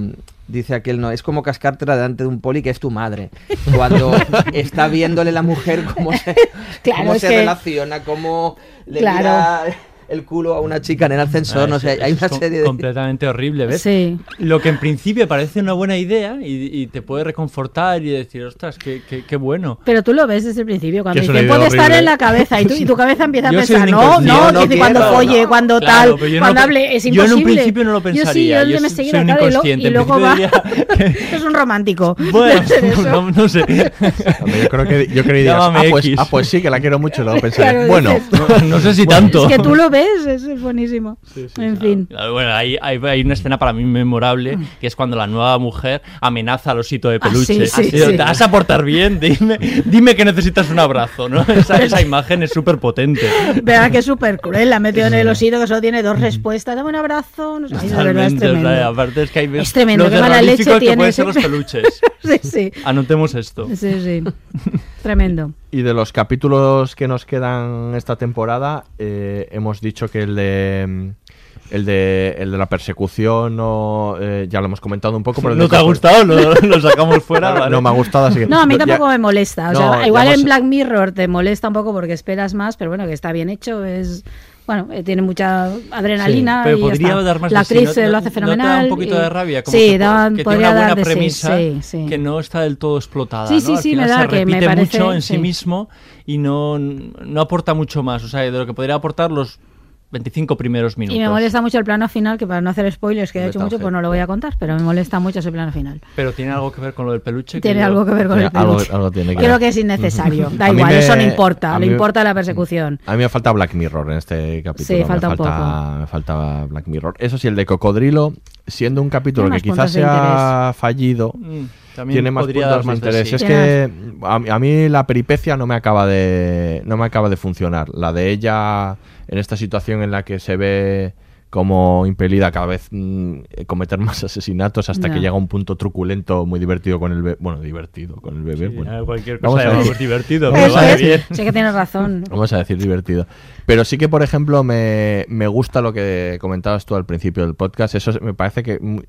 dice aquel, no, es como cascártela delante de un poli que es tu madre, cuando (laughs) está viéndole la mujer cómo se, Claro, cómo es se que- relaciona, cómo le Claro. mira el culo a una chica en el ascensor, no Ah, sé, eso- hay una serie de... completamente horrible, ¿ves? Sí. Lo que en principio parece una buena idea y, y te puede reconfortar y decir, ostras, qué, qué, qué bueno. Pero tú lo ves desde el principio, cuando Que es una dice, idea puede estar horrible. en la cabeza y, tú, y tu cabeza empieza a Yo pensar, no, no, Yo no cuando folle, no. cuando Claro, tal, yo no cuando hable, es yo imposible. en un principio no lo Yo sí, pensaría, yo, yo me soy- un lo- inconsciente, y luego va... (laughs) es un romántico. (laughs) Bueno, (laughs) no, no sé. Yo creo que, yo creo que dirías, Llámame ah pues, ah, pues sí, que la quiero mucho. Luego pensaré, bueno, No, no sé si tanto. Es que tú lo ves, es, es buenísimo. en fin. Claro, Bueno, hay, hay, hay una escena para mí memorable que es cuando la nueva mujer amenaza al osito de Ah, peluche. sí, sí, sí. Te vas a portar bien, dime, dime que necesitas un abrazo, ¿no? (laughs) Esa, esa imagen es súper potente. Verdad que es súper cruel, la ha metido en el osito que solo tiene dos respuestas. Dame un abrazo. No sé, es Totalmente, o sea, tremendo. aparte es que hay Es tremendo, lo qué mala leche que tiene pueden ser los peluches. (laughs) sí, sí. Anotemos esto. Sí, sí. (laughs) Tremendo. Y de los capítulos que nos quedan esta temporada, eh, hemos dicho que el de mm, el de el de la persecución no, eh, ya lo hemos comentado un poco. Pero ¿No te ha gustado? Lo, lo sacamos (laughs) fuera. No me ha gustado, así que No, a mí ya- tampoco me molesta. O sea, No, igual hemos- en Black Mirror te molesta un poco porque esperas más, pero bueno, que está bien hecho. Es bueno, eh, tiene mucha adrenalina. Pero y ya podría dar más La sí, actriz ¿no- lo no- hace ¿no te da fenomenal. un poquito y- de rabia. Como sí, que, da, que tiene podría una dar buena sí, premisa sí, sí. que no está del todo explotada. Sí, ¿no? sí, Al sí, final me da se que me parece- mucho en sí sí. mismo y no, no aporta mucho más. O sea, de lo que podría aportar los 25 primeros minutos. Y me molesta mucho el plano final, que para no hacer spoilers, que he hecho mucho, pues no lo voy a contar, pero me molesta mucho ese plano final. Pero tiene algo que ver con lo del peluche. Tiene yo- algo que ver con el Algo- peluche. algo tiene que Creo ver. que es innecesario. (laughs) Da A mí igual, me- eso no importa. a Le mí- importa la persecución. A mí me falta Black Mirror en este capítulo. Sí, falta me un poco. Me falta Black Mirror. Eso sí, el de Cocodrilo, siendo un capítulo que quizás sea fallido, Mm, también tiene más podría puntos de interés. sí. Es que a, mí- a mí la peripecia no me acaba de no me acaba de funcionar. La de ella en esta situación en la que se ve como impelida cada vez mm, cometer más asesinatos hasta que llega a un punto truculento muy divertido con el bebé. Bueno, divertido con el bebé. bueno. cualquier Vamos cosa a llamamos decir- divertido, vamos pero a vale bien. Sé que tienes razón. Vamos a decir divertido. Pero sí que, por ejemplo, me, me gusta lo que comentabas tú al principio del podcast. Eso me parece que a-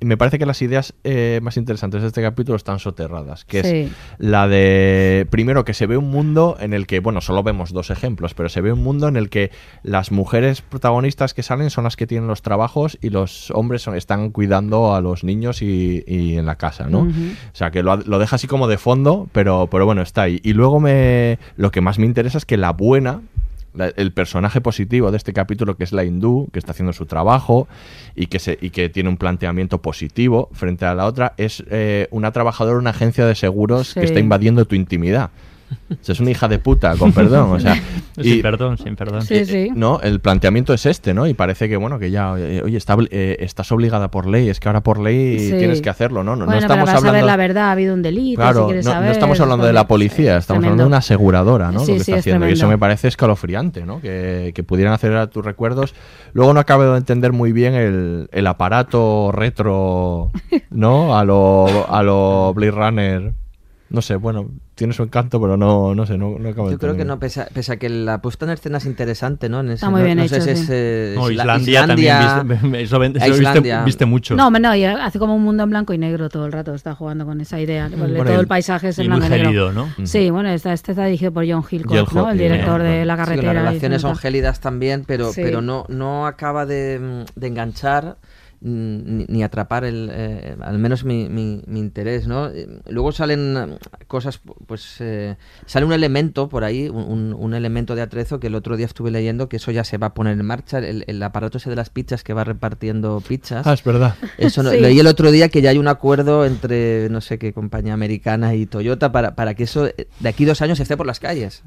me parece que las ideas eh, más interesantes de este capítulo están soterradas. Que Sí. es la de primero que se ve un mundo en el que, bueno, solo vemos dos ejemplos, pero se ve un mundo en el que las mujeres protagonistas que salen son las que tienen los trabajos y los hombres son- están cuidando a los niños y, y en la casa, ¿no? O sea, que lo, lo deja así como de fondo, pero, pero bueno, está ahí. Y luego me lo que más me interesa es que la buena, la- el personaje positivo de este capítulo, que es la hindú, que está haciendo su trabajo y que, se, y que tiene un planteamiento positivo frente a la otra, es eh, una trabajadora de una agencia de seguros Sí. que está invadiendo tu intimidad. O sea, es una hija de puta, con perdón. O sea, (laughs) Sin perdón, sin perdón. Sí, sí. no, el planteamiento es este, ¿no? Y parece que, bueno, que ya, eh, oye, está, eh, estás obligada por ley, es que ahora por ley Sí. tienes que hacerlo, ¿no? No, estamos pero hablando... saber la verdad, ha habido un delito, Claro, si quieres no, no estamos hablando de la policía, estamos hablando de una aseguradora, ¿no? Sí, lo que sí, está es haciendo. Y eso me parece escalofriante, ¿no? Que, que pudieran acceder a tus recuerdos. Luego no acabo de entender muy bien el, el aparato retro, ¿no? A lo, a lo Blade Runner. No sé, bueno, tiene su encanto, pero no, no sé, no, no acabo de Yo creo que no, pese a, pese a que la puesta en escena es interesante, ¿no? En ese- Está muy no- bien no hecho, sé si sí. es, eh, No, Isla- Islandia también viste- eso eso viste- Islandia. viste mucho. No, no, y hace como un mundo en blanco y negro todo el rato, está jugando con esa idea. Bueno, todo y- el paisaje es en blanco y negro. Sí, bueno, este, este está dirigido por John Hillcoat, John ¿no? El director de La Sí, Carretera. las y relaciones son gélidas también, pero, Sí. pero no, no acaba de, de enganchar mm, ni, ni atrapar el, eh, al menos mi, mi- mi interés, ¿no? Eh, Luego salen cosas, pues eh, sale un elemento por ahí, un, un- elemento de atrezo que el otro día estuve leyendo que eso ya se va a poner en marcha, el, el aparato ese de las pizzas que va repartiendo pizzas. Ah, es verdad. Eso no- Sí. Leí el otro día que ya hay un acuerdo entre no sé qué compañía americana y Toyota para, para que eso de aquí dos años esté por las calles.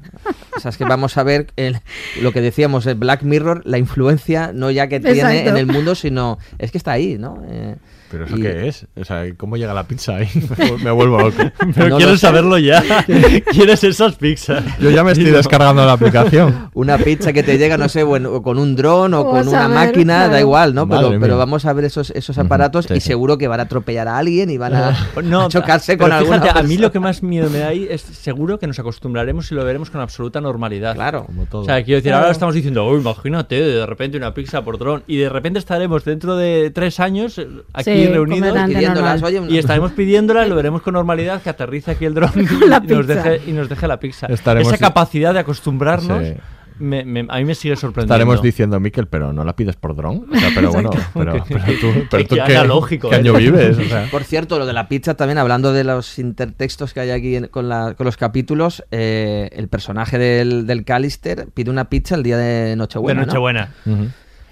O sea, es que vamos a ver el- lo que decíamos, el Black Mirror, la influencia no ya que tiene Exacto. en el mundo, sino es que está ahí, ¿no? Eh, ¿Pero eso y- qué es? O sea, ¿cómo llega la pizza ahí? (laughs) Me vuelvo loco. (laughs) Pero No quieres lo sé. saberlo ya. (laughs) ¿Quieres esas pizzas? Yo ya me estoy descargando la aplicación. Una pizza que te llega, no sé, bueno, o con un dron o con una máquina, claro. da igual, ¿no? Pero, vamos a ver esos, esos aparatos y seguro que van a atropellar a alguien y van a, a chocarse con pero alguna fíjate, a mí lo que más miedo me da ahí es seguro que nos acostumbraremos y lo veremos con absoluta normalidad. Claro. O sea, quiero decir, Claro. ahora estamos diciendo, "Uy, imagínate, de repente una pizza por dron. Y de repente estaremos dentro de tres años eh, aquí Sí, reunidos completamente Pidiéndolas, oye, y estaremos (laughs) pidiéndola y lo veremos con normalidad, que aterrice aquí el dron (laughs) y, nos deje, y nos deje la pizza. Estaremos- Esa capacidad de acostumbrarnos Sí. me- me- a mí me sigue sorprendiendo. Estaremos diciendo, Miquel, pero no la pides por dron. O sea, pero (laughs) bueno, pero, pero tú, pero tú Que qué, analógico, qué ¿eh? año vives. O sea. Por cierto, lo de la pizza también, hablando de los intertextos que hay aquí en- con, la- con los capítulos, eh, el personaje del, del Callister pide una pizza el día de Nochebuena. de ¿no? Nochebuena.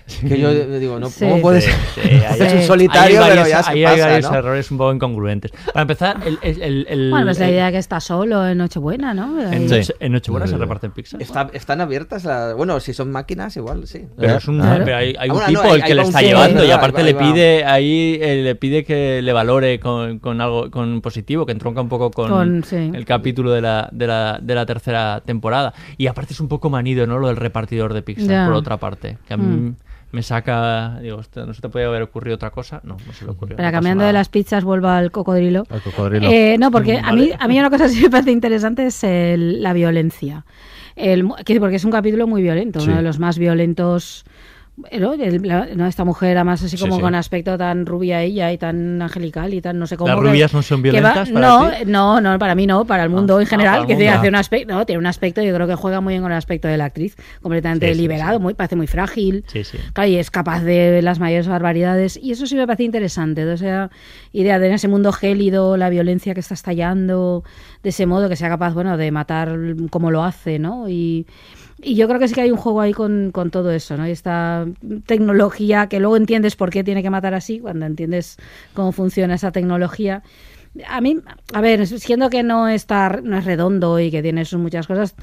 (laughs) Que yo digo, ¿no? Sí. ¿cómo puedes Sí, Es un ahí (laughs) solitario, pero varios- ya se ahí hay varios ¿no? errores un poco incongruentes. Para empezar, el, el, el- el- Bueno, pues la idea de que está solo en Nochebuena, ¿no? en, Ahí- Noche- en Nochebuena se reparten pizzas. Está- están abiertas, la- bueno, si son máquinas, igual, sí. Pero es un, Claro. pero hay, hay Ah, un bueno, tipo no, hay- el que le está sí, llevando y aparte ahí le pide ahí eh, le pide que le valore con, con algo con positivo que entronca un poco con, Con- sí. el capítulo de la, de, la, de la tercera temporada y aparte es un poco manido no lo del repartidor de pizzas por otra parte que a mí Mm. Me saca digo "Hostia, no se te puede haber ocurrido otra cosa no no se le ocurrió Pero no cambiando de las pizzas, vuelvo al cocodrilo. Al cocodrilo. Eh, no, porque a, mí, a mí una cosa (laughs) sí me parece interesante es el- la violencia. El, mu- que- porque es un capítulo muy violento, Sí. uno de los más violentos. ¿No? El- la- ¿no? Esta mujer, además, así Sí, como sí. con aspecto tan rubia ella y tan angelical y tan no sé cómo. ¿Las que- rubias no son va- violentas para no, ti? no, no, para mí no, para el mundo en ah, general. que tiene, hace un aspecto, no, tiene un aspecto, yo creo que juega muy bien con el aspecto de la actriz, completamente Sí, liberado, Muy, parece muy frágil. Claro, y es capaz de las mayores barbaridades. Y eso sí me parece interesante. de esa idea de en ese mundo gélido, la violencia que está estallando, de ese modo que sea capaz, bueno, de matar como lo hace, ¿no? Y, Y yo creo que sí que hay un juego ahí con, con todo eso, ¿no? Y esta tecnología que luego entiendes por qué tiene que matar así, cuando entiendes cómo funciona esa tecnología. A mí, a ver, siendo que no está, no es redondo y que tiene sus muchas cosas,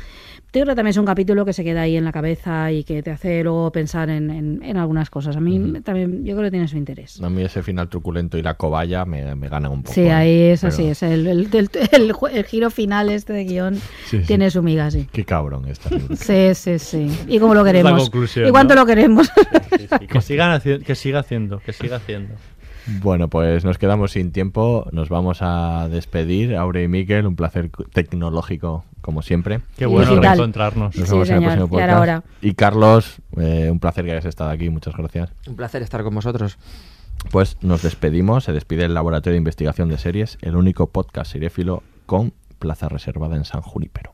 yo creo que también es un capítulo que se queda ahí en la cabeza y que te hace luego pensar en, en- en algunas cosas. A mí también, yo creo que tiene su interés. A mí ese final truculento y la cobaya me, me ganan un poco. Sí, ahí es pero- así, es el, el, el- el ju- el giro final este de guion Sí, sí. tiene su miga, sí. Qué cabrón está. Sí, sí, sí. Y cómo lo Es la queremos. conclusión, y cuánto ¿no? lo queremos. Y que, sigan que siga haciendo, que siga haciendo. Bueno, pues nos quedamos sin tiempo. Nos vamos a despedir. Aure y Miquel, un placer tecnológico como siempre. Qué bueno Digital. reencontrarnos. Nos Sí, vemos en el próximo Y ahora, podcast. ahora. Y Carlos, eh, un placer que hayas estado aquí. Muchas gracias. Un placer estar con vosotros. Pues nos despedimos. Se despide el Laboratorio de Investigación de Series, el único podcast seréfilo con plaza reservada en San Junípero.